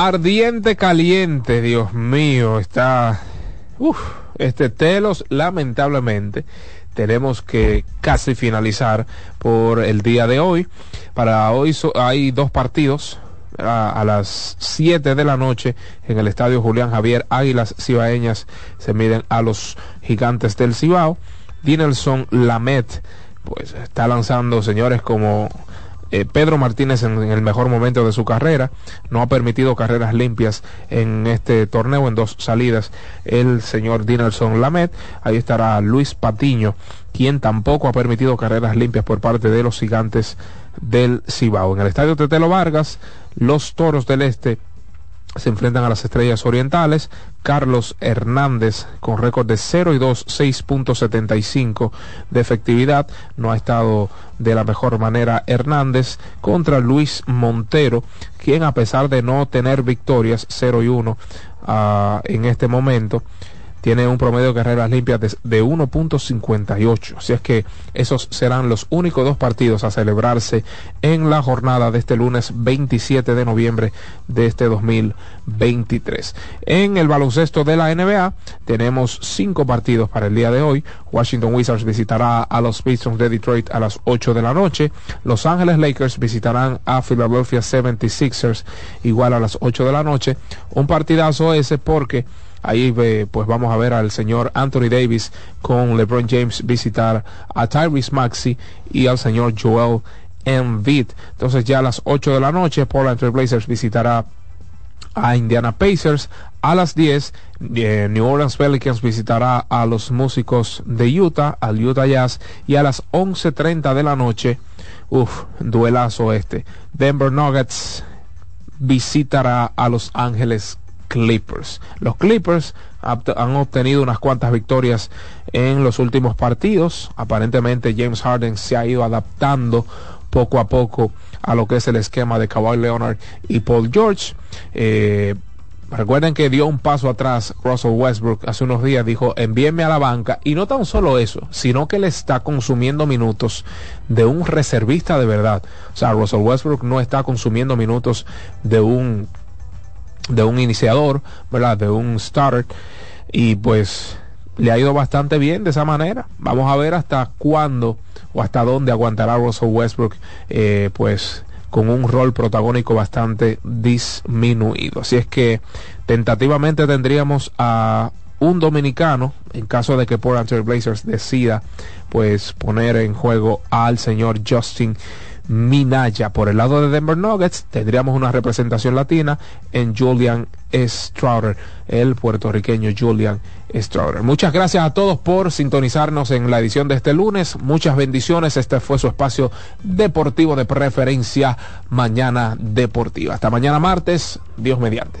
Speaker 4: Ardiente caliente, Dios mío, está... Uf, este telos, lamentablemente, tenemos que casi finalizar por el día de hoy. Para hoy hay dos partidos. A, a las 7 de la noche en el estadio Julián Javier Águilas Cibaeñas se miden a los gigantes del Cibao. Dinelson Lamet pues está lanzando señores como eh, Pedro Martínez en, el mejor momento de su carrera, no ha permitido carreras limpias en este torneo en dos salidas. El señor Dinelson Lamet, ahí estará Luis Patiño, quien tampoco ha permitido carreras limpias por parte de los gigantes del Cibao. En el estadio Tetelo Vargas, los toros del Este se enfrentan a las estrellas orientales. Carlos Hernández con récord de 0 y 2, 6.75 de efectividad. No ha estado de la mejor manera Hernández contra Luis Montero, quien a pesar de no tener victorias 0 y 1 uh, ah, en este momento, tiene un promedio de carreras limpias de, de 1.58. Así es que esos serán los únicos dos partidos a celebrarse en la jornada de este lunes 27 de noviembre de este 2023. En el baloncesto de la NBA tenemos cinco partidos para el día de hoy. Washington Wizards visitará a los Pistons de Detroit a las 8 de la noche. Los Ángeles Lakers visitarán a Philadelphia 76ers igual a las 8 de la noche. Un partidazo ese porque Ahí pues vamos a ver al señor Anthony Davis con LeBron James visitar a Tyrese Maxi y al señor Joel Embiid. Entonces ya a las 8 de la noche, Portland Trail Blazers visitará a Indiana Pacers. A las 10, eh, New Orleans Pelicans visitará a los músicos de Utah, al Utah Jazz. Y a las 11.30 de la noche, uff, duelazo este. Denver Nuggets visitará a Los Ángeles Clippers. Los Clippers han obtenido unas cuantas victorias en los últimos partidos. Aparentemente James Harden se ha ido adaptando poco a poco a lo que es el esquema de Kawhi Leonard y Paul George. Eh, recuerden que dio un paso atrás Russell Westbrook hace unos días, dijo envíenme a la banca y no tan solo eso, sino que le está consumiendo minutos de un reservista de verdad. O sea, Russell Westbrook no está consumiendo minutos de un de un iniciador, ¿verdad? De un starter y pues le ha ido bastante bien de esa manera. Vamos a ver hasta cuándo o hasta dónde aguantará Russell Westbrook, eh, pues con un rol protagónico bastante disminuido. Así es que tentativamente tendríamos a un dominicano en caso de que Portland Blazers decida pues poner en juego al señor Justin Minaya. Por el lado de Denver Nuggets tendríamos una representación latina en Julian Strouder, el puertorriqueño Julian Strouder. Muchas gracias a todos por sintonizarnos en la edición de este lunes. Muchas bendiciones. Este fue su espacio deportivo de preferencia Mañana Deportiva. Hasta mañana martes. Dios mediante.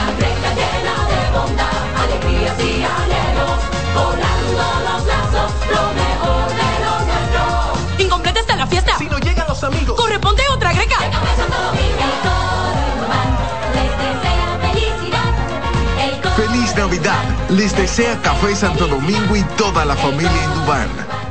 Speaker 42: Los
Speaker 10: amigos.
Speaker 43: Corresponde otra greca.
Speaker 3: Feliz Navidad. Les desea Café Santo Domingo y toda la familia Indubán.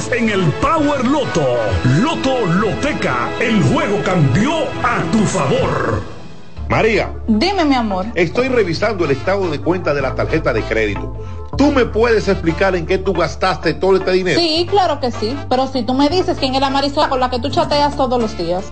Speaker 11: en el Power Loto. Loto Loteca, el juego cambió a tu favor.
Speaker 44: María,
Speaker 43: Dime, mi amor.
Speaker 44: estoy revisando el estado de cuenta de la tarjeta de crédito. ¿Tú me puedes explicar en qué tú gastaste todo este dinero?
Speaker 43: Sí, claro que sí. Pero si tú me dices quién es la Marisol con la que tú chateas todos los días.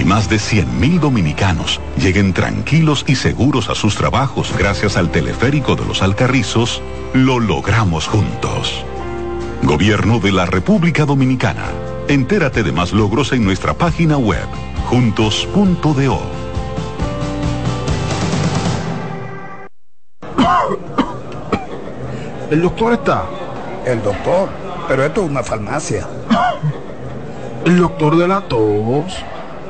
Speaker 2: y más de 100.000 dominicanos lleguen tranquilos y seguros a sus trabajos gracias al teleférico de los Alcarrizos, lo logramos juntos. Gobierno de la República Dominicana. Entérate de más logros en nuestra página web,
Speaker 45: Juntos. Punto de O.
Speaker 46: ¿El doctor está?
Speaker 47: El doctor, pero esto es una farmacia.
Speaker 46: ¿El doctor de la tos?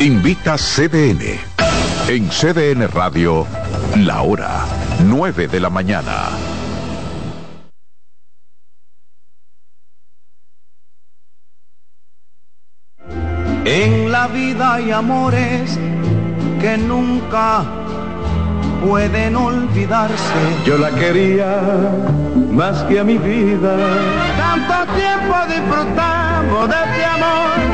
Speaker 2: Invita CDN. En CDN Radio, la hora 9 de la mañana.
Speaker 10: En la vida hay amores que nunca pueden olvidarse.
Speaker 48: Yo la quería más que a mi vida.
Speaker 10: Tanto tiempo disfrutamos de este amor.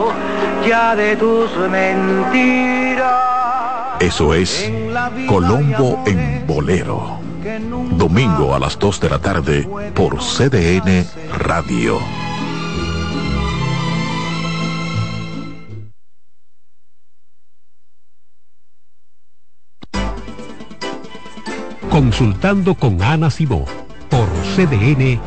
Speaker 10: ya de tus mentiras.
Speaker 2: Eso es Colombo en Bolero. Domingo a las 2 de la tarde por CDN Radio.
Speaker 49: Consultando con Ana Simó por CDN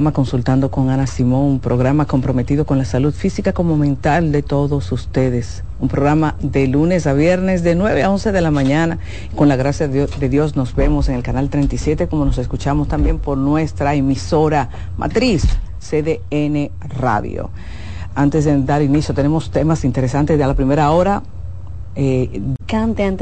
Speaker 50: Consultando con Ana Simón, un programa comprometido con la salud física como mental de todos ustedes. Un programa de lunes a viernes de 9 a 11 de la mañana. Con la gracia de Dios, de Dios nos vemos en el canal 37 como nos escuchamos también por nuestra emisora matriz CDN Radio. Antes de dar inicio tenemos temas interesantes de la primera hora. Eh,
Speaker 40: Cante antes